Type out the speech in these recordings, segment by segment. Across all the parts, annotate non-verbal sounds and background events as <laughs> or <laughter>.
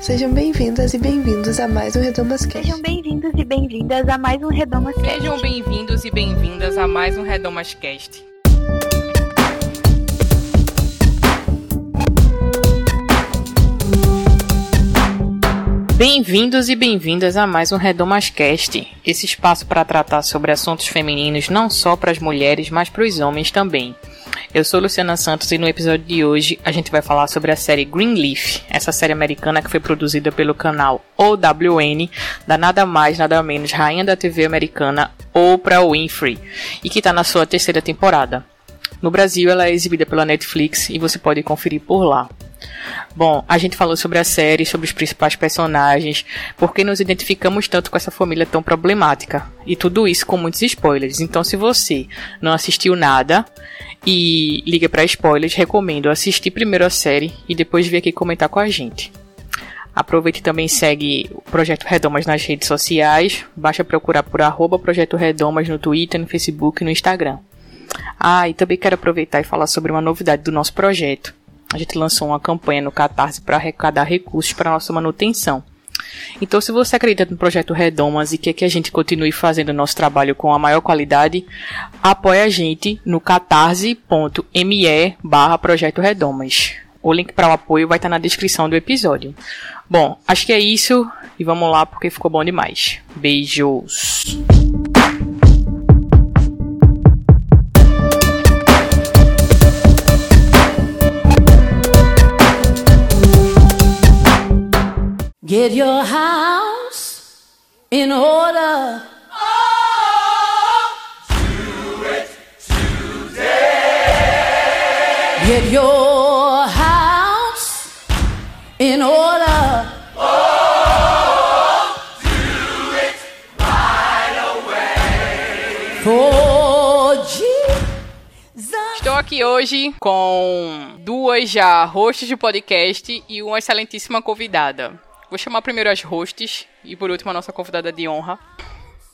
Sejam bem-vindas e bem-vindos a mais um Redomas Cast. Sejam bem-vindos e bem-vindas a mais um Redomas Cast. Sejam bem-vindos e bem-vindas a mais um Redomas Cast. Bem-vindos e bem-vindas a mais um Redomas Cast, esse espaço para tratar sobre assuntos femininos não só para as mulheres, mas para os homens também. Eu sou Luciana Santos e no episódio de hoje a gente vai falar sobre a série Greenleaf, essa série americana que foi produzida pelo canal OWN, da nada mais nada menos rainha da TV americana Oprah Winfrey, e que está na sua terceira temporada. No Brasil ela é exibida pela Netflix e você pode conferir por lá. Bom, a gente falou sobre a série, sobre os principais personagens, porque nos identificamos tanto com essa família tão problemática. E tudo isso com muitos spoilers. Então, se você não assistiu nada e liga para spoilers, recomendo assistir primeiro a série e depois vir aqui comentar com a gente. Aproveite e também segue o Projeto Redomas nas redes sociais. Basta procurar por arroba Projeto Redomas no Twitter, no Facebook e no Instagram. Ah, e também quero aproveitar e falar sobre uma novidade do nosso projeto a gente lançou uma campanha no Catarse para arrecadar recursos para nossa manutenção. Então, se você acredita no projeto Redomas e quer que a gente continue fazendo nosso trabalho com a maior qualidade, apoie a gente no catarse.me barra Projeto Redomas. O link para o apoio vai estar na descrição do episódio. Bom, acho que é isso e vamos lá porque ficou bom demais. Beijos! Get your house in order. Oh, do it today. Get your house in order. Oh, do it right away. Estou aqui hoje com duas já hosts de podcast e uma excelentíssima convidada. Vou chamar primeiro as hosts e por último a nossa convidada de honra.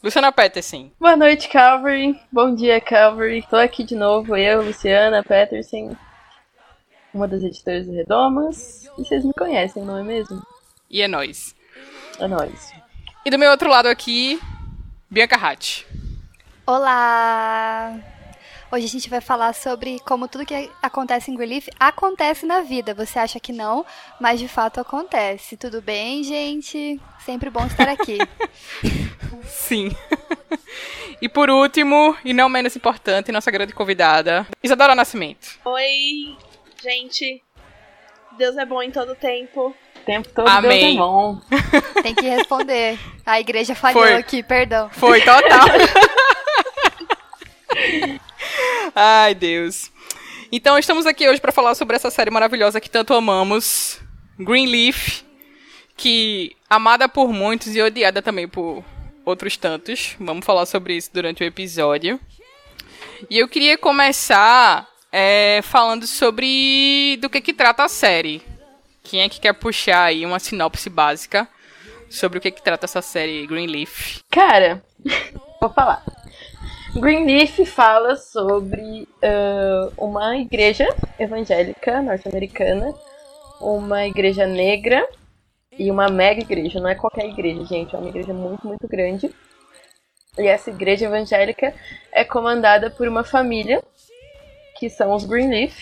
Luciana Peterson. Boa noite, Calvary. Bom dia, Calvary. Estou aqui de novo, eu, Luciana Peterson, uma das editoras do Redomas. E vocês me conhecem, não é mesmo? E é nós. É nós. E do meu outro lado aqui, Bianca Hatt. Olá! Hoje a gente vai falar sobre como tudo que acontece em Greenleaf acontece na vida. Você acha que não, mas de fato acontece. Tudo bem, gente? Sempre bom estar aqui. <laughs> Sim. E por último, e não menos importante, nossa grande convidada, Isadora Nascimento. Oi, gente. Deus é bom em todo tempo. O tempo todo Amém. Deus é bom. <laughs> Tem que responder. A igreja falhou Foi. aqui, perdão. Foi, total. <laughs> Ai, Deus. Então, estamos aqui hoje para falar sobre essa série maravilhosa que tanto amamos, Greenleaf, que amada por muitos e odiada também por outros tantos. Vamos falar sobre isso durante o episódio. E eu queria começar é, falando sobre do que que trata a série. Quem é que quer puxar aí uma sinopse básica sobre o que que trata essa série Greenleaf? Cara, <laughs> vou falar. Greenleaf fala sobre uh, uma igreja evangélica norte-americana, uma igreja negra e uma mega igreja. Não é qualquer igreja, gente, é uma igreja muito, muito grande. E essa igreja evangélica é comandada por uma família, que são os Greenleaf,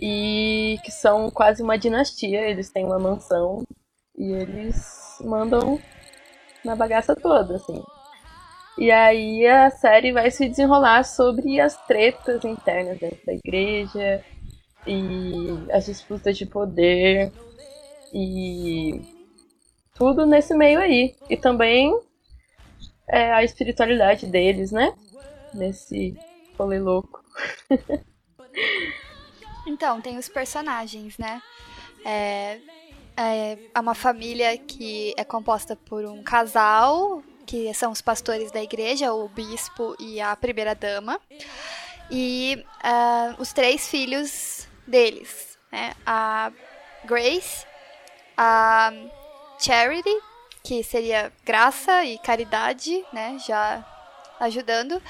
e que são quase uma dinastia. Eles têm uma mansão e eles mandam na bagaça toda, assim. E aí a série vai se desenrolar sobre as tretas internas dentro da igreja e as disputas de poder e tudo nesse meio aí. E também é, a espiritualidade deles, né? Nesse rolê louco. <laughs> então, tem os personagens, né? É, é uma família que é composta por um casal que são os pastores da igreja, o bispo e a primeira dama, e uh, os três filhos deles, né? A Grace, a Charity, que seria graça e caridade, né? Já ajudando.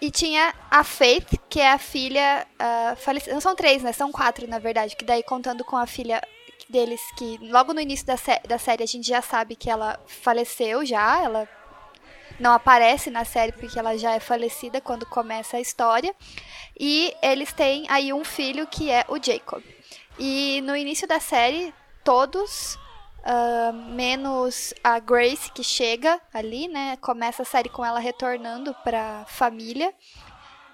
E tinha a Faith, que é a filha uh, falecida. Não são três, né? São quatro, na verdade. Que daí, contando com a filha deles que logo no início da, sé da série a gente já sabe que ela faleceu já, ela não aparece na série porque ela já é falecida quando começa a história. E eles têm aí um filho que é o Jacob. E no início da série, todos, uh, menos a Grace que chega ali, né? Começa a série com ela retornando para família.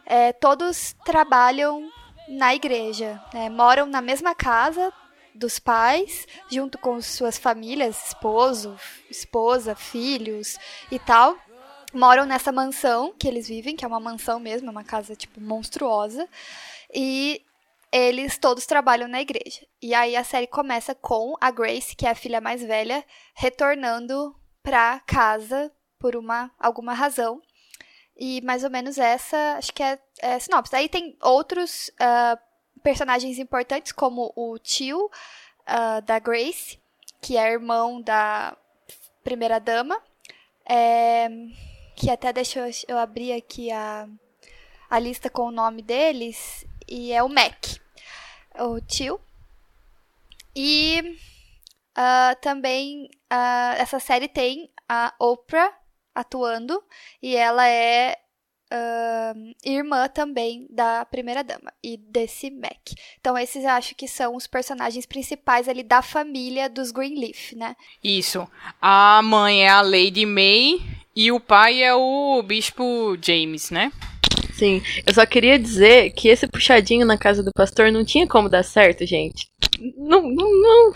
É, todos trabalham na igreja, né? moram na mesma casa dos pais, junto com suas famílias, esposo, esposa, filhos e tal moram nessa mansão que eles vivem, que é uma mansão mesmo, é uma casa tipo monstruosa. E eles todos trabalham na igreja. E aí a série começa com a Grace, que é a filha mais velha, retornando para casa por uma alguma razão. E mais ou menos essa, acho que é, é sinopse. Aí tem outros uh, personagens importantes, como o tio uh, da Grace, que é irmão da primeira dama. É, que até deixa eu, eu abrir aqui a, a lista com o nome deles, e é o Mac, o tio. E uh, também uh, essa série tem a Oprah atuando, e ela é uh, irmã também da primeira dama e desse Mac. Então esses eu acho que são os personagens principais ali da família dos Greenleaf, né? Isso. A mãe é a Lady May e o pai é o bispo James, né? Sim, eu só queria dizer que esse puxadinho na casa do pastor não tinha como dar certo, gente. Não, não, não.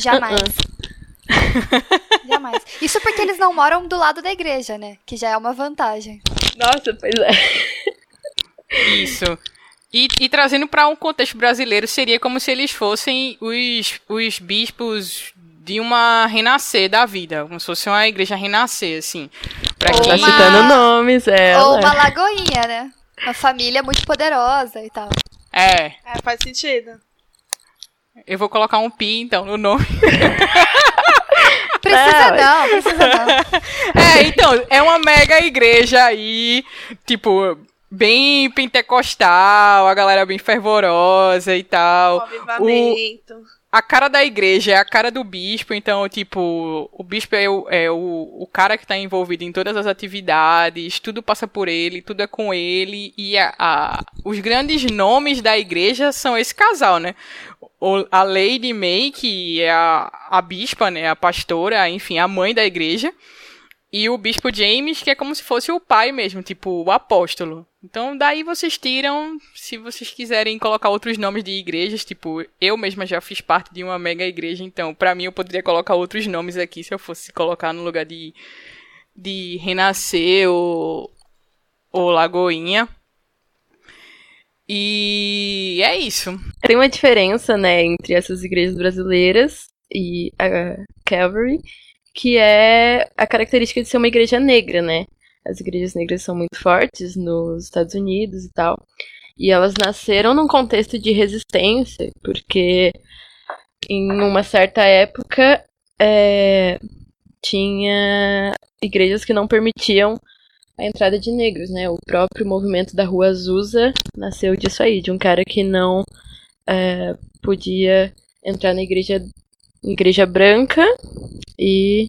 Jamais. Uh -uh. <laughs> <laughs> Jamais. Isso porque eles não moram do lado da igreja, né? Que já é uma vantagem. Nossa, pois é. Isso. E, e trazendo para um contexto brasileiro, seria como se eles fossem os, os bispos de uma renascer da vida, como se fosse uma igreja renascer, assim. Pra Ou que... Tá citando nomes, é. Ou uma lagoinha, né? Uma família muito poderosa e tal. É. É, faz sentido. Eu vou colocar um pi, então, no nome. <laughs> precisa não, precisa não. <laughs> É, então, é uma mega igreja aí, tipo, bem pentecostal, a galera bem fervorosa e tal. O avivamento. O a cara da igreja é a cara do bispo, então, tipo, o bispo é o, é o, o cara que está envolvido em todas as atividades, tudo passa por ele, tudo é com ele, e a, a, os grandes nomes da igreja são esse casal, né? O, a Lady May, que é a, a bispa, né? A pastora, enfim, a mãe da igreja. E o bispo James, que é como se fosse o pai mesmo, tipo, o apóstolo. Então, daí vocês tiram, se vocês quiserem colocar outros nomes de igrejas, tipo, eu mesma já fiz parte de uma mega igreja, então, para mim eu poderia colocar outros nomes aqui se eu fosse colocar no lugar de, de Renascer ou, ou Lagoinha. E é isso. Tem uma diferença, né, entre essas igrejas brasileiras e a Calvary, que é a característica de ser uma igreja negra, né? As igrejas negras são muito fortes nos Estados Unidos e tal. E elas nasceram num contexto de resistência, porque em uma certa época é, tinha igrejas que não permitiam a entrada de negros, né? O próprio movimento da Rua Azusa nasceu disso aí, de um cara que não é, podia entrar na igreja igreja branca e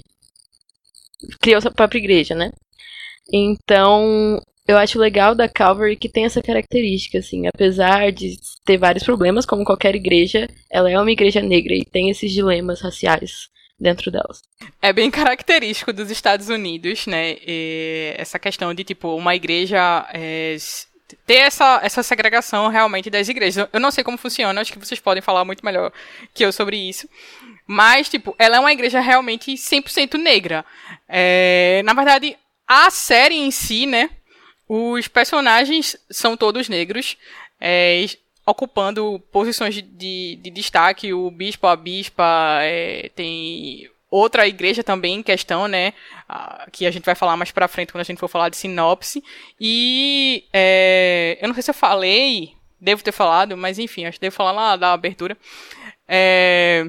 criou sua própria igreja, né? Então, eu acho legal da Calvary que tem essa característica, assim, apesar de ter vários problemas, como qualquer igreja, ela é uma igreja negra e tem esses dilemas raciais dentro delas. É bem característico dos Estados Unidos, né? E essa questão de, tipo, uma igreja é, ter essa, essa segregação realmente das igrejas. Eu não sei como funciona, acho que vocês podem falar muito melhor que eu sobre isso. Mas, tipo, ela é uma igreja realmente 100% negra. É, na verdade, a série em si, né? Os personagens são todos negros, é, ocupando posições de, de, de, destaque. O bispo, a bispa, é, tem outra igreja também em questão, né? Que a gente vai falar mais pra frente quando a gente for falar de sinopse. E é, eu não sei se eu falei, devo ter falado, mas enfim, acho que devo falar lá da abertura. É,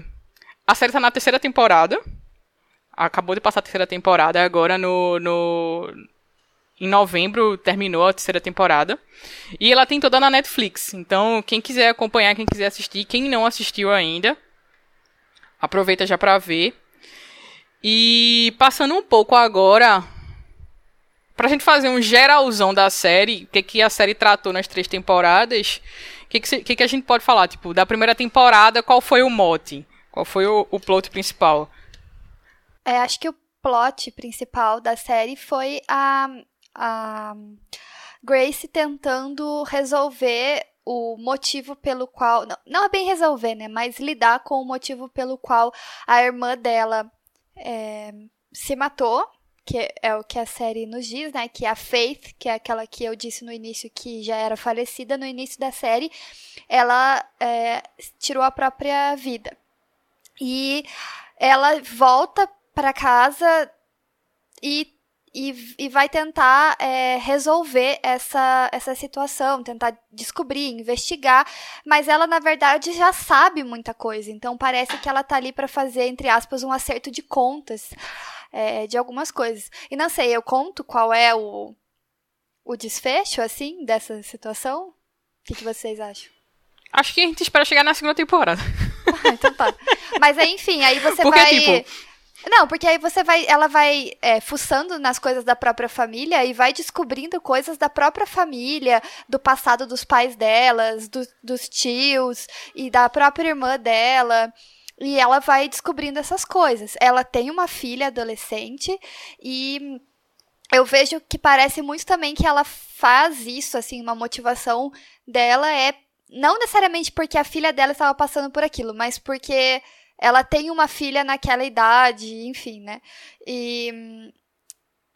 a série tá na terceira temporada. Acabou de passar a terceira temporada, agora no, no. Em novembro terminou a terceira temporada. E ela tem toda na Netflix. Então, quem quiser acompanhar, quem quiser assistir, quem não assistiu ainda, aproveita já pra ver. E passando um pouco agora pra gente fazer um geralzão da série, o que, que a série tratou nas três temporadas, o que, que, que, que a gente pode falar? Tipo, da primeira temporada, qual foi o mote? Qual foi o, o plot principal? É, acho que o plot principal da série foi a, a Grace tentando resolver o motivo pelo qual. Não, não é bem resolver, né? Mas lidar com o motivo pelo qual a irmã dela é, se matou. Que é o que a série nos diz, né? Que a Faith, que é aquela que eu disse no início que já era falecida no início da série, ela é, tirou a própria vida. E ela volta para casa e e, e vai tentar é, resolver essa, essa situação, tentar descobrir, investigar, mas ela na verdade já sabe muita coisa, então parece que ela tá ali para fazer entre aspas um acerto de contas é, de algumas coisas. E não sei, eu conto qual é o o desfecho assim dessa situação? O que, que vocês acham? Acho que a gente espera chegar na segunda temporada. <laughs> Ah, então tá. Mas aí, enfim, aí você Porque, vai. tipo, Não, porque aí você vai. Ela vai é, fuçando nas coisas da própria família e vai descobrindo coisas da própria família, do passado dos pais delas, do- dos tios e da própria irmã dela. E ela vai descobrindo essas coisas. Ela tem uma filha adolescente e eu vejo que parece muito também que ela faz isso, assim, uma motivação dela é não necessariamente porque a filha dela estava passando por aquilo, mas porque ela tem uma filha naquela idade, enfim, né? E,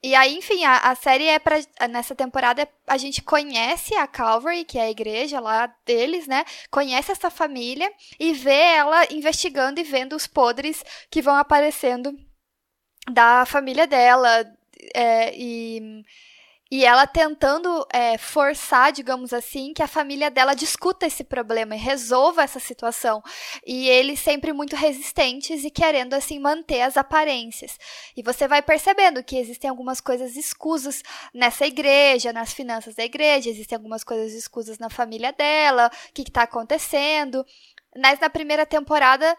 e aí, enfim, a, a série é pra. Nessa temporada a gente conhece a Calvary, que é a igreja lá deles, né? Conhece essa família e vê ela investigando e vendo os podres que vão aparecendo da família dela. é, e, e ela tentando é, forçar, digamos assim, que a família dela discuta esse problema e resolva essa situação. E eles sempre muito resistentes e querendo, assim, manter as aparências. E você vai percebendo que existem algumas coisas escusas nessa igreja, nas finanças da igreja, existem algumas coisas escusas na família dela, o que está acontecendo. Mas na primeira temporada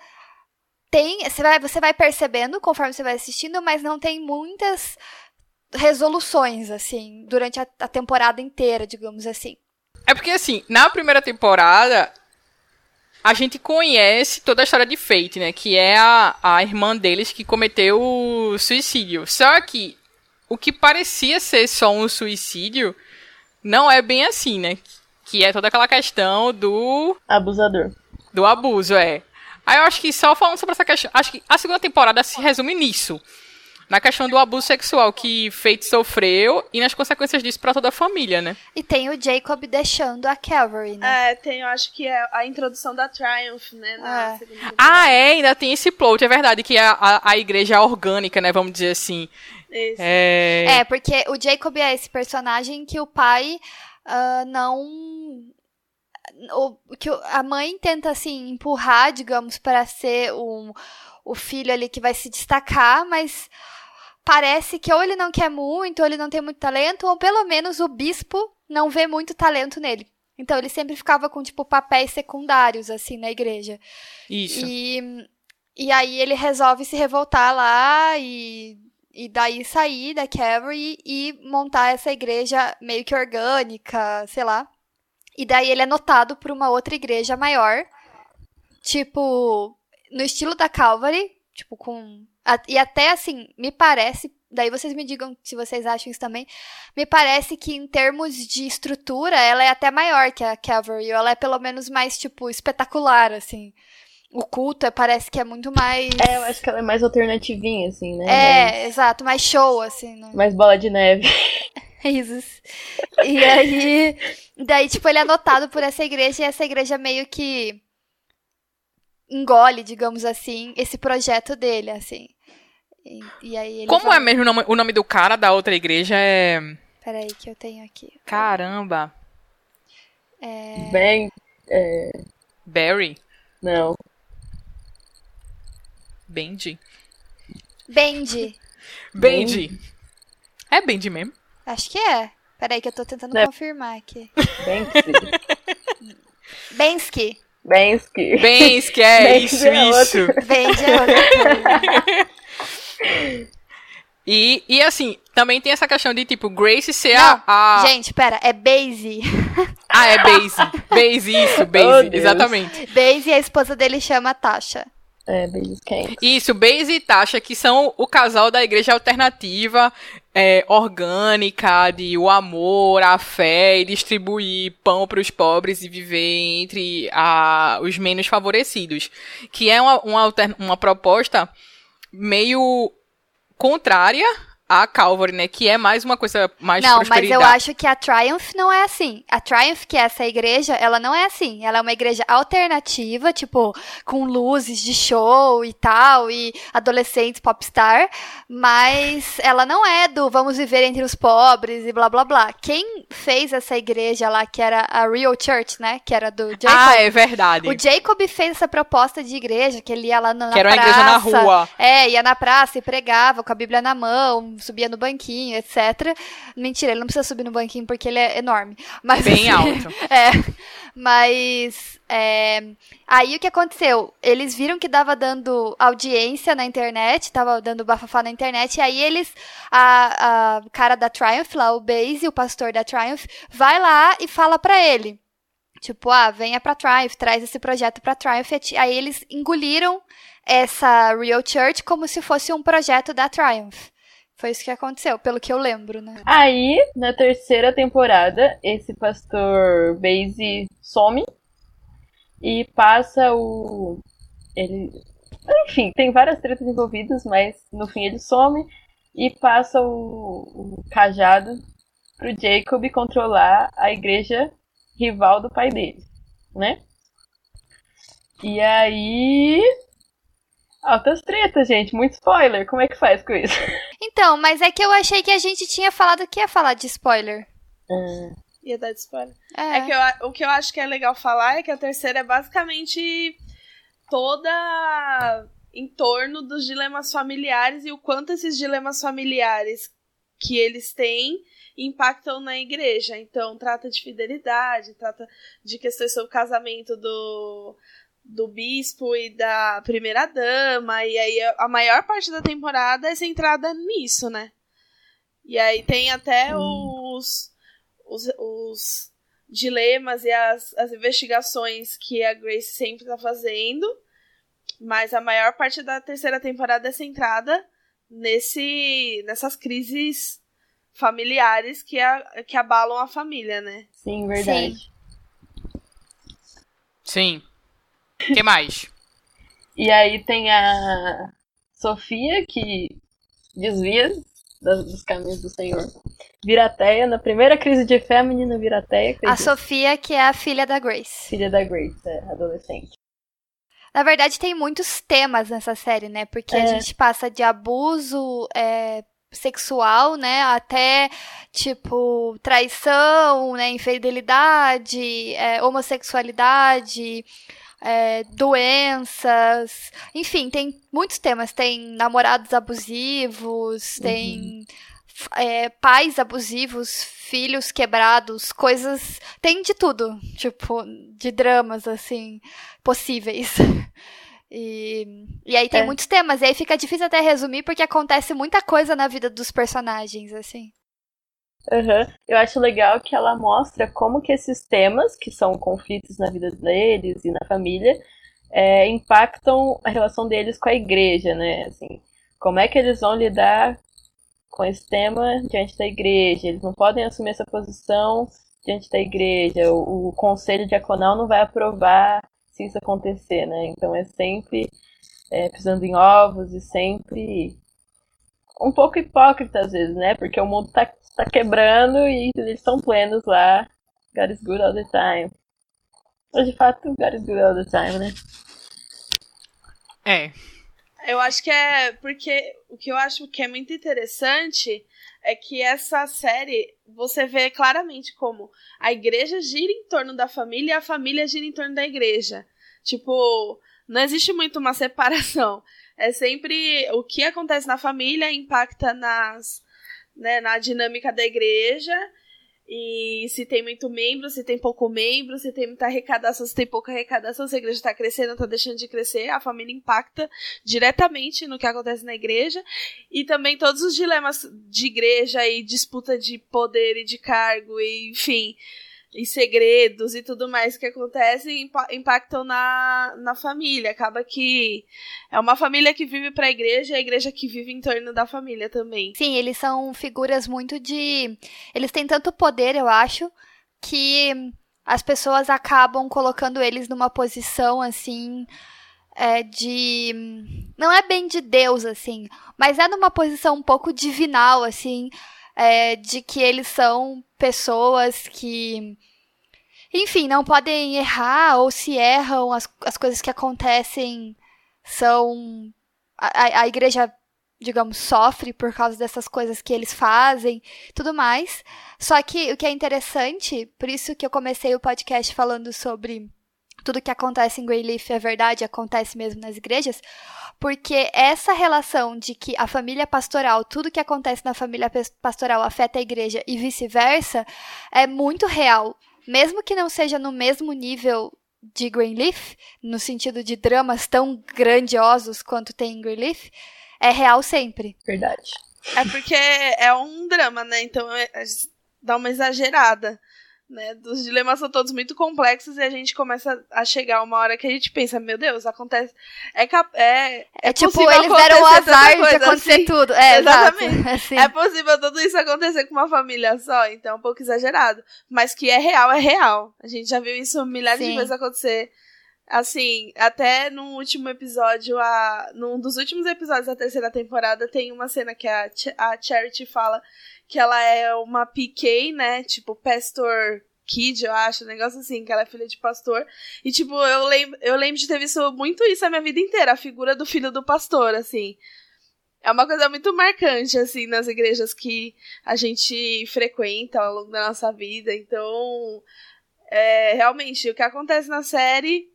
tem, você vai, você vai percebendo conforme você vai assistindo, mas não tem muitas resoluções, assim, durante a, a temporada inteira, digamos assim. É porque, assim, na primeira temporada, a gente conhece toda a história de Fate, né? Que é a, a irmã deles que cometeu o suicídio. Só que o que parecia ser só um suicídio não é bem assim, né? Que é toda aquela questão do, Abusador. do abuso, é. Aí eu acho que só falando sobre essa questão. Acho que a segunda temporada se resume nisso. Na questão do abuso sexual que Fate sofreu e nas consequências disso pra toda a família, né? E tem o Jacob deixando a Calvary, né? É, tem, eu acho que é a introdução da Triumph, né? Na É. Ah, é, ainda tem esse plot, é verdade, que a, a, a igreja é orgânica, né? Vamos dizer assim. Isso. É. É, porque o Jacob é esse personagem que o pai ah, não. O, que a mãe tenta, assim, empurrar, digamos, para ser um, o filho ali que vai se destacar, mas parece que ou ele não quer muito, ou ele não tem muito talento, ou pelo menos o bispo não vê muito talento nele. Então ele sempre ficava com, tipo, papéis secundários, assim, na igreja. Isso. E, e aí ele resolve se revoltar lá e, e daí sair da Calvary e montar essa igreja meio que orgânica, sei lá. E daí ele é notado por uma outra igreja maior, tipo, no estilo da Calvary, tipo, com. E até assim, me parece. Daí vocês me digam se vocês acham isso também. Me parece que em termos de estrutura, ela é até maior que a Calvary. Ela é pelo menos mais, tipo, espetacular, assim. O culto é- parece que é muito mais. É, eu acho que ela é mais alternativinha, assim, né? É, exato, mais show, assim, né? Mais bola de neve. <laughs> <laughs> Risos. E aí, daí, tipo, ele é notado por essa igreja e essa igreja meio que engole, digamos assim, esse projeto dele, assim. E, e aí ele Como é mesmo o nome, o nome do cara da outra igreja? É. Peraí que eu tenho aqui. Caramba. Bem. Barry? Não. Benji? Bendy. Benji. <laughs> É Benji mesmo? Acho que é. Peraí que eu tô tentando É. confirmar aqui. <laughs> Bensky. Bensky. Bensky, é Bensky isso, é isso. Vende outra coisa. <laughs> E, e assim, também tem essa questão de, tipo, Grace ser Não, a, a... Gente, pera, é Basie. <laughs> Ah, é Base. Base, isso, Oh, Base, Deus. exatamente. Basie e a esposa dele chama Tasha. É, Beijos quentes. Isso, Base e Tasha, que são o casal da igreja alternativa, é, orgânica, de o amor, a fé e distribuir pão para os pobres e viver entre a, os menos favorecidos. Que é uma, uma, uma proposta meio contrária à Calvary, né? Que é mais uma coisa mais não, mas eu acho que a Triumph não é assim. A Triumph, que é essa igreja, ela não é assim. Ela é uma igreja alternativa, tipo, com luzes de show e tal, e adolescentes popstar, mas ela não é do vamos viver entre os pobres e blá blá blá. Quem fez essa igreja lá, que era a Real Church, né? Que era do Jacob. Ah, é verdade. O Jacob fez essa proposta de igreja, que ele ia lá na, na Que era uma praça. igreja na rua. É, ia na praça e pregava com a Bíblia na mão, subia no banquinho, etc. Mentira, ele não precisa subir no banquinho porque ele é enorme. Mas, Bem assim, alto. <laughs> É, mas é, aí o que aconteceu? Eles viram que dava dando audiência na internet, tava dando bafafá na internet, e aí eles, a, a cara da Triumph lá, o Base, o pastor da Triumph, vai lá e fala pra ele. Tipo, ah, venha pra Triumph, traz esse projeto pra Triumph. Aí eles engoliram essa Real Church como se fosse um projeto da Triumph. Foi isso que aconteceu, pelo que eu lembro, né? Aí, na terceira temporada, esse pastor Basie some e passa o. Ele. Enfim, tem várias tretas envolvidas, mas no fim ele some e passa o, o cajado pro Jacob controlar a igreja rival do pai dele, né? E aí. Altas tretas, gente. Muito spoiler. Como é que faz com isso? <laughs> Então, mas é que eu achei que a gente tinha falado que ia falar de spoiler. Ia dar de spoiler. É, É que eu- o que eu acho que é legal falar é que a terceira é basicamente toda em torno dos dilemas familiares e o quanto esses dilemas familiares que eles têm impactam na igreja. Então, trata de fidelidade, trata de questões sobre o casamento do, do bispo e da primeira dama, e aí a maior parte da temporada é centrada nisso, né? E aí tem até os, os, os dilemas e as, as investigações que a Grace sempre tá fazendo, mas a maior parte da terceira temporada é centrada nesse nessas crises familiares que, a, que abalam a família, né? Sim, verdade. Sim. O que mais? E aí tem a Sofia, que desvia das- dos caminhos do Senhor. Virateia, na primeira crise de fé, a menina virateia, a Sofia, que é a filha da Grace. filha da Grace, é, adolescente. Na verdade, tem muitos temas nessa série, né? Porque a É. gente passa de abuso é, sexual, né? Até, tipo, traição, né? Infidelidade, é, homossexualidade, é, doenças. Enfim, tem muitos temas. Tem namorados abusivos, tem f- é, pais abusivos, filhos quebrados, coisas. Tem de tudo, tipo, de dramas, assim, possíveis. <laughs> E, e aí tem É. muitos temas, e aí fica difícil até resumir porque acontece muita coisa na vida dos personagens, assim. Aham. Eu acho legal que ela mostra como que esses temas, que são conflitos na vida deles e na família, é, impactam a relação deles com a igreja, né? Assim, como é que eles vão lidar com esse tema diante da igreja? Eles não podem assumir essa posição diante da igreja. O, o conselho diaconal não vai aprovar se isso acontecer, né? Então é sempre é, pisando em ovos e sempre um pouco hipócrita às vezes, né? Porque o mundo tá, tá quebrando e eles estão plenos lá. God is good all the time. Mas de fato, God is good all the time, né? É. Eu acho que é porque o que eu acho que é muito interessante é que essa série você vê claramente como a igreja gira em torno da família e a família gira em torno da igreja. Tipo, não existe muito uma separação. É sempre o que acontece na família impacta nas, né, na dinâmica da igreja E se tem muito membro, se tem pouco membro, se tem muita arrecadação, se tem pouca arrecadação, se a igreja está crescendo, está deixando de crescer, a família impacta diretamente no que acontece na igreja. E também todos os dilemas de igreja e disputa de poder e de cargo, e, enfim e segredos e tudo mais que acontece impactam na, na família. Acaba que é uma família que vive para a igreja e a igreja que vive em torno da família também. Sim, eles são figuras muito de. Eles têm tanto poder, eu acho, que as pessoas acabam colocando eles numa posição assim. É, de. Não é bem de Deus, assim, mas é numa posição um pouco divinal, assim é, de que eles são pessoas que, enfim, não podem errar, ou se erram, as, as coisas que acontecem são. A, a igreja, digamos, sofre por causa dessas coisas que eles fazem, tudo mais. Só que o que é interessante, por isso que eu comecei o podcast falando sobre tudo que acontece em Greyleaf é verdade, acontece mesmo nas igrejas, porque essa relação de que a família pastoral, tudo que acontece na família pastoral afeta a igreja e vice-versa, é muito real. Mesmo que não seja no mesmo nível de Greenleaf, no sentido de dramas tão grandiosos quanto tem em Greenleaf, é real sempre. Verdade. É porque é um drama, né? Então é, é, dá uma exagerada né? Os dilemas são todos muito complexos e a gente começa a chegar uma hora que a gente pensa, meu Deus, acontece. É, cap é, é, é tipo, eles deram o azar de acontecer assim. tudo. É, exatamente. Assim. <laughs> É possível tudo isso acontecer com uma família só, então é um pouco exagerado. Mas que é real, é real. A gente já viu isso milhares Sim. de vezes acontecer. Assim, até no último episódio, a, num dos últimos episódios da terceira temporada, tem uma cena que a, a Charity fala que ela é uma PK, né? Tipo, pastor kid, eu acho, um negócio assim, que ela é filha de pastor. E, tipo, eu lembro, eu lembro de ter visto muito isso a minha vida inteira, a figura do filho do pastor, assim. É uma coisa muito marcante, assim, nas igrejas que a gente frequenta ao longo da nossa vida. Então, é, realmente, o que acontece na série,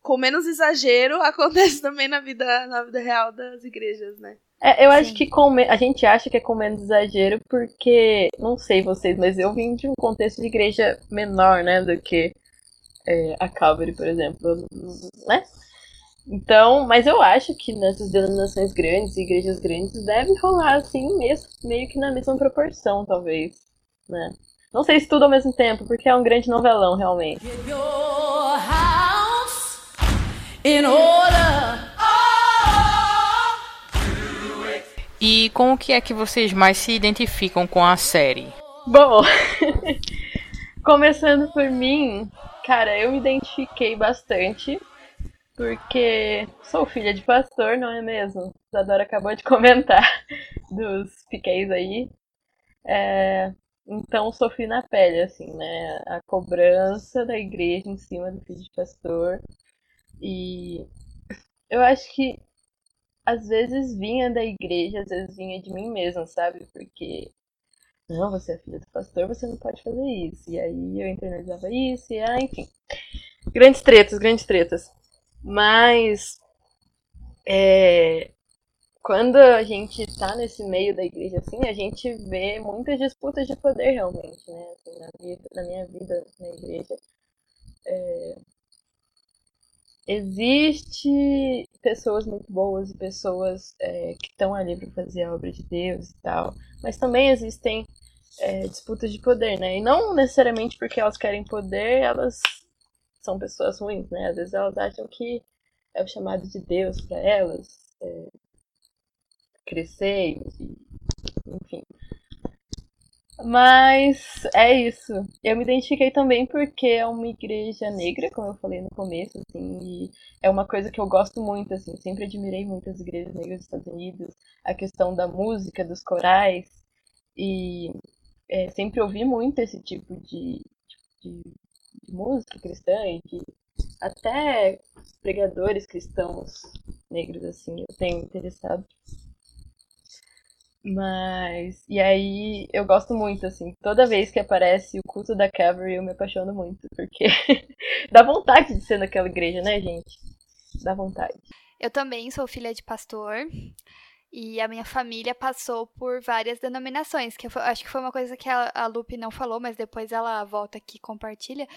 com menos exagero, <laughs> acontece também na vida, na vida real das igrejas, né? É, eu Sim. acho que com, a gente acha que é com menos exagero porque, não sei vocês, mas eu vim de um contexto de igreja menor, né, do que é, a Calvary, por exemplo, né? Então, mas eu acho que nessas denominações grandes, igrejas grandes, deve rolar assim, mesmo, meio que na mesma proporção, talvez, né? Não sei se tudo ao mesmo tempo, porque é um grande novelão, realmente. in order. E com o que é que vocês mais se identificam com a série? Bom, <laughs> começando por mim, cara, eu me identifiquei bastante porque sou filha de pastor, não é mesmo? Isadora acabou de comentar <laughs> dos piqueis aí. É, então sofri na pele, assim, né? A cobrança da igreja em cima do filho de pastor. E eu acho que às vezes vinha da igreja, às vezes vinha de mim mesma, sabe? Porque não, você é filha do pastor, você não pode fazer isso. E aí eu internalizava isso, e ah, enfim. Grandes tretas, grandes tretas. Mas é, quando a gente tá nesse meio da igreja assim, a gente vê muitas disputas de poder realmente, né? Assim, na, vida, na minha vida na igreja. É, existe pessoas muito boas e pessoas é, que estão ali para fazer a obra de Deus e tal, mas também existem é, disputas de poder, né? E não necessariamente porque elas querem poder, elas são pessoas ruins, né? Às vezes elas acham que é o chamado de Deus para elas é, crescer, e, enfim. Mas é isso. Eu me identifiquei também porque é uma igreja negra, como eu falei no começo, assim, e é uma coisa que eu gosto muito, assim, sempre admirei muito as igrejas negras dos Estados Unidos, a questão da música, dos corais, e é, sempre ouvi muito esse tipo de, de, de música cristã e de até pregadores cristãos negros, assim, eu tenho interessado. Mas. E aí eu gosto muito, assim. Toda vez que aparece o culto da Calvary, eu me apaixono muito. Porque <laughs> dá vontade de ser naquela igreja, né, gente? Dá vontade. Eu também sou filha de pastor. E a minha família passou por várias denominações, que eu, acho que foi uma coisa que a, Lupe não falou, mas depois ela volta aqui e compartilha.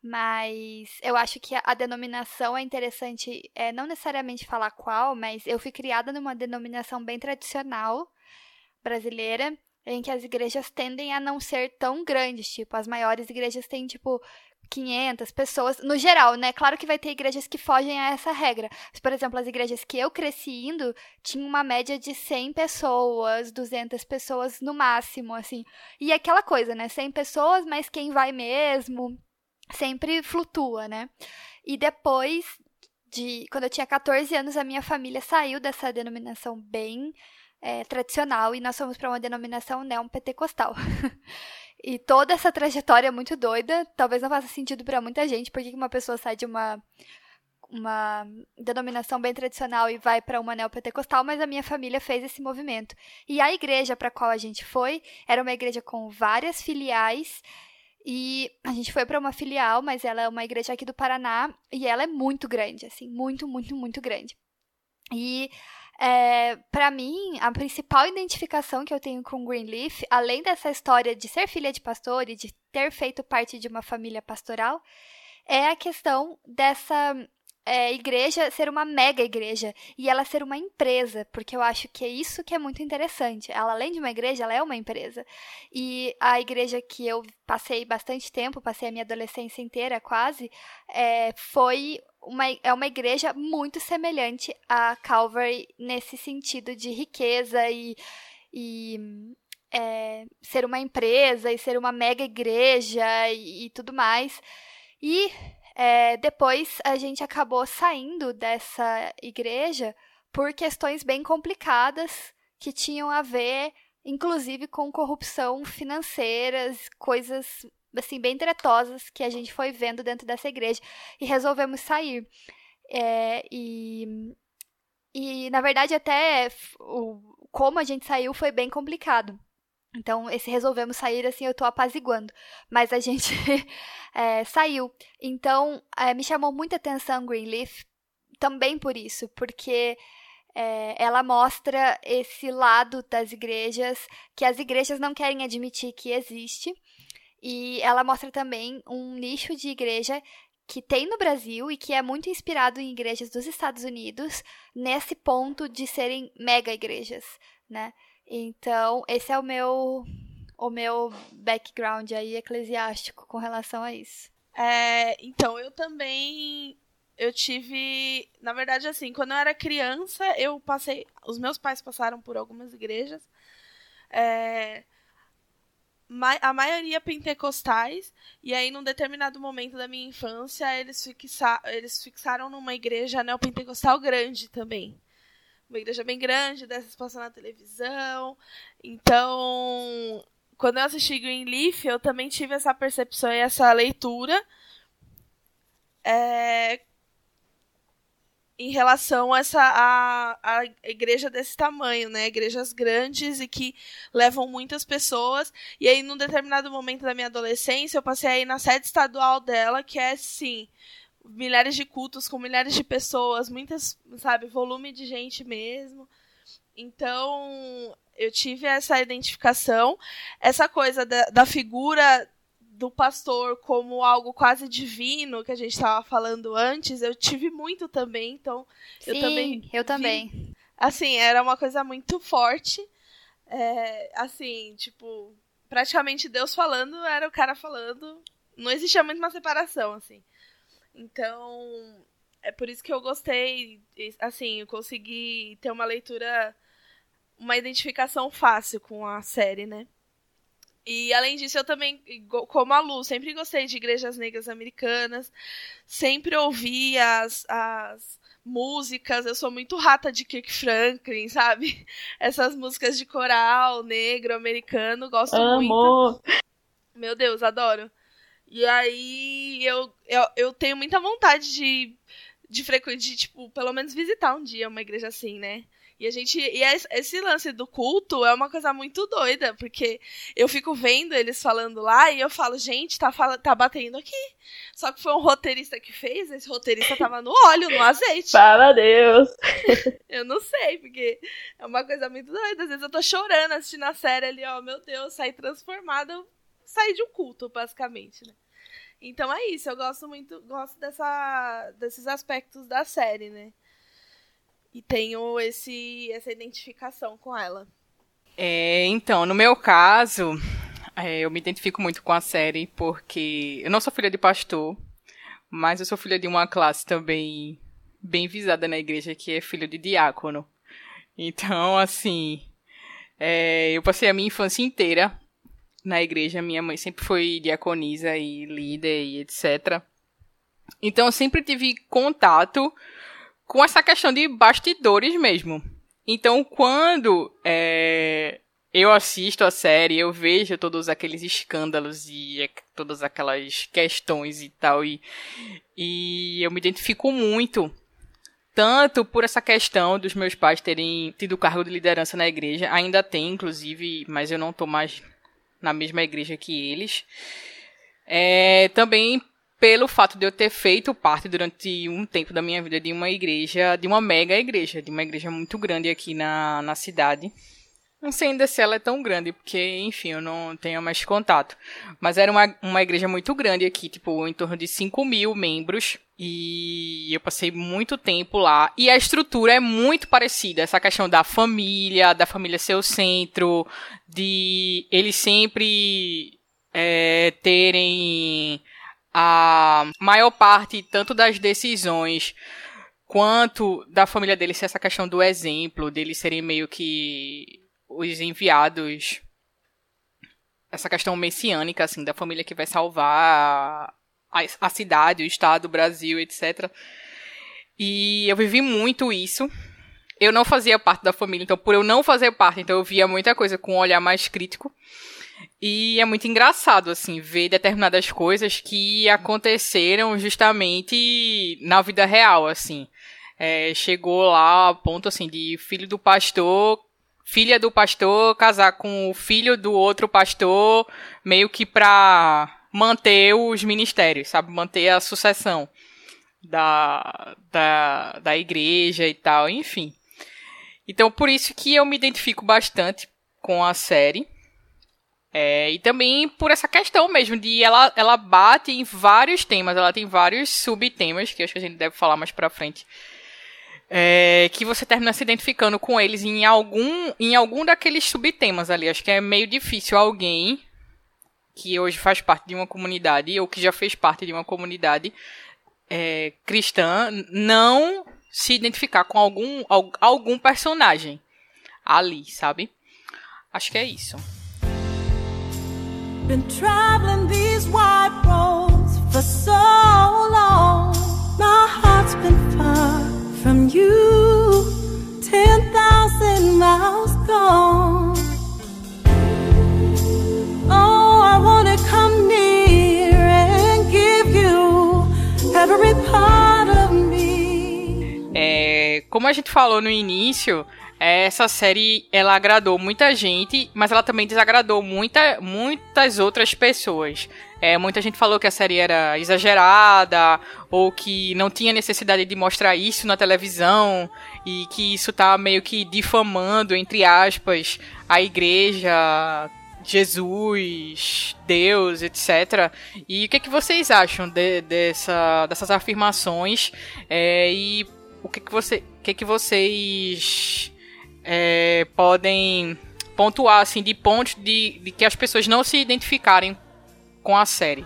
Mas eu acho que a denominação é interessante, é, não necessariamente falar qual, mas eu fui criada numa denominação bem tradicional brasileira, em que as igrejas tendem a não ser tão grandes, tipo, as maiores igrejas têm, tipo, 500 pessoas, no geral, né? Claro que vai ter igrejas que fogem a essa regra. Mas, por exemplo, as igrejas que eu cresci indo tinham uma média de 100 pessoas, 200 pessoas no máximo, assim. E aquela coisa, né? 100 pessoas, mas quem vai mesmo sempre flutua, né? E depois de. Quando eu tinha 14 anos, a minha família saiu dessa denominação bem é, tradicional e nós fomos para uma denominação neopentecostal. <laughs> e toda essa trajetória é muito doida. Talvez não faça sentido para muita gente, porque uma pessoa sai de uma uma denominação bem tradicional e vai para uma neopentecostal, mas a minha família fez esse movimento. E a igreja para qual a gente foi era uma igreja com várias filiais e a gente foi para uma filial, mas ela é uma igreja aqui do Paraná e ela é muito grande, assim, muito, muito, muito grande. E é, para mim, a principal identificação que eu tenho com Greenleaf, além dessa história de ser filha de pastor e de ter feito parte de uma família pastoral, é a questão dessa é, igreja ser uma mega igreja e ela ser uma empresa, porque eu acho que é isso que é muito interessante. Ela, além de uma igreja, ela é uma empresa. E a igreja que eu passei bastante tempo, passei a minha adolescência inteira quase, é, foi uma, é uma igreja muito semelhante a Calvary nesse sentido de riqueza e, e é, ser uma empresa e ser uma mega igreja e, e tudo mais. E é, depois a gente acabou saindo dessa igreja por questões bem complicadas que tinham a ver, inclusive, com corrupção financeiras, coisas assim bem tretosas que a gente foi vendo dentro dessa igreja e resolvemos sair. É, e, e na verdade até o, como a gente saiu foi bem complicado. Então, esse resolvemos sair, assim, eu tô apaziguando. Mas a gente é, <laughs> saiu. Então, é, me chamou muita atenção Greenleaf também por isso, porque é, ela mostra esse lado das igrejas que as igrejas não querem admitir que existe. E ela mostra também um nicho de igreja que tem no Brasil e que é muito inspirado em igrejas dos Estados Unidos nesse ponto de serem mega igrejas, né? Então, esse é o meu o meu background aí eclesiástico com relação a isso. É, então, eu também eu tive, na verdade assim, quando eu era criança, eu passei, os meus pais passaram por algumas igrejas. É, a maioria pentecostais, e aí num determinado momento da minha infância, eles, fixa, eles fixaram numa igreja neopentecostal grande também uma igreja bem grande, dessas passando na televisão. Então, quando eu assisti Greenleaf, eu também tive essa percepção e essa leitura é, em relação a essa a, a igreja desse tamanho, né? Igrejas grandes e que levam muitas pessoas. E aí, num determinado momento da minha adolescência, eu passei aí na sede estadual dela, que é sim milhares de cultos com milhares de pessoas, muitas, sabe, volume de gente mesmo. Então, eu tive essa identificação, essa coisa da, da figura do pastor como algo quase divino que a gente estava falando antes, eu tive muito também, então Sim, eu também. Eu também. assim, era uma coisa muito forte. É, assim, tipo, praticamente Deus falando era o cara falando. Não existia muito uma separação, assim. Então, é por isso que eu gostei, assim, eu consegui ter uma leitura, uma identificação fácil com a série, né? E além disso, eu também, como a Lu, sempre gostei de igrejas negras americanas, sempre ouvi as, as músicas, eu sou muito rata de Kirk Franklin, sabe? <laughs> Essas músicas de coral negro americano, gosto Amo. muito. Meu Deus, adoro. E aí eu, eu, eu tenho muita vontade de, de frequentar, de, tipo, pelo menos visitar um dia uma igreja assim, né? E a gente. E esse lance do culto é uma coisa muito doida, porque eu fico vendo eles falando lá e eu falo, gente, tá, fala, tá batendo aqui. Só que foi um roteirista que fez, esse roteirista tava no óleo, no azeite. Fala Deus! <laughs> eu não sei, porque é uma coisa muito doida. Às vezes eu tô chorando assistindo a série ali, ó, meu Deus, saí transformada, saí de um culto, basicamente, né? Então é isso, eu gosto muito, gosto dessa, desses aspectos da série, né? e tenho esse, essa identificação com ela. É, então, no meu caso, é, eu me identifico muito com a série porque eu não sou filha de pastor, mas eu sou filha de uma classe também bem visada na igreja que é filho de diácono. Então, assim, é, eu passei a minha infância inteira na igreja. Minha mãe sempre foi diaconisa e líder e etc. Então, eu sempre tive contato com essa questão de bastidores mesmo. Então, quando é, eu assisto a série, eu vejo todos aqueles escândalos e todas aquelas questões e tal, e, e eu me identifico muito. Tanto por essa questão dos meus pais terem tido cargo de liderança na igreja, ainda tem, inclusive, mas eu não estou mais na mesma igreja que eles. É, também pelo fato de eu ter feito parte durante um tempo da minha vida de uma igreja, de uma mega igreja, de uma igreja muito grande aqui na, na cidade. Não sei ainda se ela é tão grande, porque, enfim, eu não tenho mais contato. Mas era uma, uma igreja muito grande aqui, tipo, em torno de 5 mil membros. E eu passei muito tempo lá. E a estrutura é muito parecida. Essa questão da família, da família ser o centro, de eles sempre é, terem a maior parte tanto das decisões quanto da família dele ser essa questão do exemplo, deles serem meio que os enviados essa questão messiânica assim da família que vai salvar a, a cidade, o estado, o Brasil, etc. E eu vivi muito isso. Eu não fazia parte da família, então por eu não fazer parte, então eu via muita coisa com um olhar mais crítico. E é muito engraçado, assim, ver determinadas coisas que aconteceram justamente na vida real, assim. É, chegou lá a ponto, assim, de filho do pastor, filha do pastor casar com o filho do outro pastor, meio que pra manter os ministérios, sabe? Manter a sucessão da, da, da igreja e tal, enfim. Então, por isso que eu me identifico bastante com a série. É, e também por essa questão mesmo de ela, ela bate em vários temas, ela tem vários subtemas, que acho que a gente deve falar mais pra frente. É, que você termina se identificando com eles em algum, em algum daqueles subtemas ali. Acho que é meio difícil alguém que hoje faz parte de uma comunidade ou que já fez parte de uma comunidade é, cristã não se identificar com algum, algum personagem ali, sabe? Acho que é isso. Been traveling these roads for so long. My heart's been far from you, ten thousand miles gone. Como a gente falou no início, essa série ela agradou muita gente, mas ela também desagradou muita, muitas outras pessoas. É, muita gente falou que a série era exagerada ou que não tinha necessidade de mostrar isso na televisão e que isso tá meio que difamando, entre aspas, a igreja, Jesus, Deus, etc. E o que, é que vocês acham de, dessa, dessas afirmações? É, e o que, que, você, que, que vocês é, podem pontuar assim de pontos de, de que as pessoas não se identificarem com a série.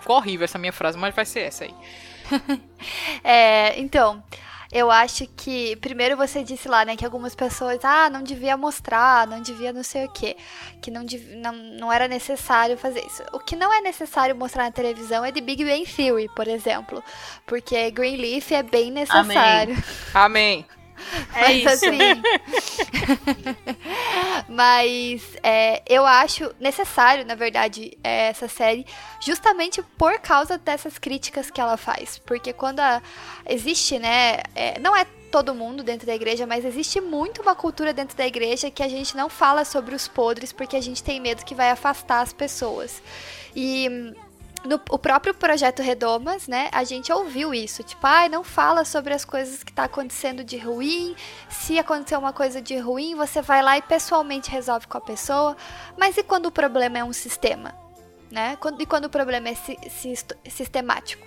Ficou horrível essa minha frase, mas vai ser essa aí. <laughs> é, então, eu acho que primeiro você disse lá, né, que algumas pessoas, ah, não devia mostrar, não devia não sei o quê, que não, não, não era necessário fazer isso. O que não é necessário mostrar na televisão é de Big Bang Theory, por exemplo, porque Greenleaf é bem necessário. Amém. Amém. É Mas, isso. Assim, <laughs> Mas é, eu acho necessário, na verdade, é, essa série, justamente por causa dessas críticas que ela faz. Porque quando a, existe, né? É, não é todo mundo dentro da igreja, mas existe muito uma cultura dentro da igreja que a gente não fala sobre os podres porque a gente tem medo que vai afastar as pessoas. E no o próprio projeto Redomas, né, a gente ouviu isso, tipo, ai, ah, não fala sobre as coisas que está acontecendo de ruim. Se acontecer uma coisa de ruim, você vai lá e pessoalmente resolve com a pessoa. Mas e quando o problema é um sistema, né? E quando o problema é si sistemático?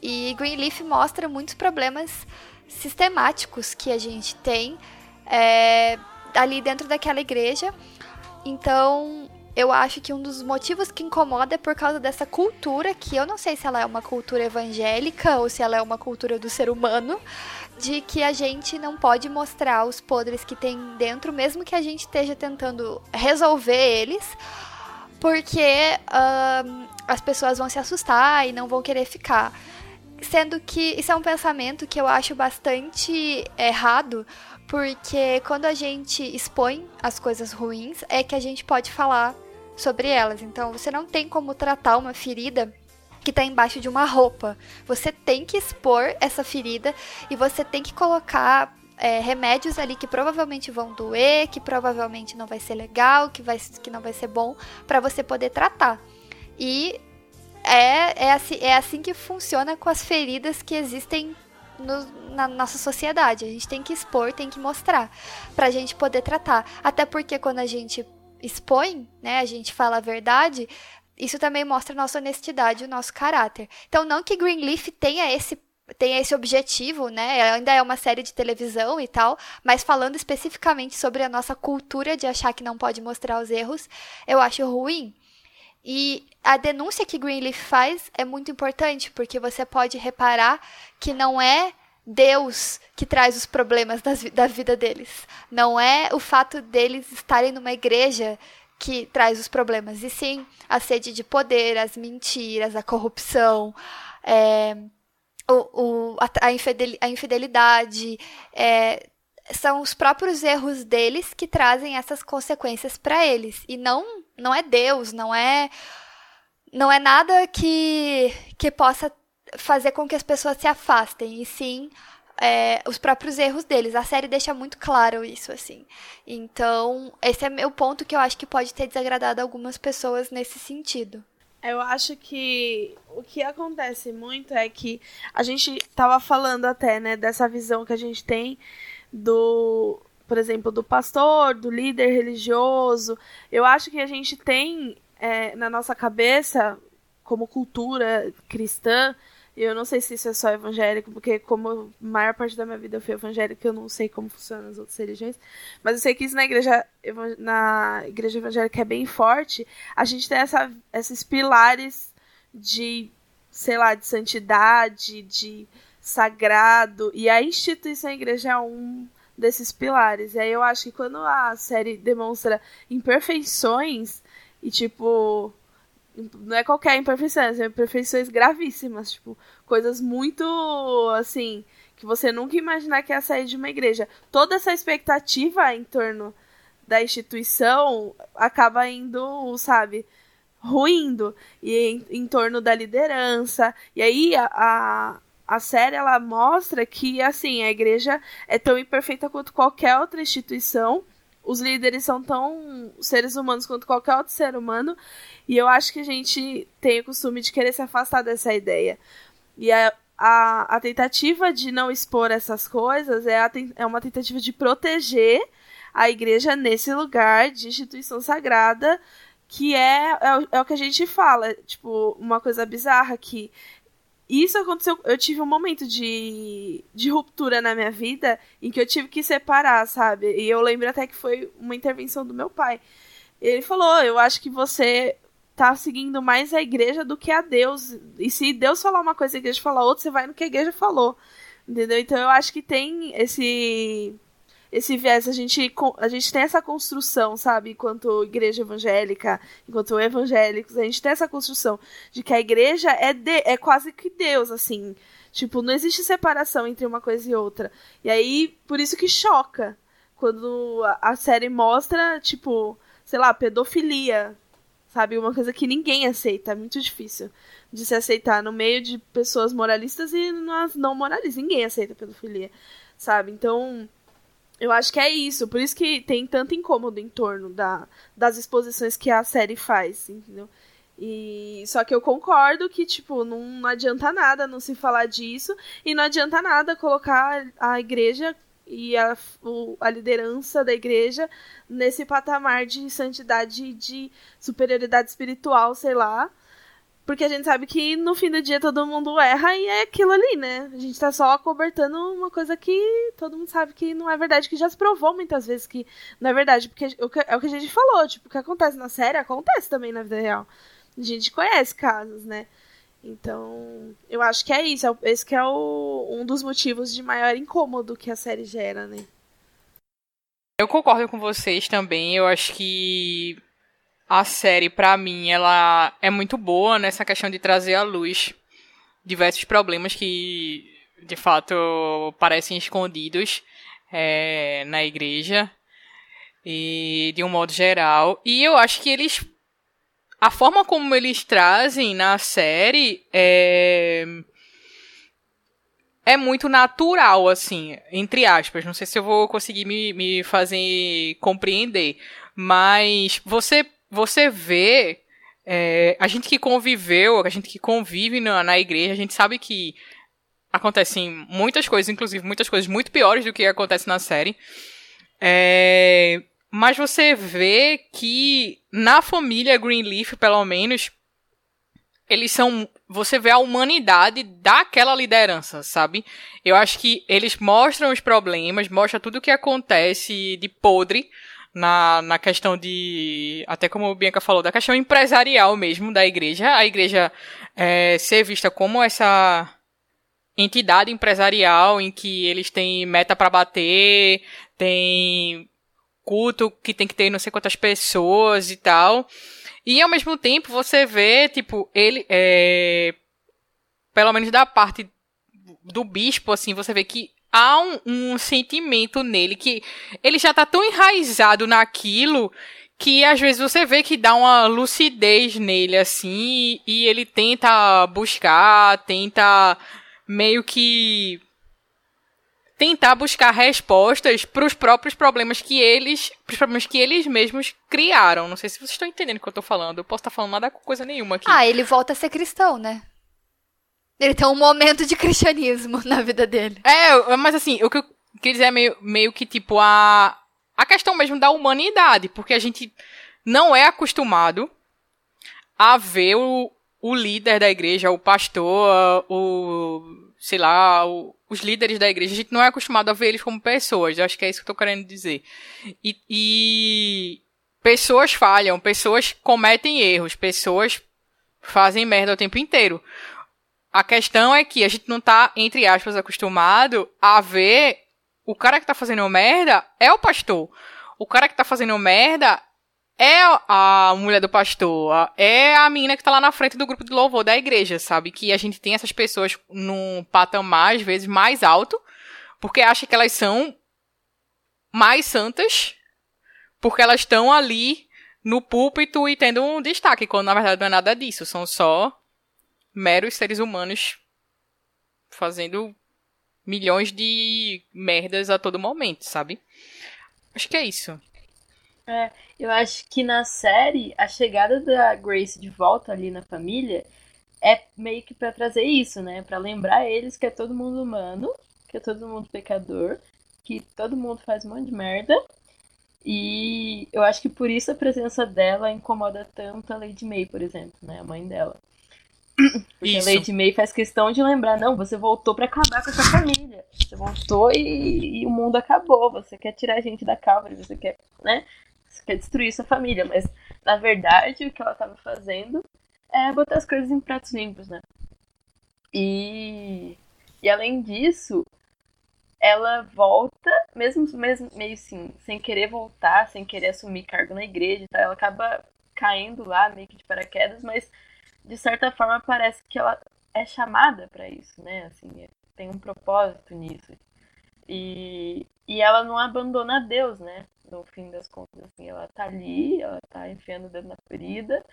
E Greenleaf mostra muitos problemas sistemáticos que a gente tem é, ali dentro daquela igreja. Então, eu acho que um dos motivos que incomoda é por causa dessa cultura, que eu não sei se ela é uma cultura evangélica ou se ela é uma cultura do ser humano, de que a gente não pode mostrar os podres que tem dentro, mesmo que a gente esteja tentando resolver eles, porque uh, as pessoas vão se assustar e não vão querer ficar. Sendo que isso é um pensamento que eu acho bastante errado, porque quando a gente expõe as coisas ruins, é que a gente pode falar sobre elas. Então você não tem como tratar uma ferida que está embaixo de uma roupa. Você tem que expor essa ferida e você tem que colocar é, remédios ali que provavelmente vão doer, que provavelmente não vai ser legal, que, vai, que não vai ser bom, para você poder tratar. E é, é, assim, é assim que funciona com as feridas que existem no, na nossa sociedade. A gente tem que expor, tem que mostrar, pra gente poder tratar. Até porque quando a gente expõe, né, a gente fala a verdade, isso também mostra nossa honestidade, o nosso caráter. Então, não que Greenleaf tenha esse tenha esse objetivo, né? Ainda é uma série de televisão e tal, mas falando especificamente sobre a nossa cultura de achar que não pode mostrar os erros, eu acho ruim. E a denúncia que Greenleaf faz é muito importante, porque você pode reparar que não é Deus que traz os problemas das, da vida deles. Não é o fato deles estarem numa igreja que traz os problemas, e sim a sede de poder, as mentiras, a corrupção, é, o, o, a, a infidelidade. É, são os próprios erros deles que trazem essas consequências para eles. E não, não é Deus, não é. Não é nada que, que possa fazer com que as pessoas se afastem, e sim é, os próprios erros deles. A série deixa muito claro isso, assim. Então, esse é meu ponto que eu acho que pode ter desagradado algumas pessoas nesse sentido. Eu acho que o que acontece muito é que a gente tava falando até, né, dessa visão que a gente tem do, por exemplo, do pastor, do líder religioso. Eu acho que a gente tem é, na nossa cabeça, como cultura cristã, eu não sei se isso é só evangélico, porque como a maior parte da minha vida eu fui evangélica, eu não sei como funcionam as outras religiões. Mas eu sei que isso na igreja, na igreja evangélica é bem forte. A gente tem essa, esses pilares de, sei lá, de santidade, de sagrado. E a instituição igreja é um desses pilares. E aí eu acho que quando a série demonstra imperfeições e tipo não é qualquer imperfeição, são imperfeições gravíssimas, tipo, coisas muito assim, que você nunca imaginar que ia sair de uma igreja. Toda essa expectativa em torno da instituição acaba indo, sabe, ruindo e em, em torno da liderança. E aí a, a, a série ela mostra que assim, a igreja é tão imperfeita quanto qualquer outra instituição os líderes são tão seres humanos quanto qualquer outro ser humano, e eu acho que a gente tem o costume de querer se afastar dessa ideia. E a, a, a tentativa de não expor essas coisas é, a, é uma tentativa de proteger a igreja nesse lugar de instituição sagrada, que é, é, é o que a gente fala. Tipo, uma coisa bizarra que isso aconteceu. Eu tive um momento de, de ruptura na minha vida em que eu tive que separar, sabe? E eu lembro até que foi uma intervenção do meu pai. Ele falou: Eu acho que você tá seguindo mais a igreja do que a Deus. E se Deus falar uma coisa e a igreja falar outra, você vai no que a igreja falou. Entendeu? Então eu acho que tem esse esse viés, a gente, a gente tem essa construção, sabe, enquanto igreja evangélica, enquanto evangélicos, a gente tem essa construção de que a igreja é, de, é quase que Deus, assim. Tipo, não existe separação entre uma coisa e outra. E aí, por isso que choca. quando a série mostra, tipo, sei lá, pedofilia, sabe? Uma coisa que ninguém aceita, é muito difícil de se aceitar no meio de pessoas moralistas e não moralistas. Ninguém aceita pedofilia, sabe? Então, eu acho que é isso. Por isso que tem tanto incômodo em torno da, das exposições que a série faz, entendeu? E só que eu concordo que, tipo, não, não adianta nada não se falar disso e não adianta nada colocar a igreja e a, o, a liderança da igreja nesse patamar de santidade, de superioridade espiritual, sei lá. Porque a gente sabe que no fim do dia todo mundo erra e é aquilo ali, né? A gente tá só cobertando uma coisa que todo mundo sabe que não é verdade, que já se provou muitas vezes que não é verdade. Porque é o que a gente falou, tipo, o que acontece na série acontece também na vida real. A gente conhece casos, né? Então, eu acho que é isso. É esse que é o, um dos motivos de maior incômodo que a série gera, né? Eu concordo com vocês também. Eu acho que a série, para mim, ela é muito boa nessa questão de trazer à luz diversos problemas que, de fato, parecem escondidos é, na igreja e de um modo geral. E eu acho que eles a forma como eles trazem na série é é muito natural, assim, entre aspas. Não sei se eu vou conseguir me, me fazer compreender. Mas você, você vê. É, a gente que conviveu, a gente que convive na, na igreja, a gente sabe que acontecem muitas coisas, inclusive muitas coisas muito piores do que acontece na série. É, mas você vê que na família Greenleaf, pelo menos, eles são. Você vê a humanidade daquela liderança, sabe? Eu acho que eles mostram os problemas, mostram tudo o que acontece de podre na, na questão de. Até como o Bianca falou, da questão empresarial mesmo da igreja. A igreja é, ser vista como essa entidade empresarial em que eles têm meta para bater, tem culto que tem que ter não sei quantas pessoas e tal. E ao mesmo tempo você vê, tipo, ele é. Pelo menos da parte do bispo, assim, você vê que há um, um sentimento nele que ele já tá tão enraizado naquilo que às vezes você vê que dá uma lucidez nele, assim, e ele tenta buscar, tenta meio que tentar buscar respostas para os próprios problemas que eles, os problemas que eles mesmos criaram. Não sei se vocês estão entendendo o que eu estou falando. Eu posso estar falando nada com coisa nenhuma aqui. Ah, ele volta a ser cristão, né? Ele tem um momento de cristianismo <laughs> na vida dele. É, mas assim, o que eu queria dizer é meio, meio que tipo a a questão mesmo da humanidade, porque a gente não é acostumado a ver o, o líder da igreja, o pastor, o sei lá, o, os líderes da igreja, a gente não é acostumado a ver eles como pessoas. Acho que é isso que eu tô querendo dizer. E, e pessoas falham, pessoas cometem erros, pessoas fazem merda o tempo inteiro. A questão é que a gente não tá, entre aspas, acostumado a ver o cara que tá fazendo merda é o pastor. O cara que tá fazendo merda é a mulher do pastor, é a menina que tá lá na frente do grupo de louvor da igreja, sabe? Que a gente tem essas pessoas num patamar, às vezes, mais alto, porque acha que elas são mais santas, porque elas estão ali no púlpito e tendo um destaque, quando na verdade não é nada disso, são só meros seres humanos fazendo milhões de merdas a todo momento, sabe? Acho que é isso. É, eu acho que na série, a chegada da Grace de volta ali na família é meio que para trazer isso, né? Para lembrar eles que é todo mundo humano, que é todo mundo pecador, que todo mundo faz um monte de merda. E eu acho que por isso a presença dela incomoda tanto a Lady May, por exemplo, né? A mãe dela. Porque isso. a Lady May faz questão de lembrar, não, você voltou para acabar com essa família. Você voltou e, e, o mundo acabou. Você quer tirar a gente da cabra, você quer, né? Você quer destruir sua família, mas na verdade o que ela estava fazendo é botar as coisas em pratos limpos, né? E, e além disso, ela volta, mesmo, mesmo meio assim, sem querer voltar, sem querer assumir cargo na igreja e tal, ela acaba caindo lá meio que de paraquedas, mas de certa forma parece que ela é chamada para isso, né? Assim, tem um propósito nisso. E, e ela não abandona Deus, né? No fim das contas, assim, ela tá ali, ela tá enfiando o dedo na ferida,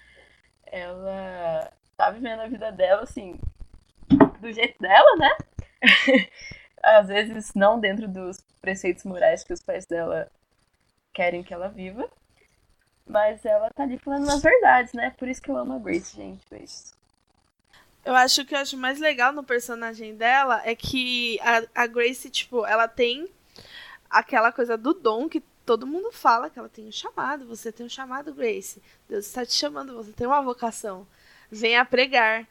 ela tá vivendo a vida dela, assim, do jeito dela, né? <laughs> Às vezes não dentro dos preceitos morais que os pais dela querem que ela viva. Mas ela tá ali falando as verdades, né? Por isso que eu amo a Grace, gente. Foi isso. Eu acho que eu acho mais legal no personagem dela é que a, a Grace, tipo, ela tem aquela coisa do dom que todo mundo fala que ela tem um chamado. Você tem um chamado, Grace. Deus está te chamando, você tem uma vocação. Venha pregar.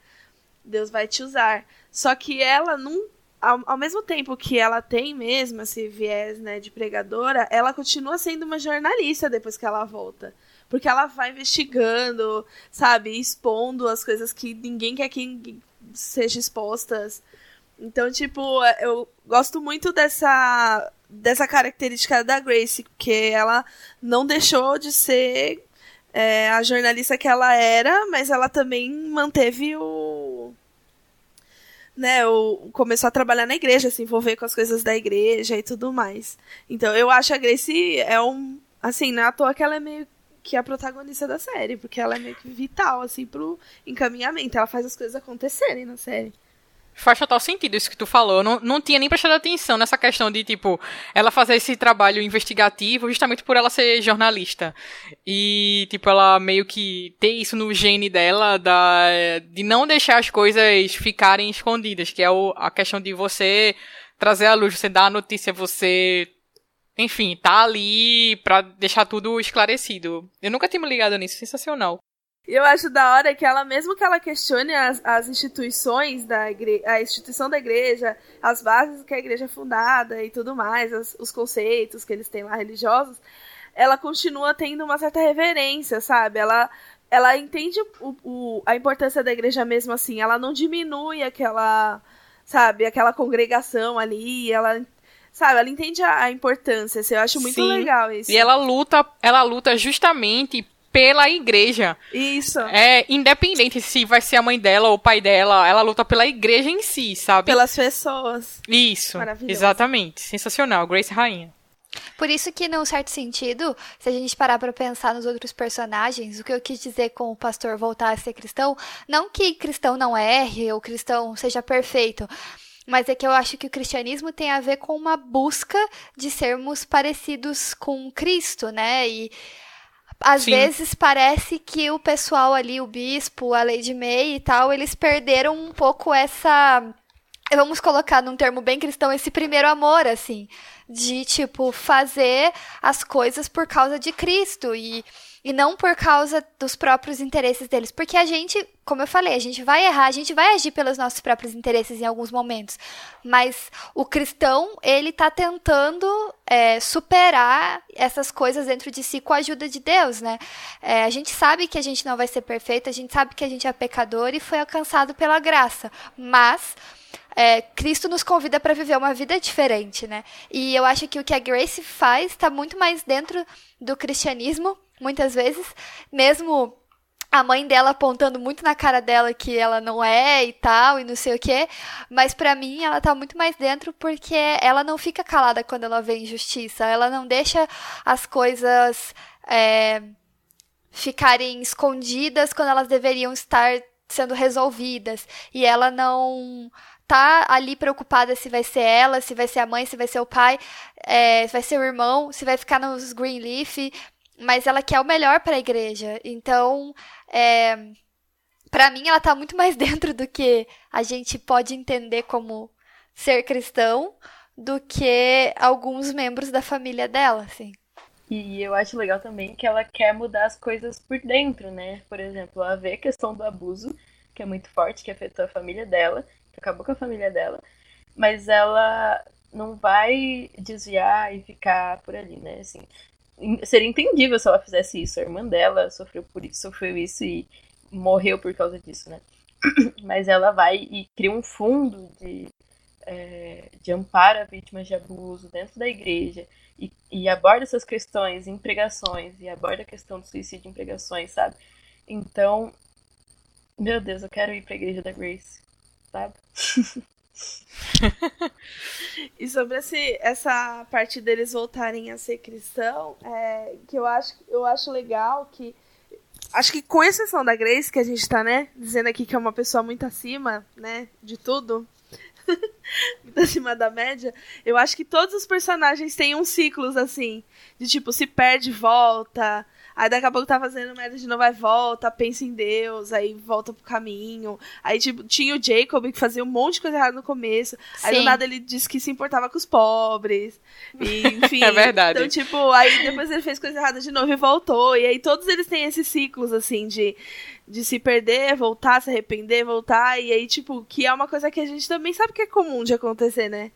Deus vai te usar. Só que ela não. Ao, ao mesmo tempo que ela tem mesmo esse viés né, de pregadora, ela continua sendo uma jornalista depois que ela volta. Porque ela vai investigando, sabe, expondo as coisas que ninguém quer que sejam expostas. Então, tipo, eu gosto muito dessa dessa característica da Grace, porque ela não deixou de ser é, a jornalista que ela era, mas ela também manteve o né, o, começou a trabalhar na igreja, se envolver com as coisas da igreja e tudo mais. Então eu acho a Grace é um. Assim, não é à toa que ela é meio que a protagonista da série, porque ela é meio que vital, assim, pro encaminhamento. Ela faz as coisas acontecerem na série. Faz total sentido isso que tu falou. Eu não, não tinha nem prestado atenção nessa questão de, tipo, ela fazer esse trabalho investigativo justamente por ela ser jornalista. E, tipo, ela meio que ter isso no gene dela, da, de não deixar as coisas ficarem escondidas, que é o, a questão de você trazer à luz, você dar a notícia, você enfim, tá ali pra deixar tudo esclarecido. Eu nunca tinha me ligado nisso, sensacional. E eu acho da hora que ela, mesmo que ela questione as, as instituições da igreja, a instituição da igreja, as bases que a igreja é fundada e tudo mais, as, os conceitos que eles têm lá religiosos, ela continua tendo uma certa reverência, sabe? Ela, ela entende o, o, a importância da igreja mesmo assim, ela não diminui aquela, sabe, aquela congregação ali, ela sabe, ela entende a, a importância, assim, eu acho muito Sim. legal isso. E ela luta, ela luta justamente pela igreja. Isso. É, independente se vai ser a mãe dela ou o pai dela, ela luta pela igreja em si, sabe? Pelas pessoas. Isso. Exatamente. Sensacional. Grace Rainha. Por isso que, num certo sentido, se a gente parar para pensar nos outros personagens, o que eu quis dizer com o pastor voltar a ser cristão, não que cristão não erre ou cristão seja perfeito, mas é que eu acho que o cristianismo tem a ver com uma busca de sermos parecidos com Cristo, né? E às Sim. vezes parece que o pessoal ali, o bispo, a Lady May e tal, eles perderam um pouco essa. Vamos colocar num termo bem cristão, esse primeiro amor, assim. De, tipo, fazer as coisas por causa de Cristo. E e não por causa dos próprios interesses deles. Porque a gente, como eu falei, a gente vai errar, a gente vai agir pelos nossos próprios interesses em alguns momentos. Mas o cristão, ele está tentando é, superar essas coisas dentro de si com a ajuda de Deus, né? É, a gente sabe que a gente não vai ser perfeito, a gente sabe que a gente é pecador e foi alcançado pela graça. Mas. É, Cristo nos convida para viver uma vida diferente, né? E eu acho que o que a Grace faz está muito mais dentro do cristianismo muitas vezes, mesmo a mãe dela apontando muito na cara dela que ela não é e tal, e não sei o quê. Mas para mim ela tá muito mais dentro porque ela não fica calada quando ela vê injustiça. Ela não deixa as coisas é, ficarem escondidas quando elas deveriam estar sendo resolvidas. E ela não tá ali preocupada se vai ser ela, se vai ser a mãe, se vai ser o pai, é, se vai ser o irmão, se vai ficar nos Greenleaf mas ela quer o melhor para a igreja. Então, é, para mim, ela está muito mais <laughs> dentro do que a gente pode entender como ser cristão do que alguns membros da família dela, assim. E eu acho legal também que ela quer mudar as coisas por dentro, né? Por exemplo, ela vê a questão do abuso, que é muito forte, que afetou a família dela, que acabou com a família dela, mas ela não vai desviar e ficar por ali, né? Assim, seria entendível se ela fizesse isso. A irmã dela sofreu por isso, sofreu isso e morreu por causa disso, né? <clears throat> Mas ela vai e cria um fundo de, é, de amparo a vítimas de abuso dentro da igreja e, e, aborda essas questões em pregações e aborda a questão do suicídio em pregações, sabe? Então, meu Deus, eu quero ir pra igreja da Grace, sabe? <laughs> <laughs> e sobre esse, essa parte deles voltarem a ser cristão, é, que eu acho, eu acho legal que. Acho que com exceção da Grace, que a gente tá, né, dizendo aqui que é uma pessoa muito acima, né, de tudo, <laughs> muito acima da média, eu acho que todos os personagens têm uns ciclos assim, de tipo, se perde, volta, Aí daqui a pouco tá fazendo merda de novo, vai volta, pensa em Deus, aí volta pro caminho. Aí, tipo, tinha o Jacob que fazia um monte de coisa errada no começo. Sim. Aí do nada ele disse que se importava com os pobres. E, <laughs> enfim. é verdade. Então, tipo, aí depois ele fez coisa errada de novo e voltou. E aí todos eles têm esses ciclos, assim, de de se perder, voltar, se arrepender, voltar, e aí, tipo, que é uma coisa que a gente também sabe que é comum de acontecer, né?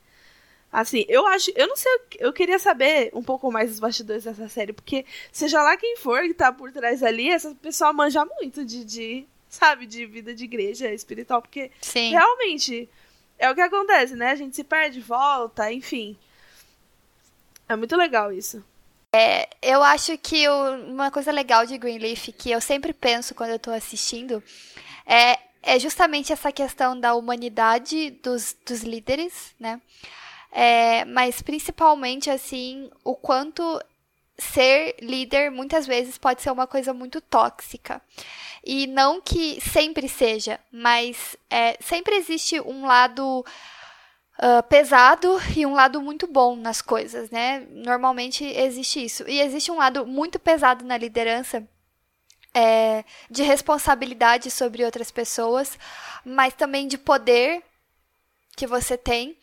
Assim, eu acho. Eu não sei. Eu queria saber um pouco mais dos bastidores dessa série, porque seja lá quem for que tá por trás ali, essa pessoa manja muito de, de sabe, de vida de igreja espiritual, porque Sim. realmente é o que acontece, né? A gente se perde, volta, enfim. É muito legal isso. É, eu acho que uma coisa legal de Greenleaf que eu sempre penso quando eu tô assistindo é, é justamente essa questão da humanidade dos, dos líderes, né? É, mas principalmente, assim, o quanto ser líder muitas vezes pode ser uma coisa muito tóxica. E não que sempre seja, mas é, sempre existe um lado uh, pesado e um lado muito bom nas coisas, né? Normalmente existe isso. E existe um lado muito pesado na liderança. É, de responsabilidade sobre outras pessoas, mas também de poder que você tem.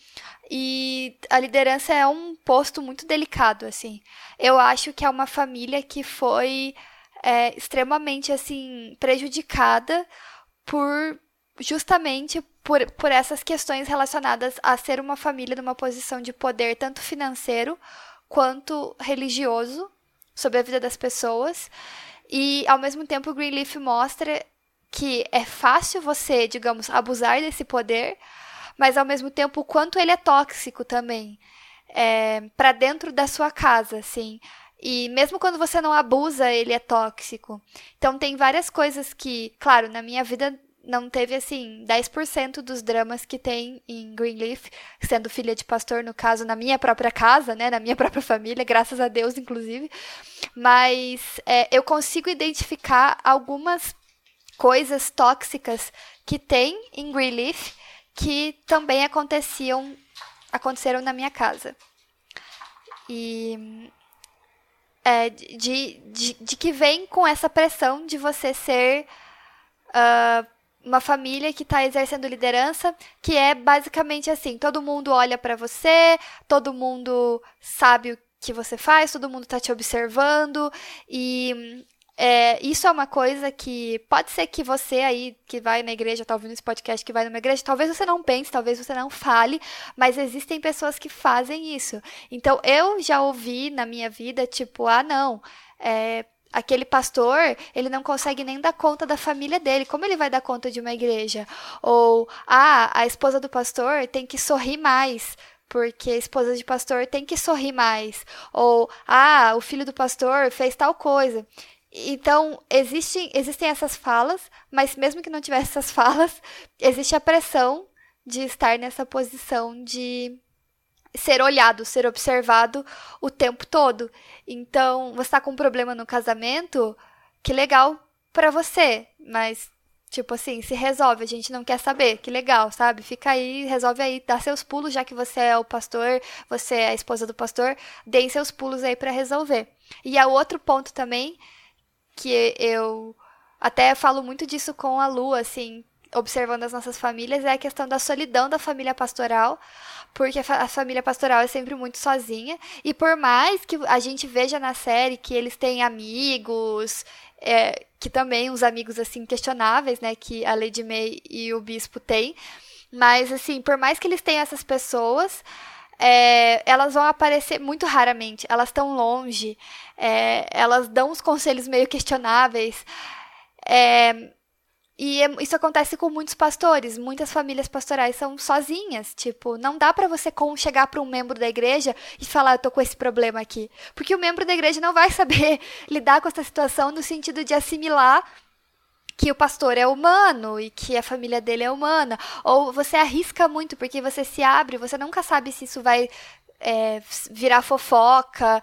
E a liderança é um posto muito delicado, assim. Eu acho que é uma família que foi é, extremamente, assim, prejudicada por justamente por, por essas questões relacionadas a ser uma família numa posição de poder tanto financeiro quanto religioso sobre a vida das pessoas. E ao mesmo tempo o Greenleaf mostra que é fácil você, digamos, abusar desse poder, mas ao mesmo tempo o quanto ele é tóxico também é, para dentro da sua casa, assim. E mesmo quando você não abusa, ele é tóxico. Então tem várias coisas que, claro, na minha vida não teve assim 10% dos dramas que tem em Greenleaf, sendo filha de pastor no caso na minha própria casa, né, na minha <laughs> própria família, graças a Deus inclusive. Mas é, eu consigo identificar algumas coisas tóxicas que tem em Greenleaf que também aconteciam aconteceram na minha casa. E é, de, de, de que vem com essa pressão de você ser uh, uma família que está exercendo liderança, que é basicamente assim: todo mundo olha para você, todo mundo sabe o que você faz, todo mundo está te observando e é, isso é uma coisa que pode ser que você aí que vai na igreja, tá ouvindo esse podcast, que vai numa igreja, talvez você não pense, talvez você não fale, mas existem pessoas que fazem isso. Então eu já ouvi na minha vida, tipo, ah, não, é, aquele pastor, ele não consegue nem dar conta da família dele. Como ele vai dar conta de uma igreja? Ou, ah, a esposa do pastor tem que sorrir mais. Porque a esposa de pastor tem que sorrir mais. Ou, ah, o filho do pastor fez tal coisa. Então, existe, existem essas falas, mas mesmo que não tivesse essas <laughs> falas, existe a pressão de estar nessa posição de ser olhado, ser observado o tempo todo. Então, você está com um problema no casamento, que legal para você, mas tipo assim, se resolve, a gente não quer saber, que legal, sabe? Fica aí, resolve aí, dá seus pulos, já que você é o pastor, você é a esposa do pastor, deem seus pulos aí para resolver. E há outro ponto também que eu até falo muito disso com a Lu, assim, observando as nossas famílias, é a questão da solidão da família pastoral, porque a família pastoral é sempre muito sozinha, e por mais que a gente veja na série que eles têm amigos, é, que também uns amigos, assim, questionáveis, né, que a Lady May e o Bispo têm, mas, assim, por mais que eles tenham essas pessoas, é, elas vão aparecer muito raramente, elas estão longe, é, elas dão uns conselhos meio questionáveis. É, e é, isso acontece com muitos pastores, muitas famílias pastorais são sozinhas, tipo, não dá para você chegar para um membro da igreja e falar, eu tô com esse problema aqui, porque o membro da igreja não vai saber <laughs> lidar com essa situação no sentido de assimilar que o pastor é humano e que a família dele é humana. Ou você arrisca muito porque você se abre, você nunca sabe se isso vai é, virar fofoca.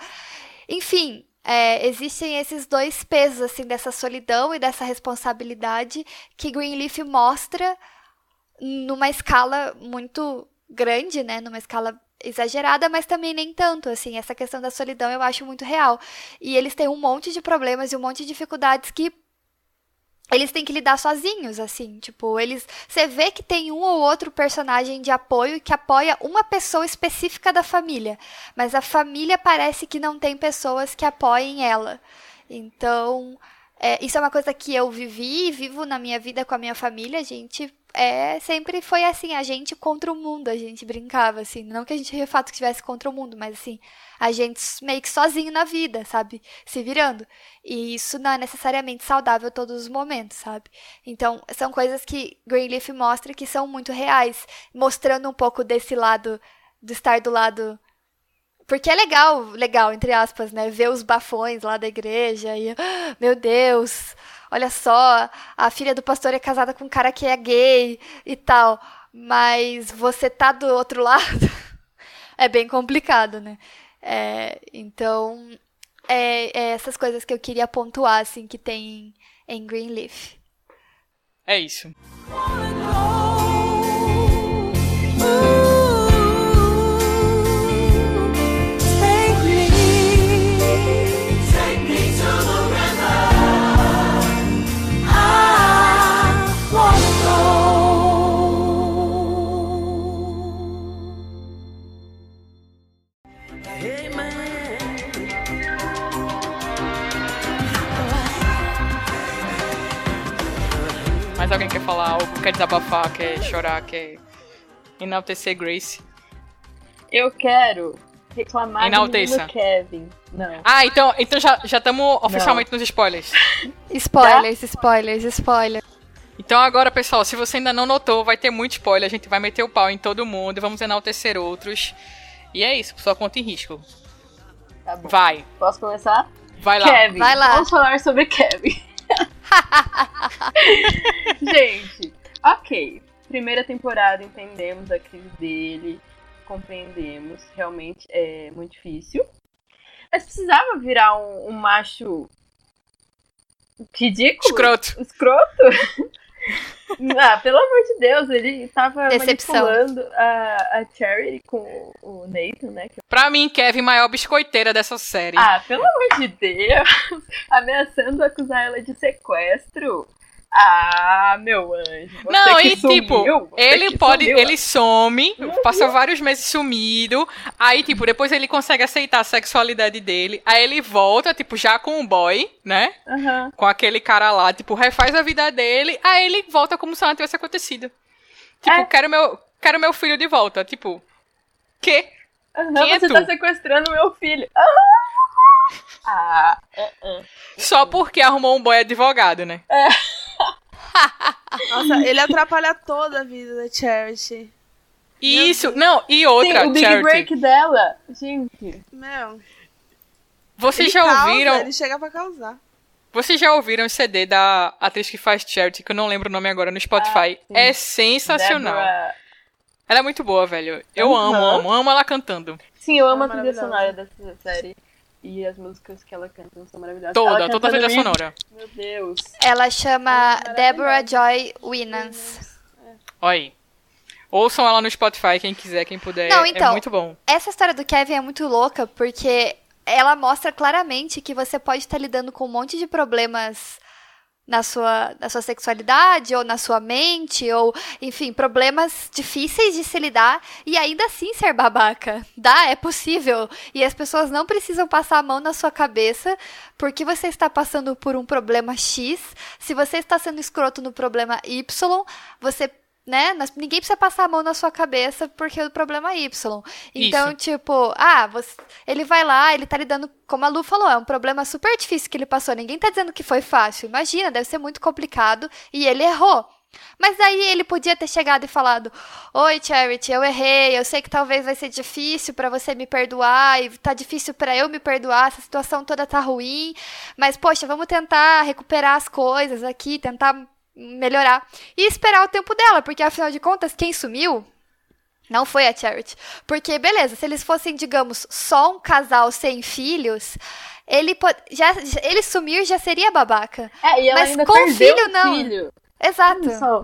Enfim, é, existem esses dois pesos, assim, dessa solidão e dessa responsabilidade que Greenleaf mostra numa escala muito grande, né? Numa escala exagerada, mas também nem tanto, assim. Essa questão da solidão eu acho muito real. E eles têm um monte de problemas e um monte de dificuldades que eles têm que lidar sozinhos, assim, tipo, eles, você vê que tem um ou outro personagem de apoio que apoia uma pessoa específica da família, mas a família parece que não tem pessoas que apoiem ela. Então, é, isso é uma coisa que eu vivi e vivo na minha vida com a minha família, a gente é, sempre foi assim, a gente contra o mundo, a gente brincava, assim. Não que a gente de fato estivesse contra o mundo, mas assim, a gente meio que sozinho na vida, sabe? Se virando. E isso não é necessariamente saudável todos os momentos, sabe? Então, são coisas que Greenleaf mostra que são muito reais, mostrando um pouco desse lado, de estar do lado porque é legal, legal, entre aspas, né? Ver os bafões lá da igreja e, ah, meu Deus, olha só, a filha do pastor é casada com um cara que é gay e tal. Mas você tá do outro <laughs> lado é bem complicado, né? É, então, é, é, essas coisas que eu queria pontuar, assim, que tem em Greenleaf. É isso. Alguém quer falar algo, quer desabafar, quer chorar, quer enaltecer Grace? Eu quero reclamar Enalteça. do Kevin. Não. Ah, então então já estamos oficialmente nos spoilers. <laughs> Spoilers, spoilers, spoilers. Então agora, pessoal, se você ainda não notou, vai ter muito spoiler, a gente vai meter o pau em todo mundo, vamos enaltecer outros. E é isso, sua conta em risco. Tá bom. Vai, Posso começar? vai lá. Kevin. Vai lá. Vamos falar sobre Kevin. <laughs> Gente, ok. Primeira temporada, entendemos a crise dele, compreendemos. Realmente é muito difícil. Mas precisava virar um, um macho ridículo? Escroto. Escroto? <laughs> ah, pelo amor de Deus, ele tava Decepção. manipulando a, a Cherry com o Nathan, né? que Pra mim, Kevin, maior biscoiteira dessa série. Ah, pelo amor de Deus! <laughs> Ameaçando acusar ela de sequestro. Ah, meu anjo. Não, e sumiu, tipo, ele pode, sumiu. ele some, passa vários meses sumido, aí tipo, depois ele consegue aceitar a sexualidade dele, aí ele volta, tipo, já com o boy, né? Aham. Com aquele cara lá, tipo, refaz a vida dele, aí ele volta como se nada tivesse acontecido. Tipo, É. quero meu, quero meu filho de volta, tipo, que? Quem é você tu? tá sequestrando meu filho. Ah! Ah, ah. Só porque arrumou um boy advogado, né? Nossa, ele atrapalha toda a vida da Charity. Isso, não, e Sim, outra, o big Charity. break dela. Gente. Meu, Vocês ele já causa, ouviram? Ele chega pra causar. Vocês já ouviram o CD da atriz que faz Charity, que eu não lembro o nome agora no Spotify? sim. é sensacional. Deborah- Ela é muito boa, velho. Eu Uhum. amo, amo, amo ela cantando. Sim, eu amo É a trilha maravilhosa. sonora dessa série. E as músicas que ela canta são maravilhosas. Toda, Ela toda a trilha sonora. Meu Deus. Ela chama maravilhosa. Deborah Joy Winans. Olha aí. Ouçam ela no Spotify, quem quiser, quem puder. Não, É então. muito bom. Essa história do Kevin é muito louca porque ela mostra claramente que você pode estar lidando com um monte de problemas na sua, na sua sexualidade ou na sua mente ou enfim problemas difíceis de se lidar e ainda assim ser babaca. Dá é possível. E as pessoas não precisam passar a mão na sua cabeça porque você está passando por um problema X. Se você está sendo escroto no problema Y você né? Ninguém precisa passar a mão na sua cabeça porque o problema é Y. Então, Isso. tipo, ah, você- ele vai lá, ele tá lidando, como a Lu falou, é um problema super difícil que ele passou. Ninguém tá dizendo que foi fácil. Imagina, deve ser muito complicado. E ele errou. Mas daí ele podia ter chegado e falado: Oi, Charity, eu errei. Eu sei que talvez vai ser difícil para você me perdoar e tá difícil para eu me perdoar. Essa situação toda tá ruim. Mas, poxa, vamos tentar recuperar as coisas aqui, tentar melhorar. E esperar o tempo dela, porque afinal de contas, quem sumiu não foi a Charity. Porque, beleza, se eles fossem, digamos, só um casal sem filhos, ele, já, ele sumir já seria babaca. É, e ela Mas ainda com filho, não. Filho. Exato. Só.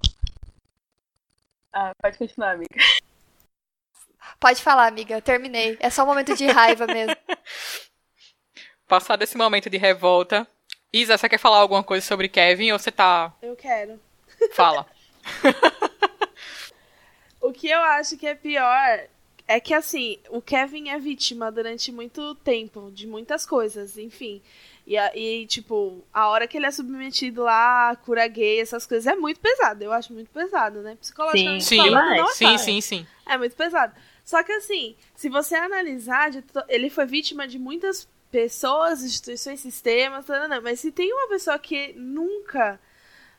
Ah, pode continuar, amiga. Pode falar, amiga. Terminei. É só um momento de raiva mesmo. <laughs> Passado esse momento de revolta. Isa, você quer falar alguma coisa sobre Kevin ou você tá. Eu quero. Fala. <laughs> o que eu acho que é pior é que assim, o Kevin é vítima durante muito tempo de muitas coisas, enfim. E, e, tipo, a hora que ele é submetido lá, cura gay, essas coisas, é muito pesado. Eu acho muito pesado, né? Psicologicamente sim, falando, sim, nossa, sim, sim, sim. É muito pesado. Só que assim, se você analisar, ele foi vítima de muitas pessoas, instituições, sistemas, mas se tem uma pessoa que nunca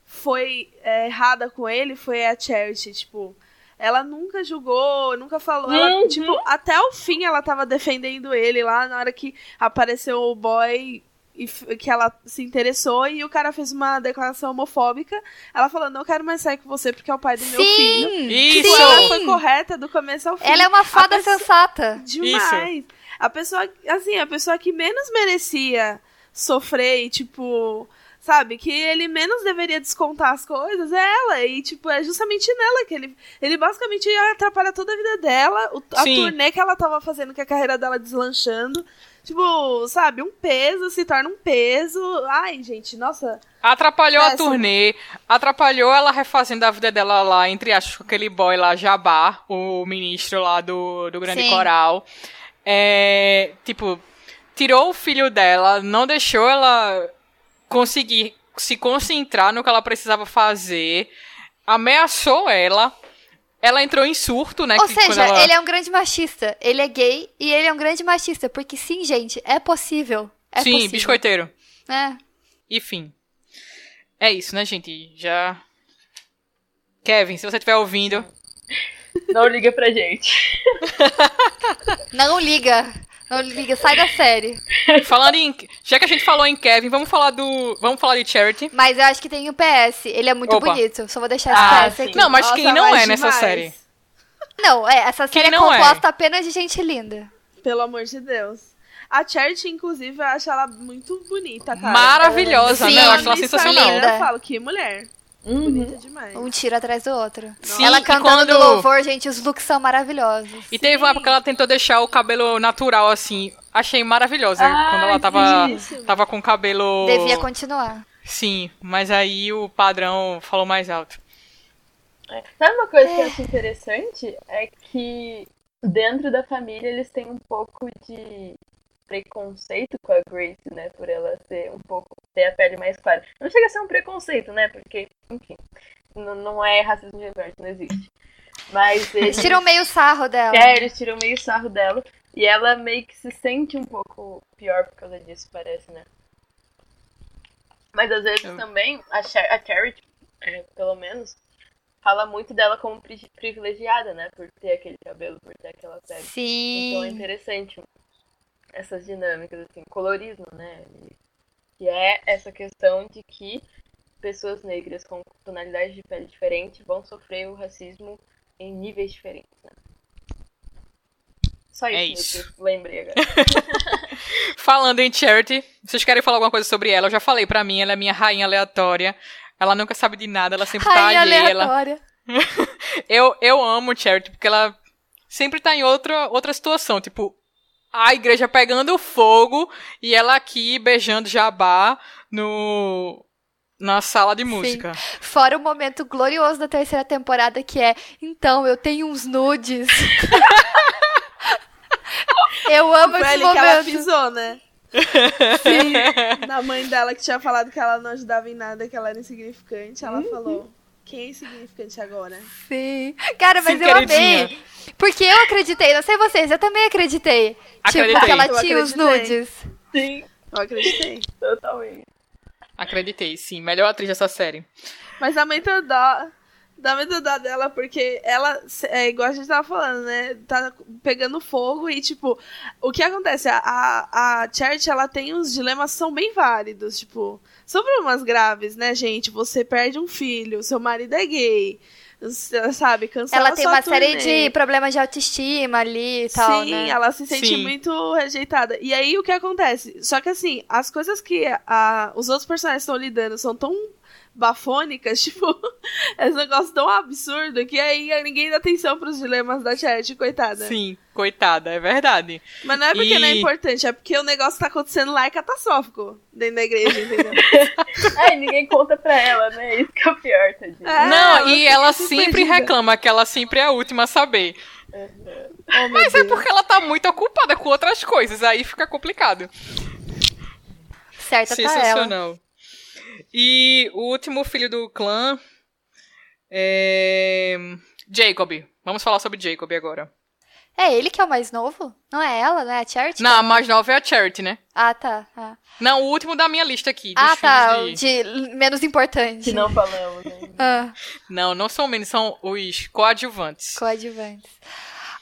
foi é, errada com ele, foi a Charity, tipo ela nunca julgou, nunca falou. Ela, uhum. tipo, até o fim ela tava defendendo ele lá na hora que apareceu o boy e que ela se interessou e o cara fez uma declaração homofóbica. Ela falou: Não quero mais sair com você porque é o pai do sim, meu filho. Isso! Tipo, ela foi correta do começo ao fim. Ela é uma fada sensata. Demais. Isso. A pessoa, assim, a pessoa que menos merecia sofrer e, tipo, sabe? Que ele menos deveria descontar as coisas é ela. E, tipo, é justamente nela que ele. Ele basicamente atrapalha toda a vida dela. O, a turnê que ela tava fazendo, que a carreira dela deslanchando. Tipo, sabe, um peso se torna um peso. Ai, gente, nossa. Atrapalhou a turnê, atrapalhou ela refazendo a vida dela lá, entre com aquele boy lá, Jabá, o ministro lá do, do Grande Sim. Coral. É, tipo, tirou o filho dela, não deixou ela conseguir se concentrar no que ela precisava fazer, ameaçou ela. Ela entrou em surto, né? Ou que seja, ela- ele é um grande machista. Ele é gay e ele é um grande machista. Porque sim, gente, é possível. É Sim, possível. biscoiteiro. É. Enfim. É isso, né, gente? Já. Kevin, se você estiver ouvindo, Não liga pra gente. <laughs> Não liga. Não liga, sai da série. falando em. Já que a gente falou em Kevin, vamos falar do. Vamos falar de Charity. Mas eu acho que tem o PS. Ele é muito Opa. bonito. Só vou deixar esse Ah, PS sim. aqui. Não, mas Nossa, quem não mas é nessa demais. série? Não, é, essa Quem série é não é? composta apenas de gente linda. Pelo amor de Deus. A Charity, inclusive, eu acho ela muito bonita, cara. Maravilhosa, Sim. né? Eu acho ela sensacional. Linda. Eu falo, que mulher. Bonita demais. Um tiro atrás do outro. Sim, ela cantando quando- louvor, gente, os looks são maravilhosos. E teve uma época que ela tentou deixar o cabelo natural, assim. Achei maravilhosa. Ai, quando ela tava, sim. tava com o cabelo. Devia continuar. Sim, mas aí o padrão falou mais alto. É. Sabe uma coisa que eu acho interessante? É que dentro da família eles têm um pouco de preconceito com a Grace, né? Por ela ser um pouco. ter a pele mais clara. Não chega a ser um preconceito, né? Porque, enfim, não, não é racismo reverso, não existe. Mas eles, tiram meio sarro dela. é, eles tiram meio sarro dela. E ela meio que se sente um pouco pior por causa disso, parece, né? Mas às vezes Eu- também a, Char a Charity, é, pelo menos, fala muito dela como pri- privilegiada, né? Por ter aquele cabelo, por ter aquela pele. Então é Sim. interessante essas dinâmicas, assim, colorismo, né? E, que é essa questão de que pessoas negras com tonalidade de pele diferente vão sofrer o racismo em níveis diferentes, né? Só isso, É isso. Deus, lembrei agora. <laughs> Falando em Charity, vocês querem falar alguma coisa sobre ela? Eu já falei, pra mim, ela é minha rainha aleatória. Ela nunca sabe de nada, ela sempre tá Rainha alheia. Ela... aleatória. <laughs> Eu, eu amo Charity, porque ela sempre tá em outra, outra situação. Tipo, a igreja pegando fogo e ela aqui beijando jabá no, na sala de música. Fora o momento glorioso da terceira temporada, que é Então, eu tenho uns nudes. <laughs> eu amo esse ali que ela momento. pisou, né? Sim. Na mãe dela que tinha falado que ela não ajudava em nada, que ela era insignificante. Ela falou: Quem é insignificante agora? Sim. Cara, mas Sim, eu queridinha. amei. Porque eu acreditei, não sei vocês, eu também acreditei. Acreditei. Tipo, que ela tinha os nudes. Sim, Eu acreditei. totalmente. Acreditei, sim. Melhor atriz dessa série. Mas dá muita dó. Dá medo da dela porque ela, é igual a gente tava falando, né? Tá pegando fogo e, tipo, o que acontece? A, a, a Charity, ela tem uns dilemas que são bem válidos, tipo, são problemas graves, né, gente? Você perde um filho, seu marido é gay, sabe? Cancela ela tem uma turnê. série de problemas de autoestima ali e tal, Sim, né? ela se sente Sim. muito rejeitada. E aí o que acontece? Só que assim, as coisas que a, os outros personagens estão lidando são tão bafônicas, <laughs> tipo, esse negócio tão absurdo que aí ninguém dá atenção pros dilemas da Charity, coitada. Sim, coitada, é verdade. Mas não é porque E- não é importante, é porque o negócio tá acontecendo lá é catastrófico dentro da igreja, entendeu? <laughs> Ai, ninguém conta pra ela, né? Isso que é o pior, tadinho. É, não, e fica ela sempre perdida. reclama que ela sempre é a última a saber. Oh, meu Mas é Deus. porque ela tá muito ocupada com outras coisas, aí fica complicado. Certa tá ela. E o último filho do clã é. Jacob. Vamos falar sobre Jacob agora. É ele que é o mais novo? Não é ela, não é a Charity? Não, a mais nova é a Charity, né? Ah, tá. Ah, Não, o último da minha lista aqui. dos ah tá. de- De menos importante. Que não falamos ainda. <laughs> Ah, Não, não são menos, são os coadjuvantes. coadjuvantes.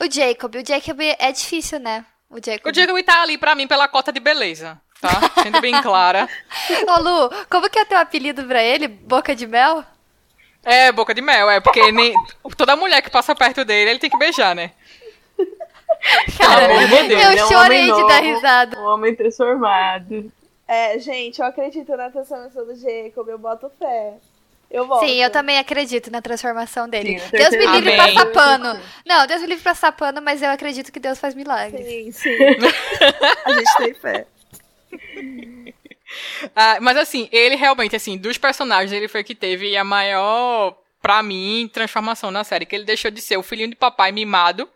O Jacob. O Jacob é difícil, né? O Jacob. O Jacob tá ali pra mim pela cota de beleza, tá? Sendo bem clara. Ô, Lu, como que é teu apelido pra ele? Boca de mel? É, boca de mel, é, porque nem, toda mulher que passa perto dele, ele tem que beijar, né? Cara, amor de Deus, eu é um chorei homem de dar novo, risada. Um homem transformado. É, gente, eu acredito na transformação do Jacob, eu boto fé. Eu volto. Sim, eu também acredito na transformação dele. Sim, Deus me livre Amém. pano. Não, Deus me livre pra passar pano, mas eu acredito que Deus faz milagres. Sim, sim. <laughs> A gente tem fé. Ah, mas assim, ele realmente, assim, dos personagens, ele foi que teve a maior, pra mim, transformação na série. Que ele deixou de ser o filhinho de papai mimado.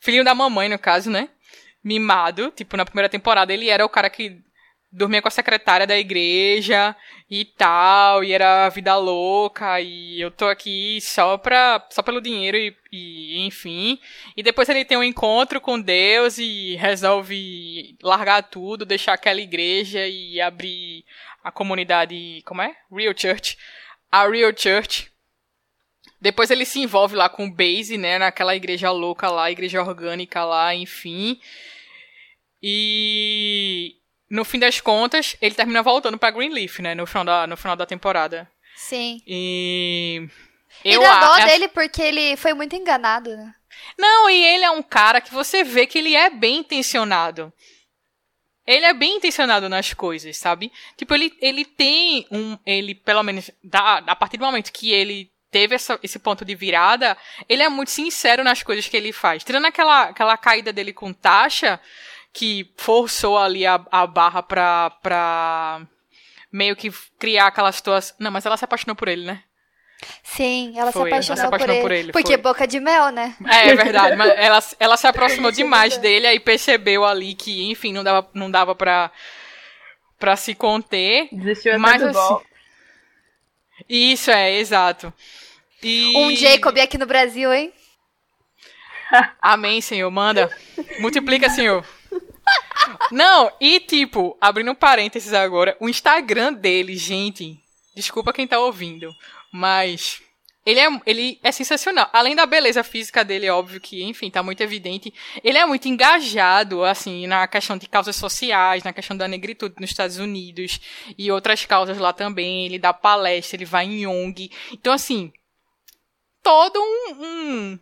Filhinho da mamãe, no caso, né? Mimado. Tipo, na primeira temporada, ele era o cara que dormia com a secretária da igreja e tal, e era vida louca, e eu tô aqui só pra, só pelo dinheiro e, e, enfim. E depois ele tem um encontro com Deus e resolve largar tudo, deixar aquela igreja e abrir a comunidade, como é? Real Church. A Real Church. Depois ele se envolve lá com o Base, né, naquela igreja louca lá, igreja orgânica lá, enfim. E no fim das contas, ele termina voltando pra Greenleaf, né, no final da, no final da temporada. Sim. E E eu dá dó acho- dele porque ele foi muito enganado, né? Não, e ele é um cara que você vê que ele é bem intencionado. Ele é bem intencionado nas coisas, sabe? Tipo, ele, ele tem um. Ele, pelo menos, da, a partir do momento que ele teve essa- esse ponto de virada, ele é muito sincero nas coisas que ele faz. Tirando aquela, aquela caída dele com Tasha, que forçou ali a, a barra pra, pra meio que criar aquela situação. Não, mas ela se apaixonou por ele, né? Sim, ela se Foi, ela apaixonou, se apaixonou por, por ele. ele, Porque foi. boca de mel, né? É, é verdade, mas <laughs> ela, ela se aproximou demais dele, aí percebeu ali que, enfim, não dava, não dava pra, pra se conter. Desistiu até Mas do assim. Isso, é, exato. E... Um Jacob aqui no Brasil, hein? <laughs> Amém, Senhor, manda. Multiplica, Senhor. Não, e tipo, abrindo um parênteses agora, o Instagram dele, gente, desculpa quem tá ouvindo, mas ele é, ele é sensacional. Além da beleza física dele, óbvio que, enfim, tá muito evidente, ele é muito engajado, assim, na questão de causas sociais, na questão da negritude nos Estados Unidos e outras causas lá também. Ele dá palestra, ele vai em ONG. Então, assim, todo um, um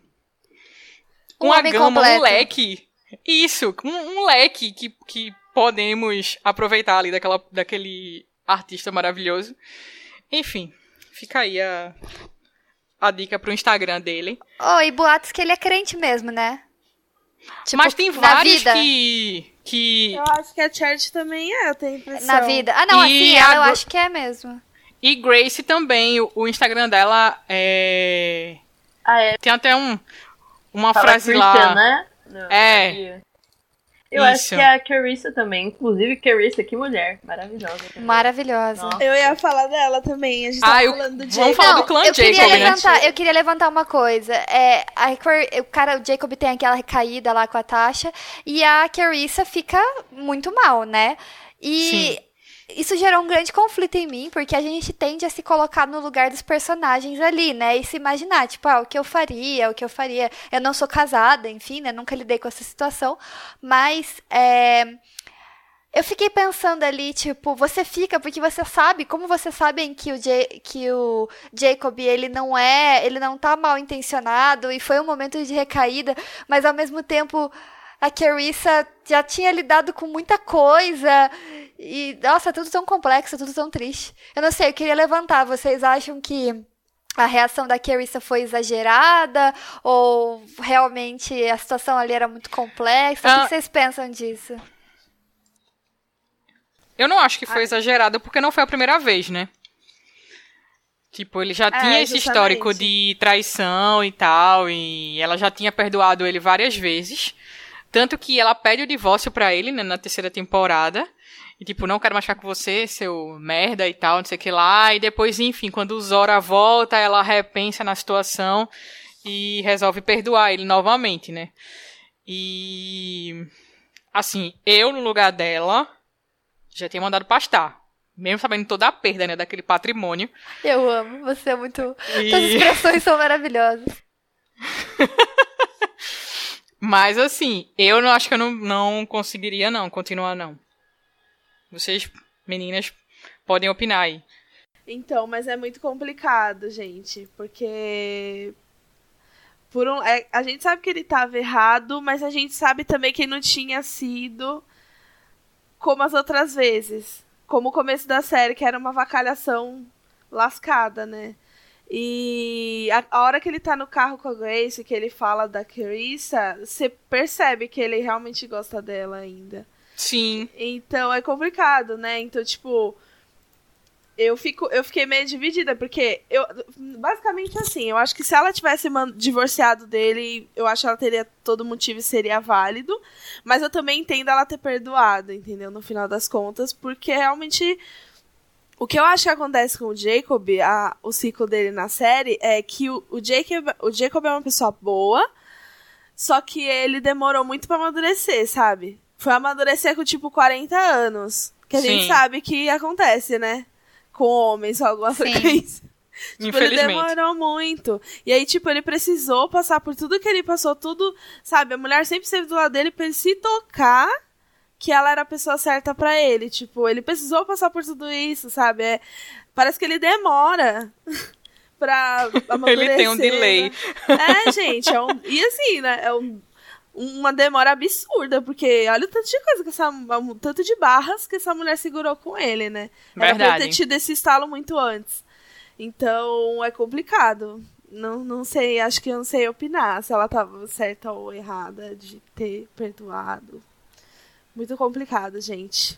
Um uma homem gama, completo. um leque. Isso, um, um leque que, que podemos aproveitar ali daquela, daquele artista maravilhoso. Enfim, fica aí a, a dica pro Instagram dele. Oh, e boatos que ele é crente mesmo, né? Tipo, Mas tem vários vida. que. que Eu acho que a Charity também é, eu tenho impressão. Na vida. Ah, não, E assim, ela eu acho que é mesmo. e Grace também, o, o Instagram dela é. Ah, é. Tem até um, uma Fala frase Christian, lá. né? Não, É. Eu Isso. acho que a Carissa também. Inclusive, Carissa, que mulher. Maravilhosa. também. Maravilhosa. Nossa. Eu ia falar dela também, a gente Ah, tava eu- falando do vamos Jacob. falar do clã eu queria Jacob, né? levantar, eu queria levantar uma coisa. É, a o cara, o Jacob tem aquela recaída lá com a Tasha e a Carissa fica muito mal, né? E Sim. Isso gerou um grande conflito em mim, porque a gente tende a se colocar no lugar dos personagens ali, né? E se imaginar, tipo, ah, o que eu faria, o que eu faria. Eu não sou casada, enfim, né? Nunca lidei com essa situação, mas é, eu fiquei pensando ali, tipo, você fica porque você sabe, como vocês sabem que o, que o Jacob, ele não é, ele não tá mal intencionado e foi um momento de recaída, mas ao mesmo tempo a Carissa já tinha lidado com muita coisa. E, nossa, tudo tão complexo, tudo tão triste. Eu não sei, eu queria levantar. Vocês acham que a reação da Carissa foi exagerada? Ou realmente a situação ali era muito complexa? Ah, o que vocês pensam disso? Eu não acho que foi ah. exagerada, porque não foi a primeira vez, né? Tipo, ele já é, tinha esse histórico de traição e tal, e ela já tinha perdoado ele várias vezes. Tanto que ela pede o divórcio para ele, né, na terceira temporada. E tipo, não quero ficar com você, seu merda e tal, não sei o que lá. E depois, enfim, quando o Zora volta, ela repensa na situação e resolve perdoar ele novamente, né? E. Assim, eu no lugar dela já tinha mandado pastar. Mesmo sabendo toda a perda, né, daquele patrimônio. Eu amo, você é muito. E... As expressões são maravilhosas. <laughs> Mas assim, eu não acho que eu não, não conseguiria, não, continuar não. Vocês, meninas, podem opinar aí. Então, mas é muito complicado, gente, porque por um, é, a gente sabe que ele estava errado, mas a gente sabe também que não tinha sido como as outras vezes, como o começo da série, que era uma vacalhação lascada, né? E a, a, hora que ele tá no carro com a Grace, que ele fala da Carissa, você percebe que ele realmente gosta dela ainda. Sim. Então é complicado, né? Então, tipo, eu fico eu fiquei meio dividida porque eu basicamente assim eu acho que se ela tivesse divorciado dele eu acho que ela teria todo motivo e seria válido mas eu também entendo ela ter perdoado entendeu no final das contas porque realmente o que eu acho que acontece com o Jacob, a, o ciclo dele na série, é que o, o, Jacob, o Jacob é uma pessoa boa, só que ele demorou muito para amadurecer, sabe? Foi amadurecer com tipo 40 anos. Que a Sim. gente sabe que acontece, né? Com homens ou alguma coisa. Tipo, ele demorou muito. E aí, tipo, ele precisou passar por tudo que ele passou, tudo, sabe? A mulher sempre esteve do lado dele pra ele se tocar que ela era a pessoa certa para ele. Tipo, ele precisou passar por tudo isso, sabe? É, parece que ele demora <laughs> pra amadurecer. <laughs> ele tem um delay. Né? É, gente, é um, e assim, né? É um, uma demora absurda, porque olha o tanto de coisa que essa. Um tanto de barras que essa mulher segurou com ele, né? Verdade. Ela ter tido esse estalo muito antes. Então é complicado. Não, não sei, acho que eu não sei opinar se ela tava certa ou errada de ter perdoado. Muito complicado, gente.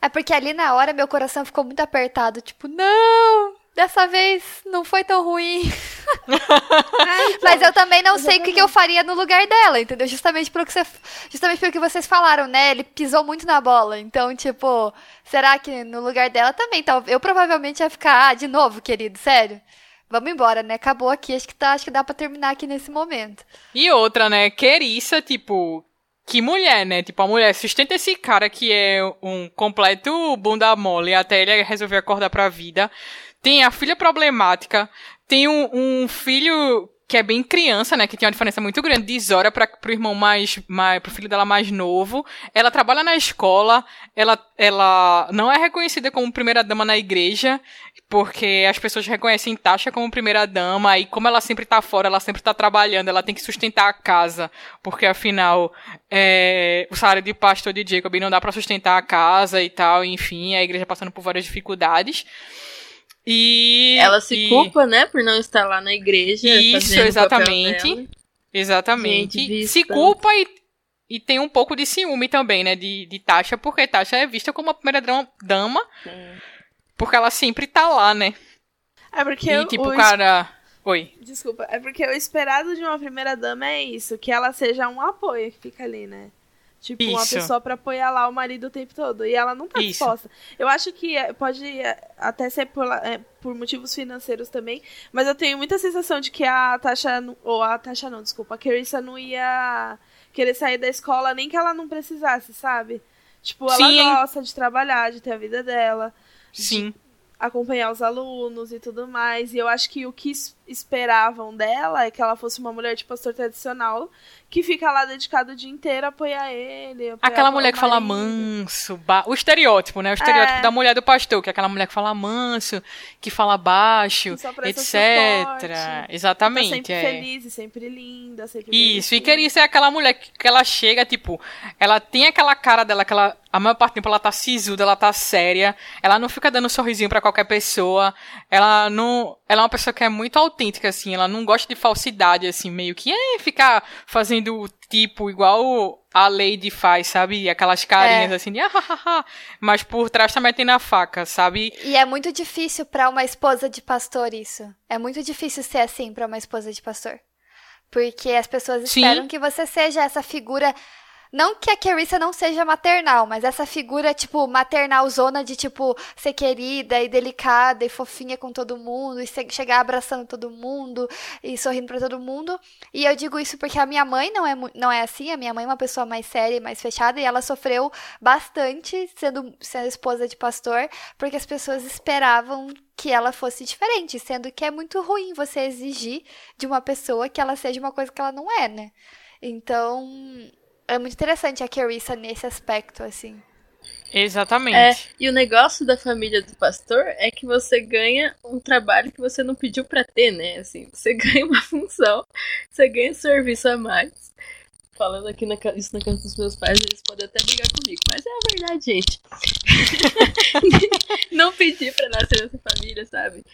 É porque ali na hora meu coração ficou muito apertado, tipo, não, dessa vez não foi tão ruim. <laughs> é, então, <laughs> Mas eu também não sei o que, que, eu faria no lugar dela, entendeu? Justamente pelo que você, justamente pelo que vocês falaram, né? Ele pisou muito na bola. Então, tipo, será que no lugar dela também? Então, eu provavelmente ia ficar, ah, de novo, querido, sério. Vamos embora, né? Acabou aqui, acho que tá, acho que dá para terminar aqui nesse momento. E outra, né? Queriça, tipo, que mulher, né? Tipo, a mulher sustenta esse cara que é um completo bunda mole até ele resolver acordar pra vida. Tem a filha problemática. Tem um, um filho que é bem criança, né? Que tem uma diferença muito grande de Zora para pro irmão mais, mais, pro filho dela mais novo. Ela trabalha na escola, ela, ela não é reconhecida como primeira dama na igreja, porque as pessoas reconhecem Tasha como primeira dama, e como ela sempre tá fora, ela sempre tá trabalhando, ela tem que sustentar a casa, porque afinal, é, o salário de pastor de Jacob não dá para sustentar a casa e tal, enfim, a igreja passando por várias dificuldades. E ela se e... culpa, né, por não estar lá na igreja. Isso, exatamente. Exatamente. Gente, se culpa e, e tem um pouco de ciúme também, né, de, de Tasha, porque Tasha é vista como a primeira dama. Sim. Porque ela sempre tá lá, né? É porque e, tipo, o cara. Oi. Desculpa, é porque o esperado de uma primeira dama é isso, que ela seja um apoio que fica ali, né? Tipo, Isso. uma pessoa para apoiar lá o marido o tempo todo. E ela não tá Isso. disposta. Eu acho que é, pode é, até ser por, é, por motivos financeiros também. Mas eu tenho muita sensação de que a Tasha. Ou a Tasha não, desculpa. A Carissa não ia querer sair da escola nem que ela não precisasse, sabe? Tipo, ela Sim. gosta de trabalhar, de ter a vida dela, Sim. acompanhar os alunos e tudo mais. E eu acho que o que esperavam dela é que ela fosse uma mulher de pastor tradicional que fica lá dedicada o dia inteiro a apoiar ele. apoiar Aquela mulher que fala manso, ba... o estereótipo, né? O estereótipo É. da mulher do pastor, que é aquela mulher que fala manso, que fala baixo, etc. suporte. Tá Exatamente. sempre é. feliz e sempre linda, sempre Isso, e bonitinha. Querice é aquela mulher que, que ela chega, tipo, ela tem aquela cara dela, que ela, a maior parte do tempo ela tá sisuda, ela tá séria, ela não fica dando um sorrisinho pra qualquer pessoa, ela não, ela é uma pessoa que é muito autêntica, assim, ela não gosta de falsidade, assim, meio que, é, ficar fazendo tipo igual a Lady faz, sabe? Aquelas carinhas É. assim de ah, ah, ah, ah, mas por trás tá metendo a faca, sabe? E é muito difícil pra uma esposa de pastor isso. É muito difícil ser assim pra uma esposa de pastor. Porque as pessoas Sim. esperam que você seja essa figura. Não que a Carissa não seja maternal, mas essa figura, tipo, maternal zona de, tipo, ser querida e delicada e fofinha com todo mundo, e chegar abraçando todo mundo e sorrindo pra todo mundo. E eu digo isso porque a minha mãe não é, não é assim, a minha mãe é uma pessoa mais séria e mais fechada, e ela sofreu bastante sendo, sendo esposa de pastor, porque as pessoas esperavam que ela fosse diferente, sendo que é muito ruim você exigir de uma pessoa que ela seja uma coisa que ela não é, né? Então, é muito interessante a Carissa nesse aspecto, assim. Exatamente. É, e o negócio da família do pastor é que você ganha um trabalho que você não pediu pra ter, né? Assim, você <laughs> ganha uma função, você ganha serviço a mais. Falando aqui na, isso na casa dos meus pais, eles podem até brigar comigo, mas é a verdade, gente. <laughs> não pedi pra nascer nessa família, sabe?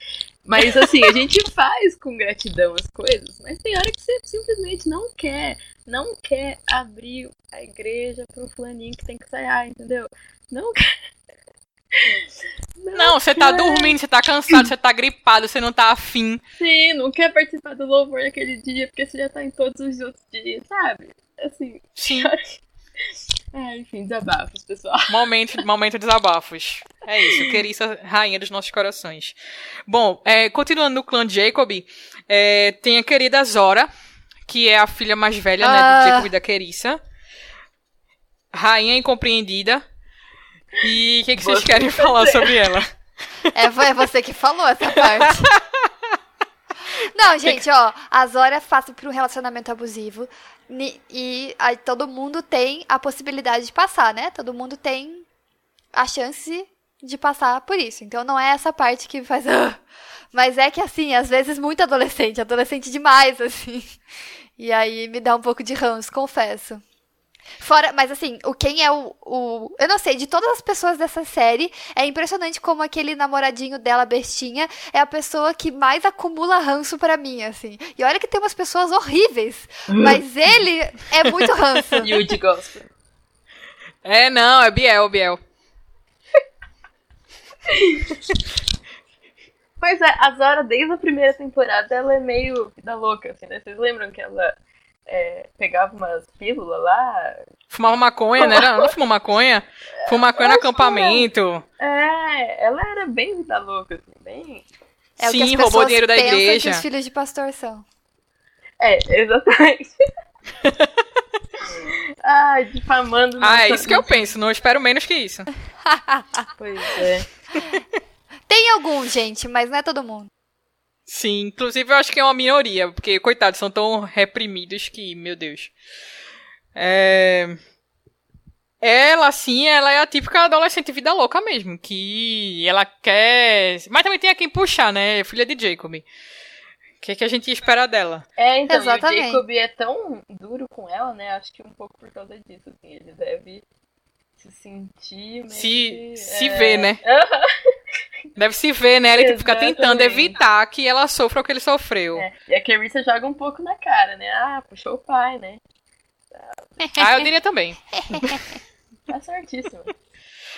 Mas assim, a gente faz com gratidão as coisas, mas tem hora que você simplesmente não quer, não quer abrir a igreja pro fulaninho que tem que ensaiar, entendeu? Não quer. Não, você tá dormindo, você tá cansado, você tá gripado, você não tá afim. Sim, não quer participar do louvor naquele dia porque você já tá em todos os outros dias, sabe? Assim, Sim. <laughs> é, enfim, desabafos, pessoal. <laughs> Momento, momento desabafos. É isso, Querissa, rainha dos nossos corações. Bom, é, continuando no clã Jacob, é, tem a querida Zora, que é a filha mais velha né, Ah. do Jacob e da Querissa. Rainha incompreendida. E o que, que vocês Você querem falar sobre ela? É, foi você que falou essa <laughs> parte. Não, gente, ó, a Zora passa por um relacionamento abusivo e aí todo mundo tem a possibilidade de passar, né? Todo mundo tem a chance de passar por isso. Então não é essa parte que faz. <laughs> Mas é que assim, às vezes muito adolescente, adolescente demais, assim. E aí me dá um pouco de ranço, confesso. Fora, mas assim, o quem é o, o. Eu não sei, de todas as pessoas dessa série, é impressionante como aquele namoradinho dela, bestinha, é a pessoa que mais acumula ranço pra mim, assim. E olha que tem umas pessoas horríveis, mas ele é muito ranço. <laughs> Gospel. É, não, é Biel, Biel. Pois é, a Zora, desde a primeira temporada, ela é meio vida louca, assim, né? Vocês lembram que ela é, pegava umas pílulas lá? Fumava maconha, né? Ela não fumou maconha? Fumou maconha no acampamento. É, ela era bem vida louca, assim, bem... É o que as Sim, roubou dinheiro da igreja. que os filhos de pastor são. É, exatamente. <laughs> Ai, difamando. Ah, é isso que eu penso. Não espero menos que isso. <laughs> <laughs> Pois é. Tem algum, gente, mas não é todo mundo. Sim, inclusive eu acho que é uma minoria, porque, coitados, são tão reprimidos que, meu Deus. É... Ela, assim, ela é a típica adolescente vida louca mesmo, que ela quer... Mas também tem a quem puxar, né? Filha de Jacob. O que, é que a gente espera dela? É, então, e o Exatamente. Jacob é tão duro com ela, né? Acho que um pouco por causa disso, assim, ele deve se sentir meio Se, que, se é, ver, né? Deve se ver, né? Ele fica tentando Exatamente. evitar que ela sofra o que ele sofreu. é. E a Carissa joga um pouco na cara, né? Ah, puxou o pai, né? Ah, eu diria também. <laughs> Tá certíssimo.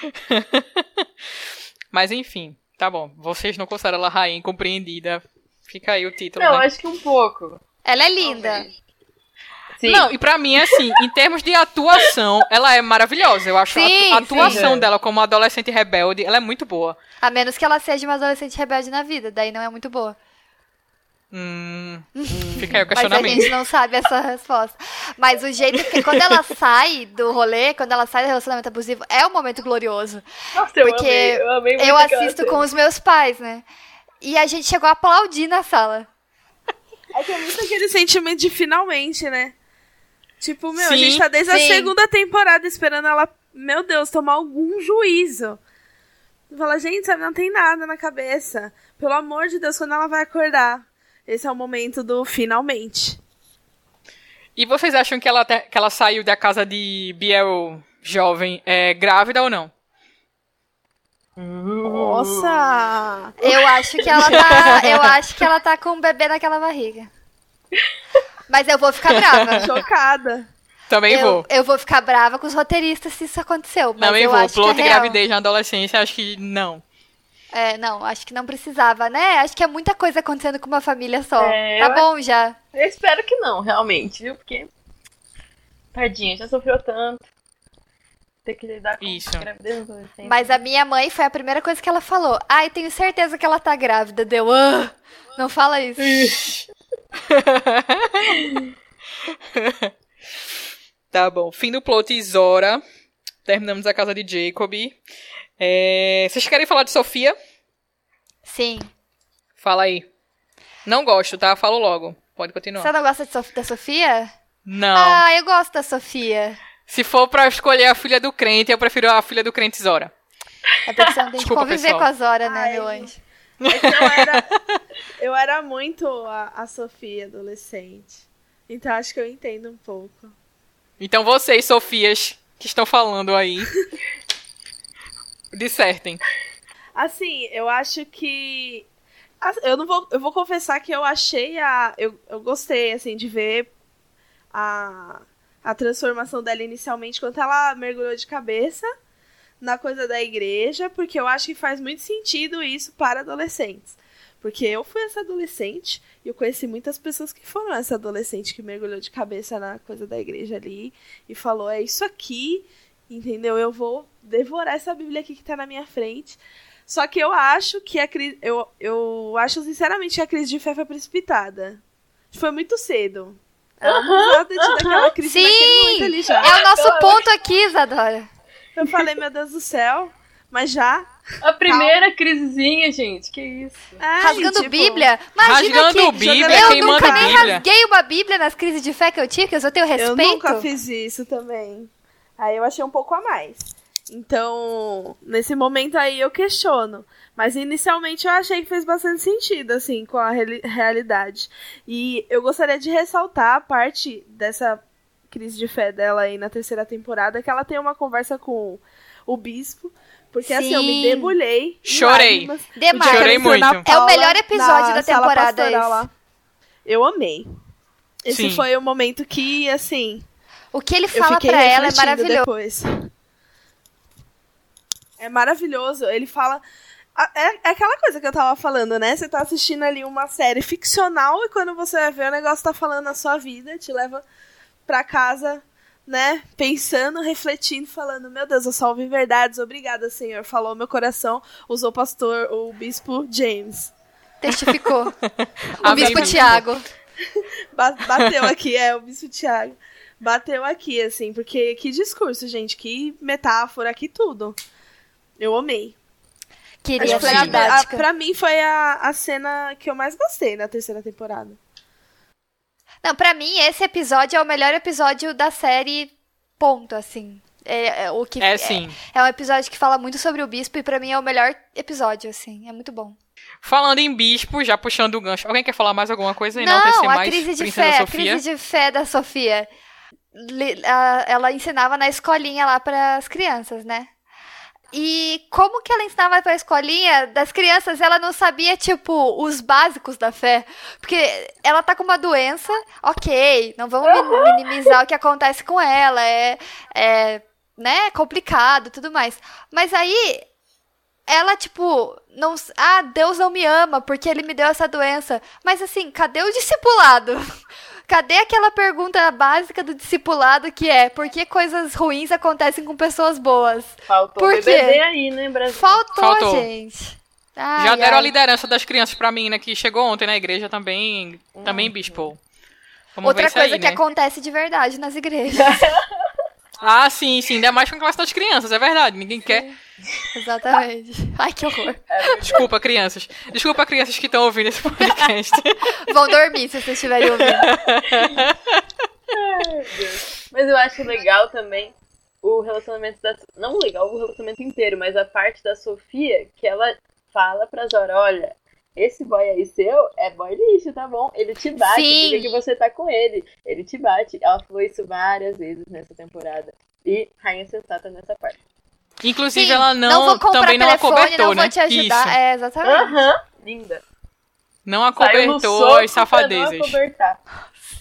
<laughs> Mas enfim, tá bom. Vocês não consideram ela rainha incompreendida. Fica aí o título, Não, né? acho que um pouco. Ela é linda. Sim. Não, e pra mim, assim, em termos de atuação, ela é maravilhosa. Eu acho Sim, a atu- a atuação sim. dela como adolescente rebelde, ela é muito boa. A menos que ela seja uma adolescente rebelde na vida, daí não é muito boa. Hum, <laughs> fica aí o Mas a questionamento. gente não sabe essa resposta. Mas o jeito que quando ela <laughs> sai do rolê, quando ela sai do relacionamento abusivo, é um momento glorioso. Nossa, eu Porque amei, eu amei muito Eu assisto com os meus pais, né? E a gente chegou a aplaudir na sala. É que é muito aquele sentimento de finalmente, né? Tipo, meu, a Sim, gente tá desde a sim. segunda temporada esperando ela, meu Deus, tomar algum juízo. Fala, gente, sabe, não tem nada na cabeça. Pelo amor de Deus, quando ela vai acordar. Esse é o momento do finalmente. E vocês acham que ela, te- que ela saiu da casa de Biel jovem é, grávida ou não? Nossa! Eu acho que ela tá. Eu acho que ela tá com um bebê naquela barriga. <laughs> Mas eu vou ficar brava. <laughs> Chocada. Também eu, vou. eu vou ficar brava com os roteiristas se isso aconteceu. Mas Também eu vou. acho Plot que é gravidez na adolescência, acho que não. É, não, acho que não precisava, né? Acho que é muita coisa acontecendo com uma família só. É, tá bom já. Eu espero que não, realmente, viu? Porque. Tadinha, já sofreu tanto. Ter que lidar com Isso. gravidez. Mas a minha mãe foi a primeira coisa que ela falou. Ai, tenho certeza que ela tá grávida. Deu. "Ah, não fala isso. <laughs> Tá bom. Fim do plot Zora. Terminamos a casa de Jacob. É, Vocês querem falar de Sofia? Sim. Fala aí. Não gosto, tá? Falo logo. Pode continuar. Você não gosta de Sof- da Sofia? Não. Ah, eu gosto da Sofia. Se for pra escolher a filha do crente, eu prefiro a filha do crente Zora. É porque você não tem <laughs> que conviver pessoal. com a Zora, né, Ai, meu anjo? É eu era, <laughs> eu era muito a, a Sofia adolescente. Então acho que eu entendo um pouco. Então vocês, Sofias, que estão falando aí, dissertem. Assim, eu acho que. Eu não vou. Eu vou confessar que eu achei a. Eu, eu gostei, assim, de ver a, a transformação dela inicialmente quando ela mergulhou de cabeça na coisa da igreja, porque eu acho que faz muito sentido isso para adolescentes. Porque eu fui essa adolescente e eu conheci muitas pessoas que foram essa adolescente que mergulhou de cabeça na coisa da igreja ali e falou: é isso aqui, entendeu? Eu vou devorar essa Bíblia aqui que tá na minha frente. Só que eu acho que a crise. Eu, eu acho sinceramente que a crise de fé foi precipitada. Foi muito cedo. Ela não precisava ter tido aquela crise naquele momento Sim! ali já. É o nosso ponto aqui, Isadora. Eu falei, meu Deus do céu, mas já. A primeira crisezinha, gente, que isso. Ai, Rasgando tipo, Bíblia. Imagina Rasgando que Bíblia, eu queimando nunca nem Bíblia. rasguei uma Bíblia nas crises de fé que eu tive, que eu só tenho Eu respeito. nunca fiz isso também. Aí eu achei um pouco a mais. Então, nesse momento aí eu questiono. Mas inicialmente eu achei que fez bastante sentido, assim, com a reali- realidade. E eu gostaria de ressaltar a parte dessa crise de fé dela aí na terceira temporada, que ela tem uma conversa com o bispo. Porque assim, eu me Sim. debulhei. Chorei. lágrimas. Demais. Chorei muito. É o melhor episódio da temporada pastoral esse. lá. Eu amei. Esse Sim. foi o momento que, assim, O que ele fala pra ela é maravilhoso. depois. É maravilhoso. Ele fala. É, é aquela coisa que eu tava falando, né? Você tá assistindo ali uma série ficcional e quando você vai ver o negócio tá falando na sua vida, te leva pra casa, né? Pensando, refletindo, falando: Meu Deus, eu só ouvi verdades, obrigada, Senhor. Falou meu coração, usou o pastor, o bispo James. Testificou. <laughs> o bispo. Tiago. Ba- Bateu aqui, é, o bispo Tiago. Bateu aqui, assim, porque que discurso, gente, que metáfora, que tudo. Eu amei. Queria Acho que foi a- a- pra mim foi a, a cena que eu mais gostei na terceira temporada. Não, pra mim, esse episódio é o melhor episódio da série, ponto, assim. É, é o que É sim. É, é um episódio que fala muito sobre o bispo e pra mim é o melhor episódio, assim. É muito bom. Falando em bispo, já puxando o gancho. Alguém quer falar mais alguma coisa? E não, Não, a mais crise de Princesa fé, a crise de fé da Sofia. Ela ensinava na escolinha lá para as crianças, né? E como que ela ensinava pra escolinha das crianças, ela não sabia, tipo, os básicos da fé. Porque ela tá com uma doença, ok, não vamos mi- minimizar o que acontece com ela, é, é né, complicado e tudo mais. Mas aí, ela, tipo, não. Ah, Deus não me ama porque ele me deu essa doença. Mas assim, cadê o discipulado? <laughs> Cadê aquela pergunta básica do discipulado que é por que coisas ruins acontecem com pessoas boas? Faltou Por BBB quê? aí, né, Brasil? Faltou, Faltou. gente. Ai, Já deram ai. a liderança das crianças pra menina que chegou ontem na igreja também, também bispo. Vamos Outra coisa aí, que né? acontece de verdade nas igrejas. <laughs> Ah, sim, sim, ainda mais com a classe das crianças, é verdade. Ninguém quer. <laughs> Exatamente. Ai, que horror. Desculpa, crianças. Desculpa, crianças que estão ouvindo esse podcast. <laughs> Vão dormir se vocês estiverem ouvindo. Mas eu acho legal também o relacionamento da. Não legal o relacionamento inteiro, mas a parte da Sofia que ela fala pra Zora: olha, esse boy aí seu é boy lixo, tá bom? Ele te bate, Sim. diga que você tá com ele. Ele te bate. Ela falou isso várias vezes nessa temporada. E Rainha Sensata nessa parte. Inclusive, Sim, ela não, vou comprar também não telefone, acobertou, não né? vou te ajudar. Isso. É, exatamente. Aham, linda. Não acobertou as safadezas. não acobertar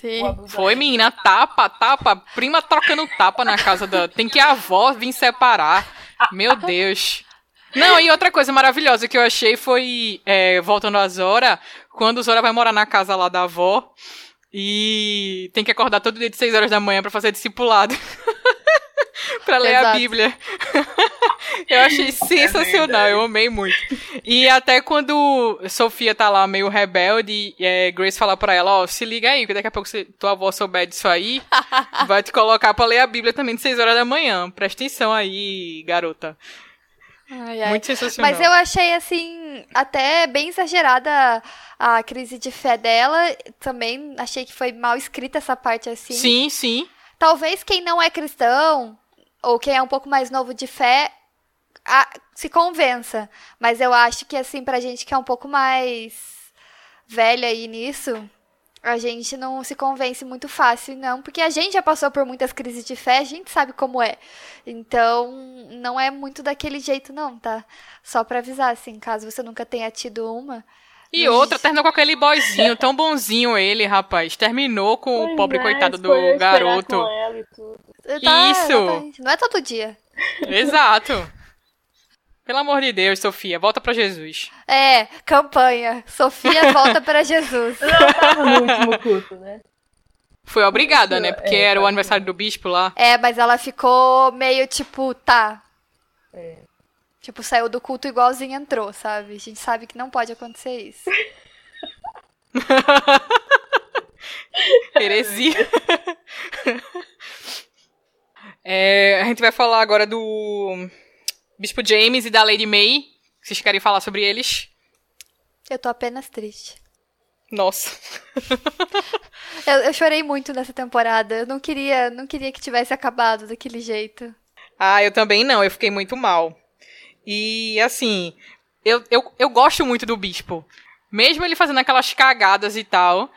Sim. Foi, menina, tapa, tapa, prima trocando tapa na casa da. Tem que a avó vir separar. <laughs> Meu Deus. Não, e outra coisa maravilhosa que eu achei foi, é, voltando a Zora, quando Zora vai morar na casa lá da avó e tem que acordar todo dia de 6 horas da manhã pra fazer discipulado. <laughs> pra ler a Exato. Bíblia. <laughs> eu achei sensacional, eu amei muito. E até quando Sofia tá lá meio rebelde, é, Grace fala pra ela, ó, se liga aí, que daqui a pouco se tua avó souber disso aí, <laughs> vai te colocar pra ler a Bíblia também de 6 horas da manhã. Presta atenção aí, garota. Ai, ai. Muito sensacional. Mas eu achei, assim, até bem exagerada a crise de fé dela. Também achei que foi mal escrita essa parte, assim. Sim, sim. Talvez quem não é cristão, ou quem é um pouco mais novo de fé, a- se convença. Mas eu acho que, assim, pra gente que é um pouco mais velha aí nisso, a gente não se convence muito fácil, não. Porque a gente já passou por muitas crises de fé, a gente sabe como é. Então, não é muito daquele jeito, não, tá? Só pra avisar, assim, caso você nunca tenha tido uma. E outra, terminou com aquele boyzinho, tão bonzinho ele, rapaz. Terminou com o Pois pobre é, coitado do garoto. com ela e tudo. Tá, Isso. exatamente. Não é todo dia. Exato. Pelo amor de Deus, Sofia, volta pra Jesus. É, campanha. Sofia volta para <laughs> Jesus. Não tava no último culto, né? Foi obrigada, né? Porque É, era o pode aniversário do bispo lá. É, mas ela ficou meio tipo, tá. É. Tipo, saiu do culto igualzinho entrou, sabe? A gente sabe que não pode acontecer isso. <laughs> Heresia. <laughs> É, a gente vai falar agora do Bispo James e da Lady May. Vocês querem falar sobre eles? Eu tô apenas triste. Nossa. <laughs> Eu, eu chorei muito nessa temporada. Eu não queria, não queria que tivesse acabado daquele jeito. Ah, eu também não, eu fiquei muito mal. E assim, eu, eu, eu gosto muito do bispo. Mesmo ele fazendo aquelas cagadas e tal.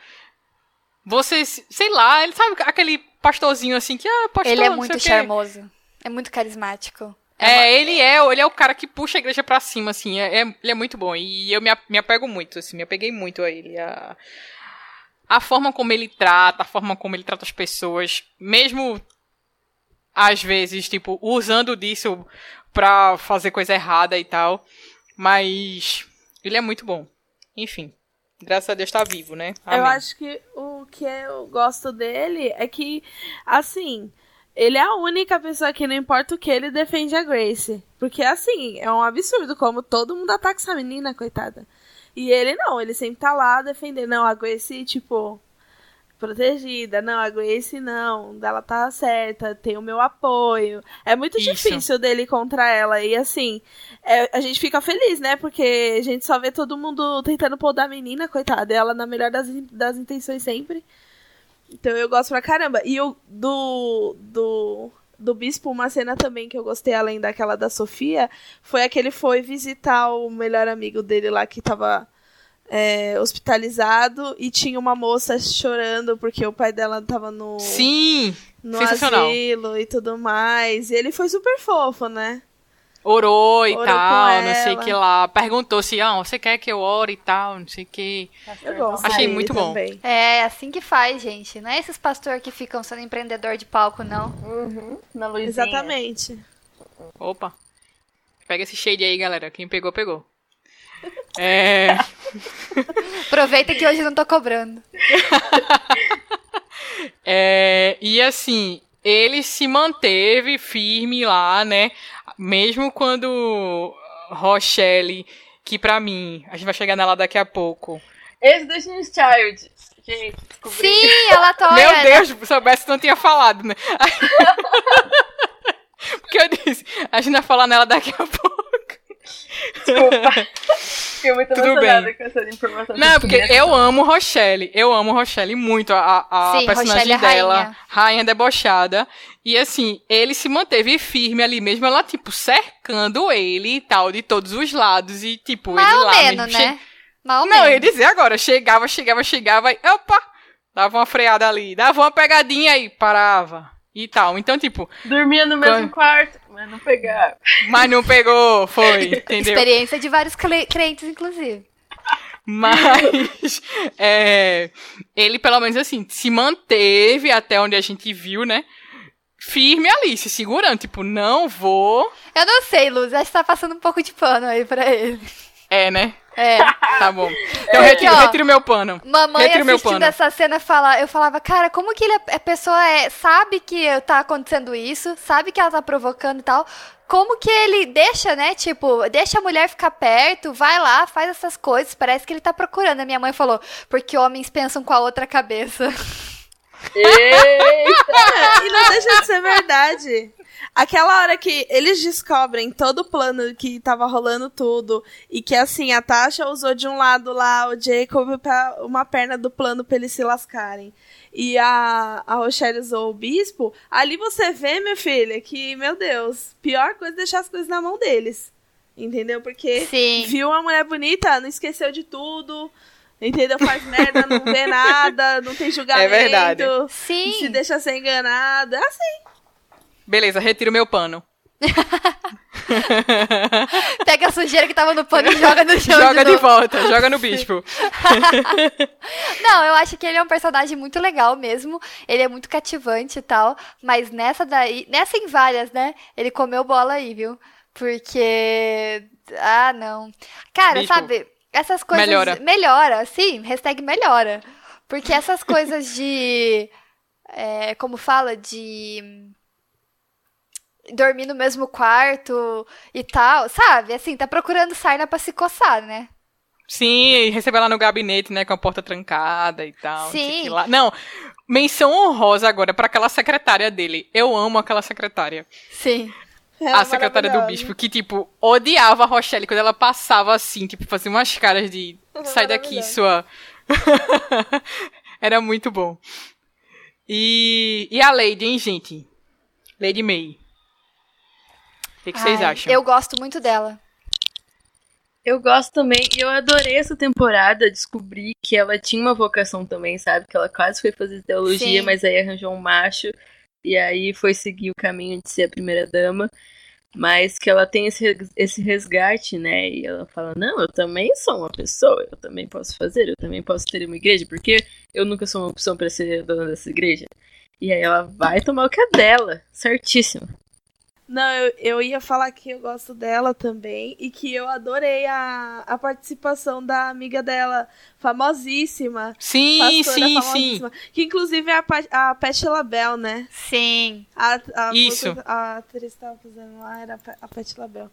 Vocês, sei lá, ele sabe aquele pastorzinho assim que, ah, pastor, Ele é muito charmoso. É muito carismático. É, ele é, ele é o cara que puxa a igreja pra cima, assim. É, é- ele é muito bom. E eu me, me apego muito, assim, me apeguei muito a ele. A, a forma como ele trata, a forma como ele trata as pessoas, mesmo às vezes, tipo, usando disso pra fazer coisa errada e tal. Mas ele é muito bom. Enfim. Graças a Deus tá vivo, né? Eu Amém. acho que o que eu gosto dele é que, assim, ele é a única pessoa que não importa o que ele defende a Grace. Porque, assim, é um absurdo como todo mundo ataca essa menina, coitada. E ele não, ele sempre tá lá defendendo. Não, a Grace, tipo, protegida. Não, a Grace não. Ela tá certa, tem o meu apoio. É muito Isso. difícil dele contra ela. E assim, é, a gente fica feliz, né? Porque a gente só vê todo mundo tentando podar a menina, coitada. Ela na melhor das, das intenções sempre. Então eu gosto pra caramba. E o do. do. Do Bispo, uma cena também que eu gostei, além daquela da Sofia, foi a que ele foi visitar o melhor amigo dele lá que tava é, hospitalizado e tinha uma moça chorando porque o pai dela tava no, Sim! no asilo e tudo mais. E ele foi super fofo, né? Orou e Orou tal, com não sei que lá. Perguntou se, ah, você quer que eu ore e tal, não sei o que. Eu gosto Achei muito bom. também. É assim que faz, gente. Não é esses pastor que ficam sendo empreendedor de palco, não. Uhum, na luzinha. Exatamente. Opa. Pega esse shade aí, galera. Quem pegou, pegou. <laughs> É. Aproveita que hoje eu não tô cobrando. <laughs> É, e assim, ele se manteve firme lá, né? Mesmo quando Rochelle que pra mim, a gente vai chegar nela daqui a pouco. Esse Destiny's Child. Gente, descobri. Sim, <laughs> aleatória. Meu né? Deus, se soubesse, não tinha falado, né? <laughs> Porque eu disse, a gente vai falar nela daqui a pouco. Desculpa. Fiquei muito Tudo emocionada bem. com essa informação. Não, porque eu amo Rochelle. Eu amo Rochelle muito. A, a Sim, personagem Rochelle é dela, rainha. rainha debochada. E assim, ele se manteve firme ali mesmo. Ela, tipo, cercando ele e tal, de todos os lados. E, tipo, Mais ele ou lá menos, mesmo. né? Ou Não, eu ia menos. dizer agora. Chegava, chegava, chegava. E, opa! Dava uma freada ali. Dava uma pegadinha e parava. E tal. Então, tipo, Dormia no mesmo Quando- quarto, mas não pegava. mas não pegou, foi, <laughs> entendeu? Experiência de vários cre- crentes, inclusive. Mas <laughs> é, ele, pelo menos assim, se manteve até onde a gente viu, né? Firme ali, se segurando. Tipo, não vou. Eu não sei, Luz. Acho que tá passando um pouco de pano aí pra ele. É, né? É. <laughs> Tá bom. Então É, retiro, retiro meu pano. Mamãe Retiro meu pano. essa cena, fala, eu falava, cara, como que ele, a pessoa é, sabe que tá acontecendo isso, sabe que ela tá provocando e tal, como que ele deixa, né, tipo, deixa a mulher ficar perto, vai lá, faz essas coisas, parece que ele tá procurando. A minha mãe falou, porque homens pensam com a outra cabeça. Eita! É, e não deixa de ser verdade. Aquela hora que eles descobrem todo o plano que tava rolando tudo e que assim a Tasha usou de um lado lá o Jacob pra uma perna do plano pra eles se lascarem. E a, a Rochelle usou o bispo. Ali você vê, minha filha, que, meu Deus, pior coisa é deixar as coisas na mão deles. Entendeu? Porque Sim. viu uma mulher bonita, não esqueceu de tudo. Entendeu? Faz merda, não vê nada, não tem julgamento. É verdade. Sim. Se deixa ser enganado. É assim. Beleza, retiro meu pano. <laughs> Pega a sujeira que tava no pano e joga no <laughs> chão joga de de volta, joga no bispo. <laughs> Não, eu acho que ele é um personagem muito legal mesmo. Ele é muito cativante e tal. Mas nessa daí. Nessa em várias, né? Ele comeu bola aí, viu? Porque. Ah, não. Cara, Bispo. sabe? Essas coisas. Melhora. Melhora, sim. Hashtag melhora. Porque essas coisas de. é, como fala? De. Dormir no mesmo quarto e tal, sabe? Assim, tá procurando sarna pra se coçar, né? Sim, e receber lá no gabinete, né, com a porta trancada e tal. Sim. lá. Não, menção honrosa agora pra aquela secretária dele. Eu amo aquela secretária. Sim. Ela a é secretária do bispo, que, tipo, odiava a Rochelle quando ela passava assim, tipo, fazia umas caras de sai daqui, sua. <laughs> Era muito bom. E, e a Lady, hein, gente? Lady May. O que, que vocês Ai, acham? Eu gosto muito dela. Eu gosto também, e eu adorei essa temporada, descobri que ela tinha uma vocação também, sabe? Que ela quase foi fazer teologia, Sim. mas aí arranjou um macho, e aí foi seguir o caminho de ser a primeira dama, mas que ela tem esse, esse resgate, né? E ela fala, não, eu também sou uma pessoa, eu também posso fazer, eu também posso ter uma igreja, porque eu nunca sou uma opção pra ser dona dessa igreja. E aí ela vai tomar o que é dela, certíssimo. Não, eu, eu ia falar que eu gosto dela também e que eu adorei a, a participação da amiga dela, famosíssima. Sim, pastora sim, sim. famosíssima, Que inclusive é a, a Patti LaBelle, né? Sim. A, a, Isso. moça- a atriz que tava fazendo lá era a Pa- a Patti LaBelle.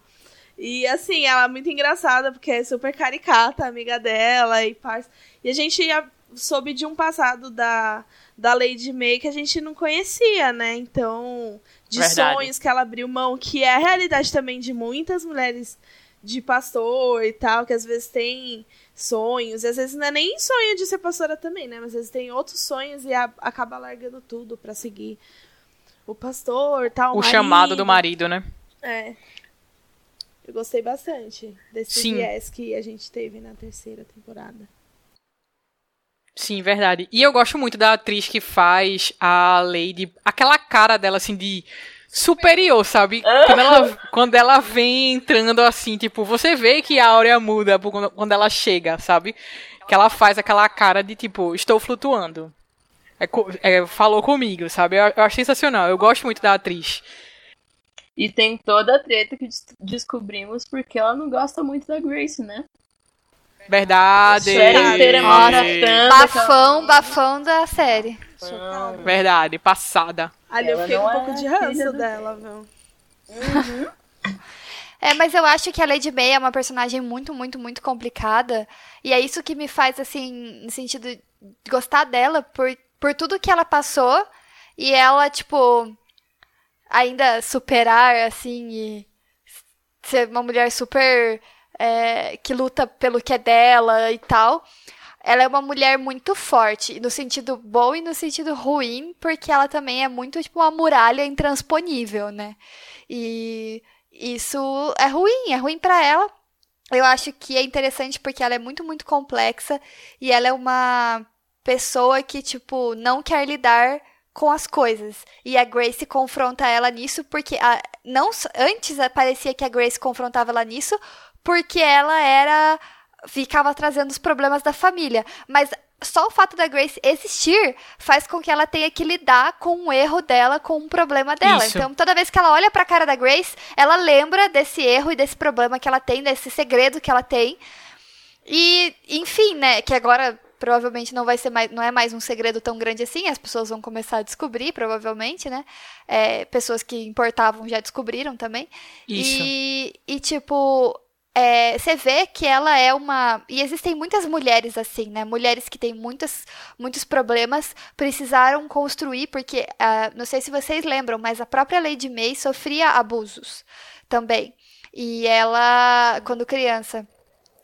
E assim, ela é muito engraçada porque é super caricata, a amiga dela e parça. E a gente já soube de um passado da, da Lady May que a gente não conhecia, né? Então, de Verdade. sonhos que ela abriu mão, que é a realidade também de muitas mulheres de pastor e tal, que às vezes tem sonhos, e às vezes não é nem sonho de ser pastora também, né? Mas às vezes tem outros sonhos e a- acaba largando tudo pra seguir o pastor, tal, O chamado do marido, né? É. Eu gostei bastante desse Sim. viés que a gente teve na terceira temporada. Sim, verdade. E eu gosto muito da atriz que faz a Lady. Aquela cara dela, assim, de superior, sabe? Quando ela, quando ela vem entrando assim, tipo, você vê que a áurea muda quando, ela chega, sabe? Que ela faz aquela cara de tipo, estou flutuando. É, é, falou comigo, sabe? Eu, eu acho sensacional. Eu gosto muito da atriz. E tem toda a treta que des- descobrimos porque ela não gosta muito da Grace, né? Verdade. Série maltratando. Bafão, bafão da série. Chocada. Verdade, passada. Ali eu fiquei um é pouco de ranço dela, viu? É, mas eu acho que a Lady May é uma personagem muito, muito, muito complicada. E é isso que me faz, assim, no sentido de gostar dela por, por tudo que ela passou. E ela, tipo, ainda superar, assim, e ser uma mulher super. É, que luta pelo que é dela e tal. Ela é uma mulher muito forte, no sentido bom e no sentido ruim, porque ela também é muito, tipo, uma muralha intransponível, né? E isso é ruim, é ruim para ela. Eu acho que é interessante porque ela é muito, muito complexa e ela é uma pessoa que, tipo, não quer lidar com as coisas. E a Grace confronta ela nisso porque a, não antes parecia que a Grace confrontava ela nisso porque ela era ficava trazendo os problemas da família, mas só o fato da Grace existir faz com que ela tenha que lidar com um erro dela, com um problema dela. Isso. Então, toda vez que ela olha para a cara da Grace, ela lembra desse erro e desse problema que ela tem, desse segredo que ela tem. E, enfim, né, que agora provavelmente não vai ser mais, não é mais um segredo tão grande assim, as pessoas vão começar a descobrir, provavelmente, né? É, pessoas que importavam já descobriram também. Isso. E, e tipo, é, você vê que ela é uma. E existem muitas mulheres assim, né? Mulheres que têm muitos, muitos problemas, precisaram construir, porque, uh, não sei se vocês lembram, mas a própria Lady May sofria abusos também. E ela, quando criança.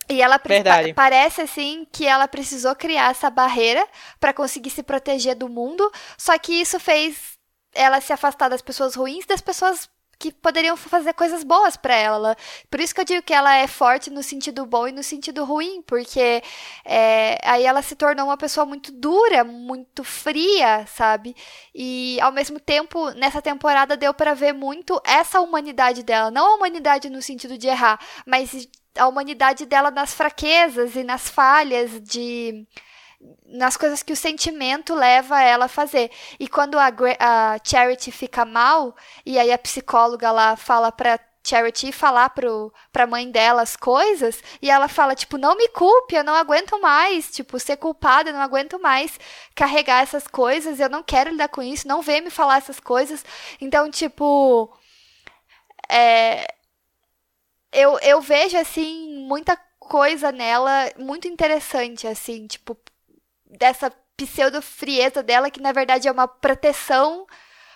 E ela pa parece assim que ela precisou criar essa barreira para conseguir se proteger do mundo, só que isso fez ela se afastar das pessoas ruins, das pessoas que poderiam fazer coisas boas para ela. Por isso que eu digo que ela é forte no sentido bom e no sentido ruim, porque é, aí ela se tornou uma pessoa muito dura, muito fria, sabe? E ao mesmo tempo, nessa temporada deu para ver muito essa humanidade dela, não a humanidade no sentido de errar, mas a humanidade dela nas fraquezas e nas falhas de nas coisas que o sentimento leva ela a fazer. E quando a, a Charity fica mal, e aí a psicóloga lá fala pra Charity falar pro, pra mãe dela as coisas, e ela fala, tipo, não me culpe, eu não aguento mais, tipo, ser culpada, eu não aguento mais carregar essas coisas, eu não quero lidar com isso, não vem me falar essas coisas. Então, tipo, é, eu, eu vejo, assim, muita coisa nela muito interessante, assim, tipo, dessa pseudo-frieza dela, que na verdade é uma proteção,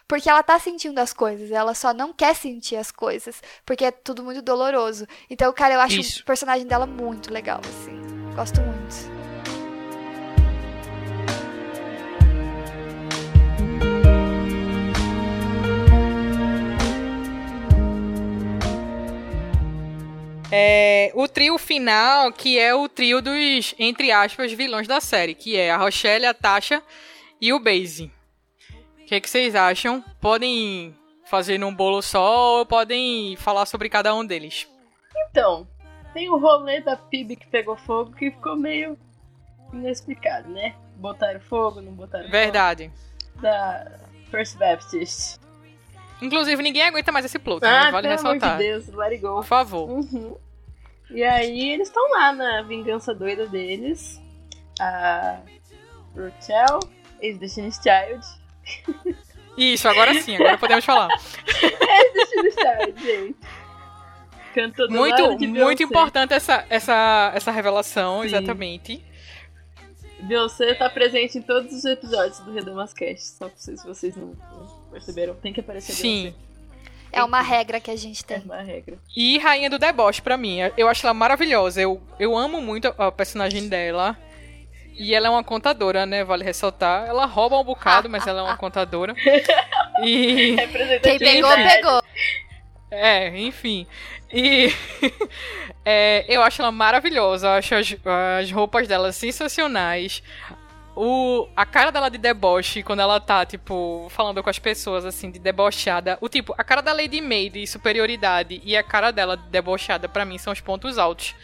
porque ela tá sentindo as coisas, ela só não quer sentir as coisas, porque é tudo muito doloroso. Então, cara, eu acho Isso. o personagem dela muito legal, assim. Gosto muito. É, o trio final, que é o trio dos, entre aspas, vilões da série, que é a Rochelle, a Tasha e o Basie. O que, é que vocês acham? Podem fazer num bolo só ou podem falar sobre cada um deles? Então, tem o rolê da PIB que pegou fogo que ficou meio inexplicado, né? Botaram fogo, não botaram Verdade. Fogo. Da First Baptist. Inclusive, ninguém aguenta mais esse plot, ah, né? Vale pelo ressaltar. Amor de Deus, let it go. Por favor. Uhum. E aí eles estão lá na vingança doida deles. A Rochelle, ex-Destiny's Child. Isso, agora sim, agora podemos falar. <laughs> ex-Destiny's Child, gente. Do muito, muito importante essa, essa, essa revelação, sim. exatamente. Beyoncé tá presente em todos os episódios do Redamascast. Só pra vocês, vocês não perceberam, tem que aparecer Sim. Beyoncé. É uma regra que a gente tem. É uma regra. E Rainha do Deboche, pra mim. Eu acho ela maravilhosa. Eu, eu amo muito a, a personagem dela. E ela é uma contadora, né? Vale ressaltar. Ela rouba um bocado, mas ela é uma <laughs> contadora. <laughs> E. Quem pegou, pegou. É, enfim. E <laughs> é, eu acho ela maravilhosa. Eu acho as, as roupas dela sensacionais o, a cara dela de deboche, quando ela tá, tipo, falando com as pessoas, assim, de debochada. O tipo, a cara da Lady May de superioridade e a cara dela de debochada, para mim, são os pontos altos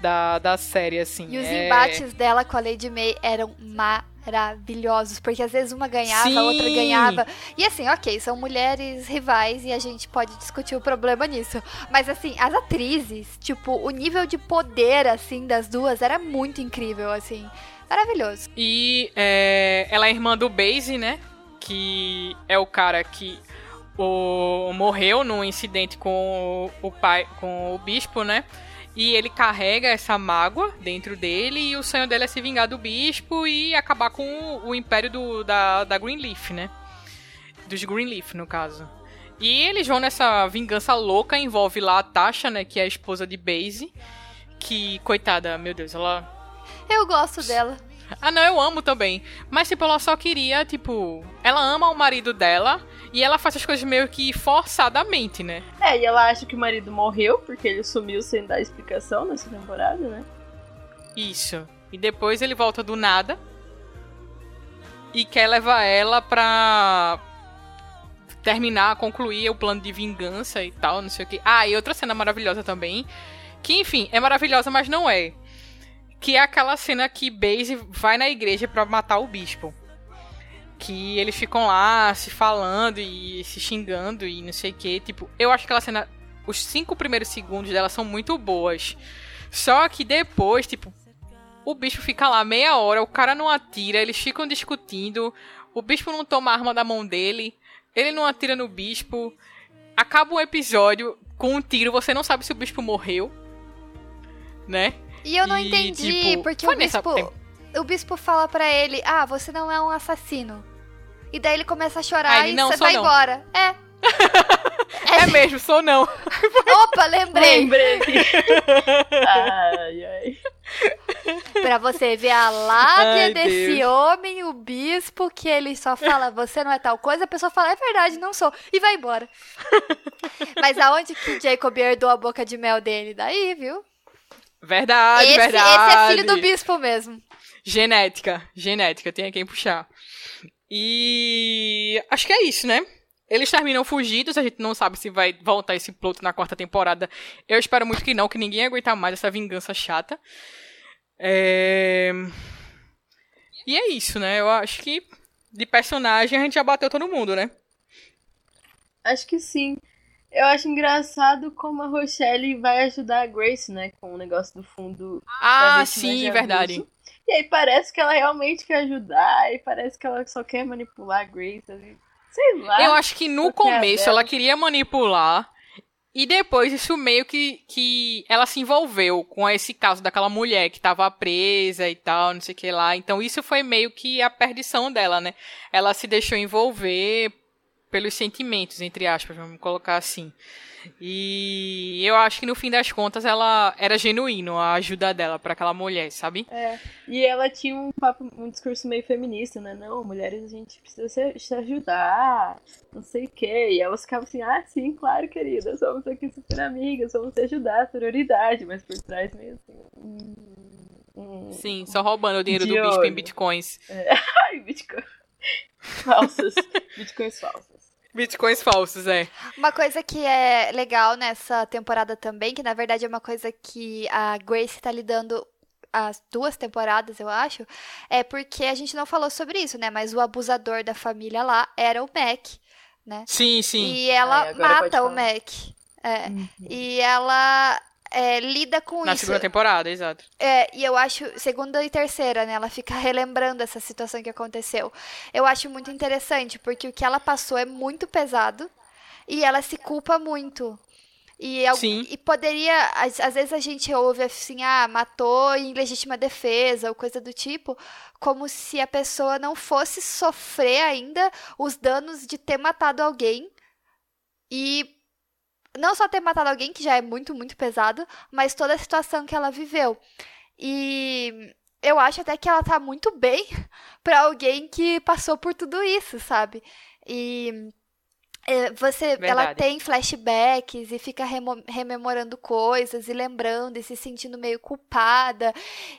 da, da série, assim. E os é... embates dela com a Lady May eram maravilhosos, porque às vezes uma ganhava, Sim. a outra ganhava. E assim, ok, são mulheres rivais e a gente pode discutir o problema nisso. Mas assim, as atrizes, tipo, o nível de poder, assim, das duas era muito incrível, assim. Maravilhoso. E é, ela é irmã do Base, né? Que é o cara que. o, morreu num incidente com o, o pai, com o bispo, né? E ele carrega essa mágoa dentro dele e o sonho dele é se vingar do bispo e acabar com o, o império do, da, da Greenleaf, né? Dos Greenleaf, no caso. E eles vão nessa vingança louca, envolve lá a Tasha, né? Que é a esposa de Base. Que, coitada, meu Deus, ela. Eu gosto dela. Ah, não, eu amo também. Mas, tipo, ela só queria, tipo. Ela ama o marido dela e ela faz as coisas meio que forçadamente, né? É, e ela acha que o marido morreu porque ele sumiu sem dar explicação nessa temporada, né? Isso. E depois ele volta do nada e quer levar ela pra terminar, concluir o plano de vingança e tal, não sei o que. Ah, e outra cena maravilhosa também. Que, enfim, é maravilhosa, mas não é. Que é aquela cena que Base vai na igreja para matar o bispo que eles ficam lá se falando e se xingando e não sei o que. Tipo, eu acho que aquela cena, os cinco primeiros segundos dela são muito boas. Só que depois, tipo, o bicho fica lá meia hora, o cara não atira, eles ficam discutindo, o bispo não toma a arma da mão dele, ele não atira no bispo. Acaba o episódio com um tiro, você não sabe se o bispo morreu, né? E eu não e, entendi, tipo, porque o bispo, o bispo fala para ele: "Ah, você não é um assassino". E daí ele começa a chorar e você vai não. embora. É. É, <laughs> é mesmo, sou não. <laughs> Opa, lembrei. Lembrei. <laughs> ai, ai. Pra você ver a lábia ai, desse Deus. homem, o bispo, que ele só fala, você não é tal coisa, a pessoa fala, é verdade, não sou. E vai embora. Mas aonde que Jacob herdou a boca de mel dele? Daí, viu? Verdade, esse, verdade. Esse é filho do bispo mesmo. Genética, genética, tem quem puxar. E acho que é isso, né? Eles terminam fugidos, a gente não sabe se vai voltar esse plot na quarta temporada. Eu espero muito que não, que ninguém aguenta mais essa vingança chata. É... E é isso, né? Eu acho que de personagem a gente já bateu todo mundo, né? Acho que sim. Eu acho engraçado como a Rochelle vai ajudar a Grace, né? Com o negócio do fundo. Ah, sim, verdade. E aí parece que ela realmente quer ajudar, e parece que ela só quer manipular a Grace. Sei lá. Eu acho que no começo ela queria manipular. E depois isso meio que, que ela se envolveu com esse caso daquela mulher que tava presa e tal, não sei o que lá. Então isso foi meio que a perdição dela, né? Ela se deixou envolver pelos sentimentos, entre aspas, vamos colocar assim. E eu acho que no fim das contas ela era genuíno a ajuda dela para aquela mulher, sabe? É. E ela tinha um papo, um discurso meio feminista, né? Não, mulheres a gente precisa se, se ajudar, não sei o quê. E elas ficavam assim, ah, sim, claro, querida, somos aqui super amigas, vamos te ajudar, prioridade, mas por trás meio assim. Hum, hum, sim, só roubando o dinheiro do bispo em bitcoins. É. <laughs> Ai, bitcoin. Falsos. <laughs> bitcoins falsos. Bitcoins falsos, é. Uma coisa que é legal nessa temporada também, que na verdade é uma coisa que a Grace tá lidando as duas temporadas, eu acho, é porque a gente não falou sobre isso, né? Mas o abusador da família lá era o Mac, né? Sim, sim. E ela Ai, mata o Mac. É. Uhum. E ela é, lida com Na isso. Na segunda temporada, exato. É, e eu acho, segunda e terceira, né? Ela fica relembrando essa situação que aconteceu. Eu acho muito interessante, porque o que ela passou é muito pesado e ela se culpa muito. E, Sim. e poderia, às, às, vezes a gente ouve assim, ah, matou em legítima defesa ou coisa do tipo, como se a pessoa não fosse sofrer ainda os danos de ter matado alguém e não só ter matado alguém, que já é muito, muito pesado, mas toda a situação que ela viveu. E eu acho até que ela tá muito bem <laughs> para alguém que passou por tudo isso, sabe? E você, Verdade. ela tem flashbacks e fica rememorando coisas e lembrando e se sentindo meio culpada.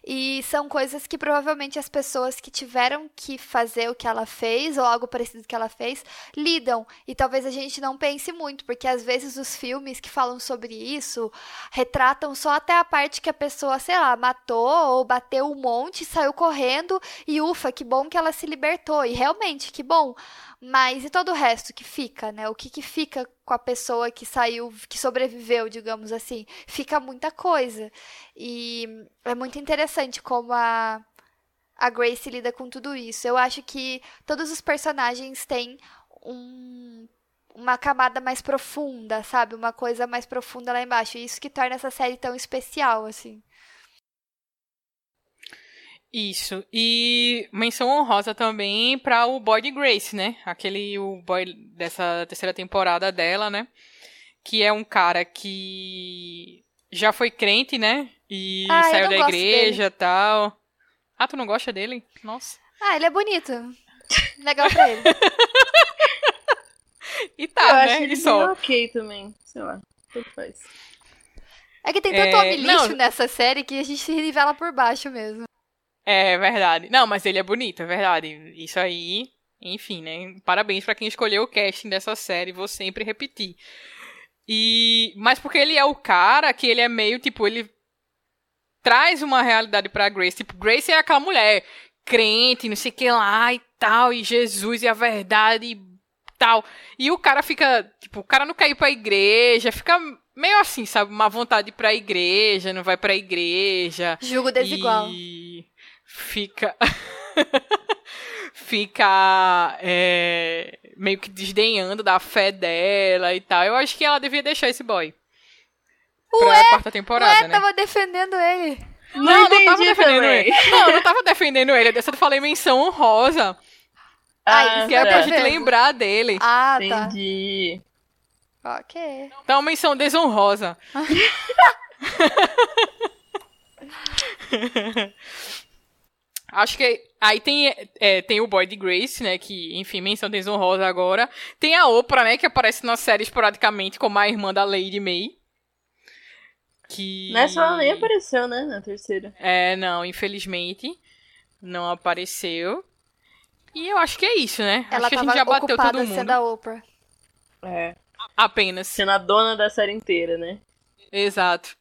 E são coisas que provavelmente as pessoas que tiveram que fazer o que ela fez ou algo parecido que ela fez lidam. E talvez a gente não pense muito, porque às vezes os filmes que falam sobre isso retratam só até a parte que a pessoa, sei lá, matou ou bateu um monte, saiu correndo e ufa, que bom que ela se libertou. E realmente, que bom. Mas e todo o resto que fica, né? O que, que fica com a pessoa que saiu, que sobreviveu, digamos assim? Fica muita coisa. E é muito interessante como a, a Grace lida com tudo isso. Eu acho que todos os personagens têm um, uma camada mais profunda, sabe? Uma coisa mais profunda lá embaixo. E isso que torna essa série tão especial, assim. Isso. E menção honrosa também para o boy de Grace, né? Aquele o boy dessa terceira temporada dela, né? Que é um cara que já foi crente, né? E ah, saiu da igreja e tal. Ah, tu não gosta dele? Nossa. Ah, ele é bonito. <laughs> Legal pra ele. <laughs> e tá, Eu né? acho ele só. ok também. Sei lá. Tudo faz. É que tem tanto É, homem lixo não. nessa série que a gente se revela por baixo mesmo. É verdade. Não, mas ele é bonito, é verdade. Isso aí, enfim, né? Parabéns pra quem escolheu o casting dessa série, vou sempre repetir. E mas porque ele é o cara que ele é meio tipo, ele traz uma realidade pra Grace, tipo, Grace é aquela mulher crente, não sei o que lá e tal, e Jesus e a verdade e tal. E o cara fica, tipo, o cara não quer ir pra igreja, fica meio assim, sabe, uma vontade de ir pra igreja, não vai pra igreja. Julgo desigual. E fica. <laughs> fica é, meio que desdenhando da fé dela e tal. Eu acho que ela devia deixar esse boy. pra quarta temporada, Ué, né? tava defendendo ele. Não, Não, não tava entendi defendendo também. ele. Não, eu não tava defendendo ele. Dessa eu falei menção honrosa. Ah, Que é tá. pra gente lembrar dele. Ah, Entendi. tá. Ok. Então, menção desonrosa. <laughs> <laughs> Acho que aí tem, é, tem o boy de Grace, né? Que, enfim, menção desonrosa agora. Tem a Oprah, né? Que aparece na série esporadicamente como a irmã da Lady May. Que. Nessa ela nem apareceu, né? Na terceira. É, não, infelizmente. Não apareceu. E eu acho que é isso, né? Ela acho que a gente já bateu todo mundo. sendo a Oprah. É. Apenas. Sendo a dona da série inteira, né? Exato.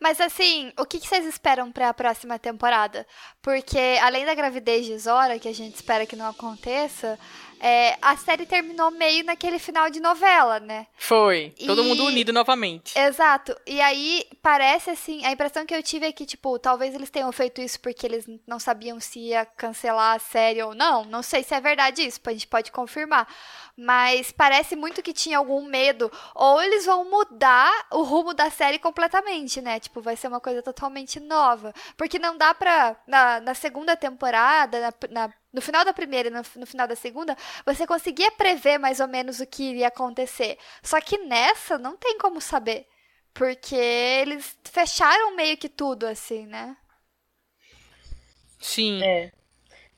Mas assim, o que vocês esperam pra próxima temporada? Porque além da gravidez de Zora, que a gente espera que não aconteça, é, a série terminou meio naquele final de novela, né? Foi. Todo E- mundo unido novamente. Exato. E aí parece assim, a impressão que eu tive é que, tipo, talvez eles tenham feito isso porque eles não sabiam se ia cancelar a série ou não. Não sei se é verdade isso, a gente pode confirmar. Mas parece muito que tinha algum medo. Ou eles vão mudar o rumo da série completamente, né? Tipo, vai ser uma coisa totalmente nova. Porque não dá pra. Na, na segunda temporada, na- na- no final da primeira e no, no final da segunda, você conseguia prever mais ou menos o que iria acontecer. Só que nessa não tem como saber. Porque eles fecharam meio que tudo, assim, né? Sim. É.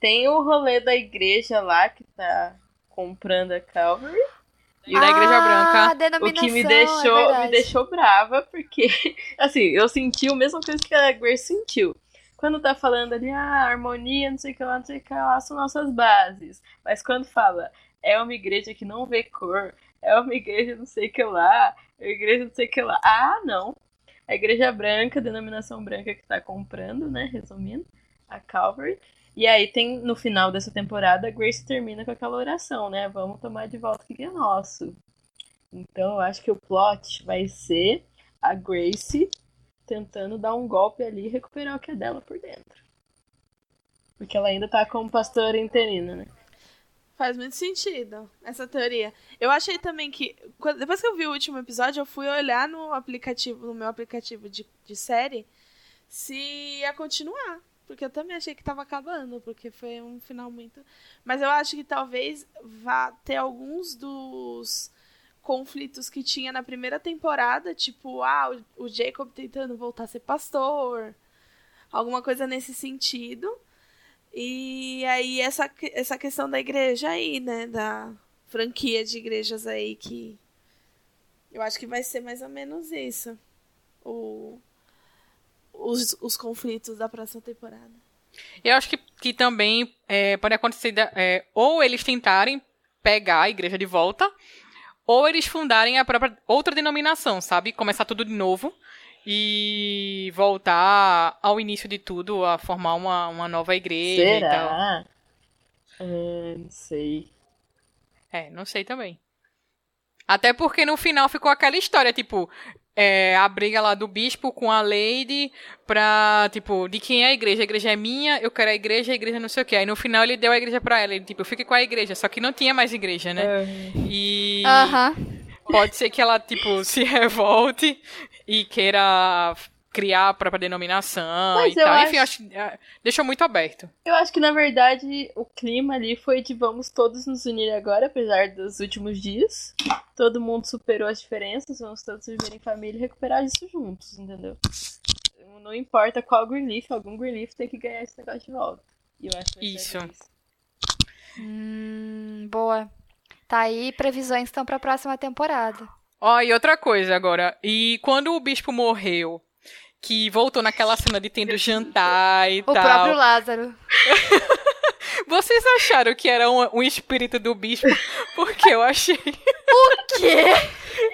Tem o rolê da igreja lá que tá comprando a Calvary. E da Igreja ah, Branca. a O que me é deixou, me verdade. deixou brava, porque, <laughs> assim, eu senti a mesma coisa que a Grace sentiu. Quando tá falando ali, ah, harmonia, não sei o que lá, não sei o que lá, são nossas bases. Mas quando fala, é uma igreja que não vê cor, é uma igreja não sei o que lá, é uma igreja não sei o que lá. Ah, não. A igreja branca, a denominação branca que tá comprando, né, resumindo, a Calvary. E aí tem, no final dessa temporada, a Grace termina com aquela oração, né? Vamos tomar de volta o que é nosso. Então eu acho que o plot vai ser a Grace tentando dar um golpe ali e recuperar o que é dela por dentro. Porque ela ainda tá como pastora interina, né? Faz muito sentido essa teoria. Eu achei também que. Depois que eu vi o último episódio, eu fui olhar no aplicativo, no meu aplicativo de, de série, se ia continuar. Porque eu também achei que tava acabando, porque foi um final muito. Mas eu acho que talvez vá ter alguns dos conflitos que tinha na primeira temporada, tipo, ah, o, Jacob tentando voltar a ser pastor, alguma coisa nesse sentido. E aí essa, essa questão da igreja aí, né? Da franquia de igrejas aí que. Eu acho que vai ser mais ou menos isso. O, os, os conflitos da próxima temporada. Eu acho que, que também é, pode acontecer é, ou eles tentarem pegar a igreja de volta, ou eles fundarem a própria outra denominação, sabe? Começar tudo de novo e voltar ao início de tudo, a formar uma, uma nova igreja e tal. Será? É, não sei. É, não sei também. Até porque no final ficou aquela história, tipo, é, a briga lá do bispo com a Lady pra, tipo, de quem é a igreja? A igreja é minha, eu quero a igreja, a igreja não sei o que. Aí no final ele deu a igreja pra ela, ele, tipo, fique com a igreja, só que não tinha mais igreja, né? É. E Aham. pode ser que ela, tipo, se <laughs> revolte e queira criar a própria denominação Mas e tal. Enfim, acho- acho, é, deixou muito aberto. Eu acho que, na verdade, o clima ali foi de vamos todos nos unir agora, apesar dos últimos dias. Todo mundo superou as diferenças, vamos todos viver em família e recuperar isso juntos, entendeu? Não importa qual Greenleaf, algum Greenleaf tem que ganhar esse negócio de volta. E eu acho que Isso. Hum, boa. Tá aí, previsões estão pra próxima temporada. Ó, e outra coisa agora. E quando o bispo morreu, que voltou naquela cena de tendo jantar e O tal. próprio Lázaro. <laughs> Vocês acharam que era um, um espírito do bispo? Porque eu achei. Quê?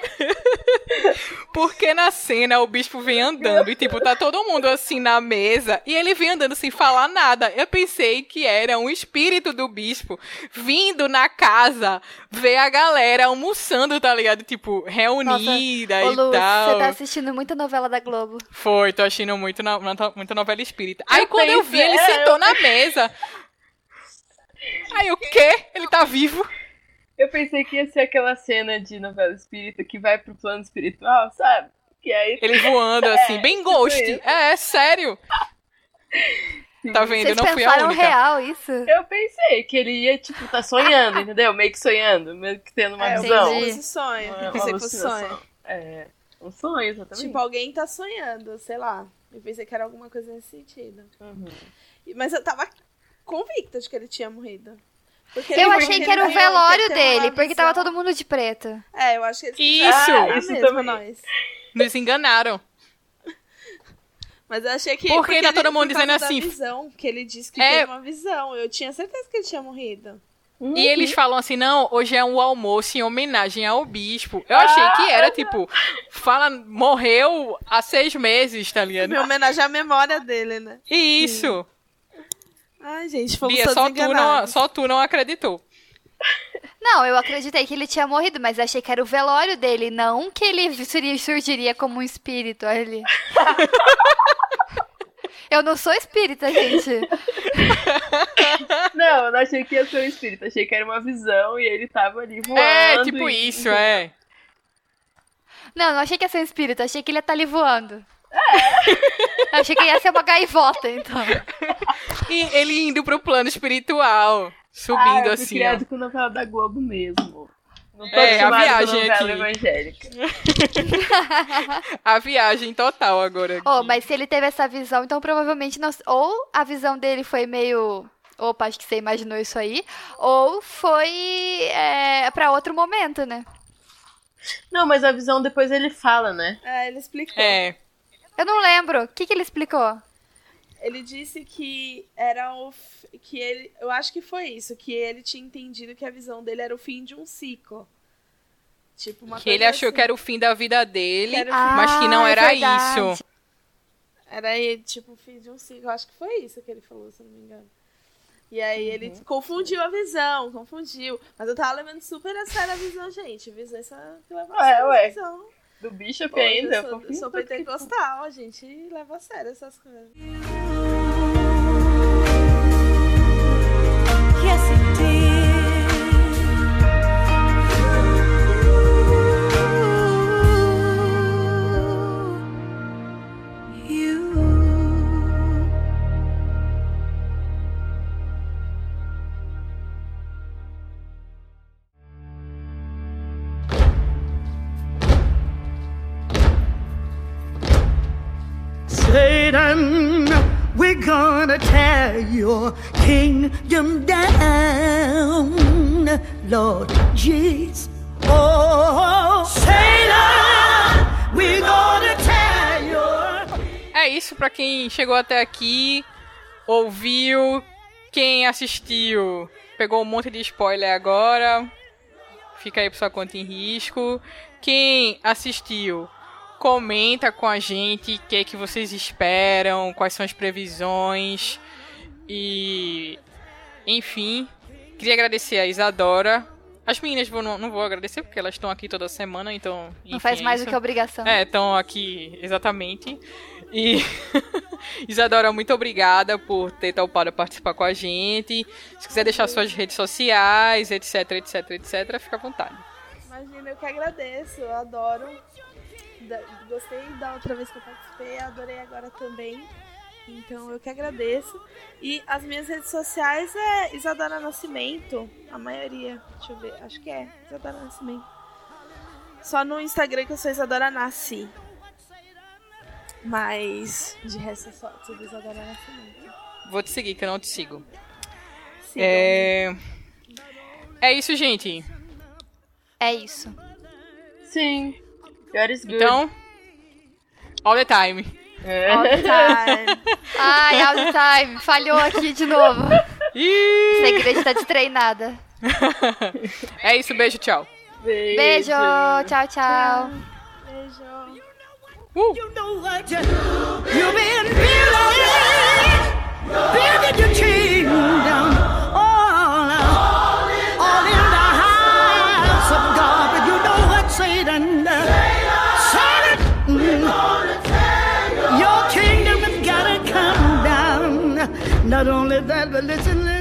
<laughs> Porque na cena o bispo vem andando e, tipo, tá todo mundo assim na mesa e ele vem andando sem falar nada. Eu pensei que era um espírito do bispo vindo na casa ver a galera almoçando, tá ligado? Tipo, reunida Ô, e Lu, tal. você tá assistindo muita novela da Globo. Foi, tô achando muito na, muita, novela espírita. Aí quando eu vi, pensei, ele é, sentou eu- na mesa. Aí o quê? Ele tá vivo? Eu pensei que ia ser aquela cena de novela espírita que vai pro plano espiritual, sabe? Que aí <laughs> Ele voando assim, É, bem tipo ghost. É, é sério. <laughs> Tá vendo? Vocês não fui a única. real isso? eu pensei que ele ia, tipo, tá sonhando, entendeu? Meio que sonhando, meio que tendo uma É, visão. Entendi. pensei que sonho. Uma- Eu uma pensei que sonho. É, um sonho, exatamente. Tipo, alguém tá sonhando, sei lá. Eu pensei que era alguma coisa nesse sentido. Uhum. Mas eu tava convicta de que ele tinha morrido. Porque Eu achei porque que era o ele viu velório dele, porque tava todo mundo de preto. É, eu acho que eles Isso! Ah, isso mesmo, também. nós. Nos enganaram. Mas eu achei que. Porque tá ele- todo mundo dizendo assim- visão, que ele disse que É. teve uma visão. Eu tinha certeza que ele tinha morrido. Uhum. E eles falam assim, não, hoje é um almoço em homenagem ao bispo. Eu achei que era, tipo, fala, morreu há seis meses, tá ligado? Em homenagem à memória dele, né? Isso. Ai, gente, fomos Bia, só tu, não, só tu não acreditou. Não, eu acreditei que ele tinha morrido, mas achei que era o velório dele, não que ele seria- surgiria como um espírito ali. <laughs> eu não sou espírita, gente. Não, eu não achei que ia ser um espírito, achei que era uma visão e ele tava ali voando. É, tipo e- isso, é. Não, não achei que ia ser um espírito, achei que ele ia estar ali voando. Eu achei que ia ser uma gaivota, então. E ele indo pro plano espiritual, Ah, subindo eu fui assim, ó. criado com novela da Globo mesmo. Não tô É, a viagem aqui. evangélica. A viagem total agora. aqui. Oh, mas se ele teve essa visão, então provavelmente não. Ou a visão dele foi meio. Opa, acho que você imaginou isso aí. Ou foi é, para outro momento, né? Não, mas a visão depois ele fala, né? É, ele explicou. É. Eu não lembro. O que, que ele explicou? Ele disse que era o. f- que ele. Eu acho que foi isso, que ele tinha entendido que a visão dele era o fim de um ciclo. Tipo, uma Que coisa ele achou assim. que era o fim da vida dele, Que Ah, mas que não é era verdade. isso. Era aí, tipo, o fim de um ciclo. Eu acho que foi isso que ele falou, se eu não me engano. E aí ele Uhum. confundiu a visão, confundiu. Mas eu tava levando super a sério a visão, gente. Visão essa que leva a Ué, sério a ué. visão. Do Bishop Pô, ainda. eu sou, em sou que- pentecostal, a gente leva a sério essas coisas. Your kingdom down, Lord Jesus. Oh, we're gonna tear your É isso pra quem chegou até aqui, ouviu, quem assistiu, pegou um monte de spoiler agora. Fica aí por sua conta em risco. Quem assistiu, comenta com a gente o que, é que vocês esperam, quais são as previsões. E enfim, queria agradecer a Isadora. As meninas vou, não, não vou agradecer porque elas estão aqui toda semana, então. Não enfim, faz é mais do que obrigação. É, estão aqui, exatamente. E <laughs> Isadora, muito obrigada por ter topado participar com a gente. Se quiser deixar suas redes sociais, etc, etc, etc, fica à vontade. Imagina, eu que agradeço, eu adoro. Da- Gostei da outra vez que eu participei, adorei agora também. Então eu que agradeço. E as minhas redes sociais é Isadora Nascimento, a maioria. Deixa eu ver, acho que é Isadora Nascimento. Só no Instagram que eu sou Isadora Nasci. Mas de resto é só tudo Isadora Nascimento. Vou te seguir, que eu não te sigo. Sigam. É... é isso, gente. É isso. Sim. Então, all the time. All the time. Ai, all the time. Falhou aqui de novo. Ih! Essa igreja tá destreinada. é isso, beijo, tchau. Beijo. Beijo. Tchau, tchau. Beijo. Uh! You know what you, you've been building, building your kingdom all, Not only that, but listen.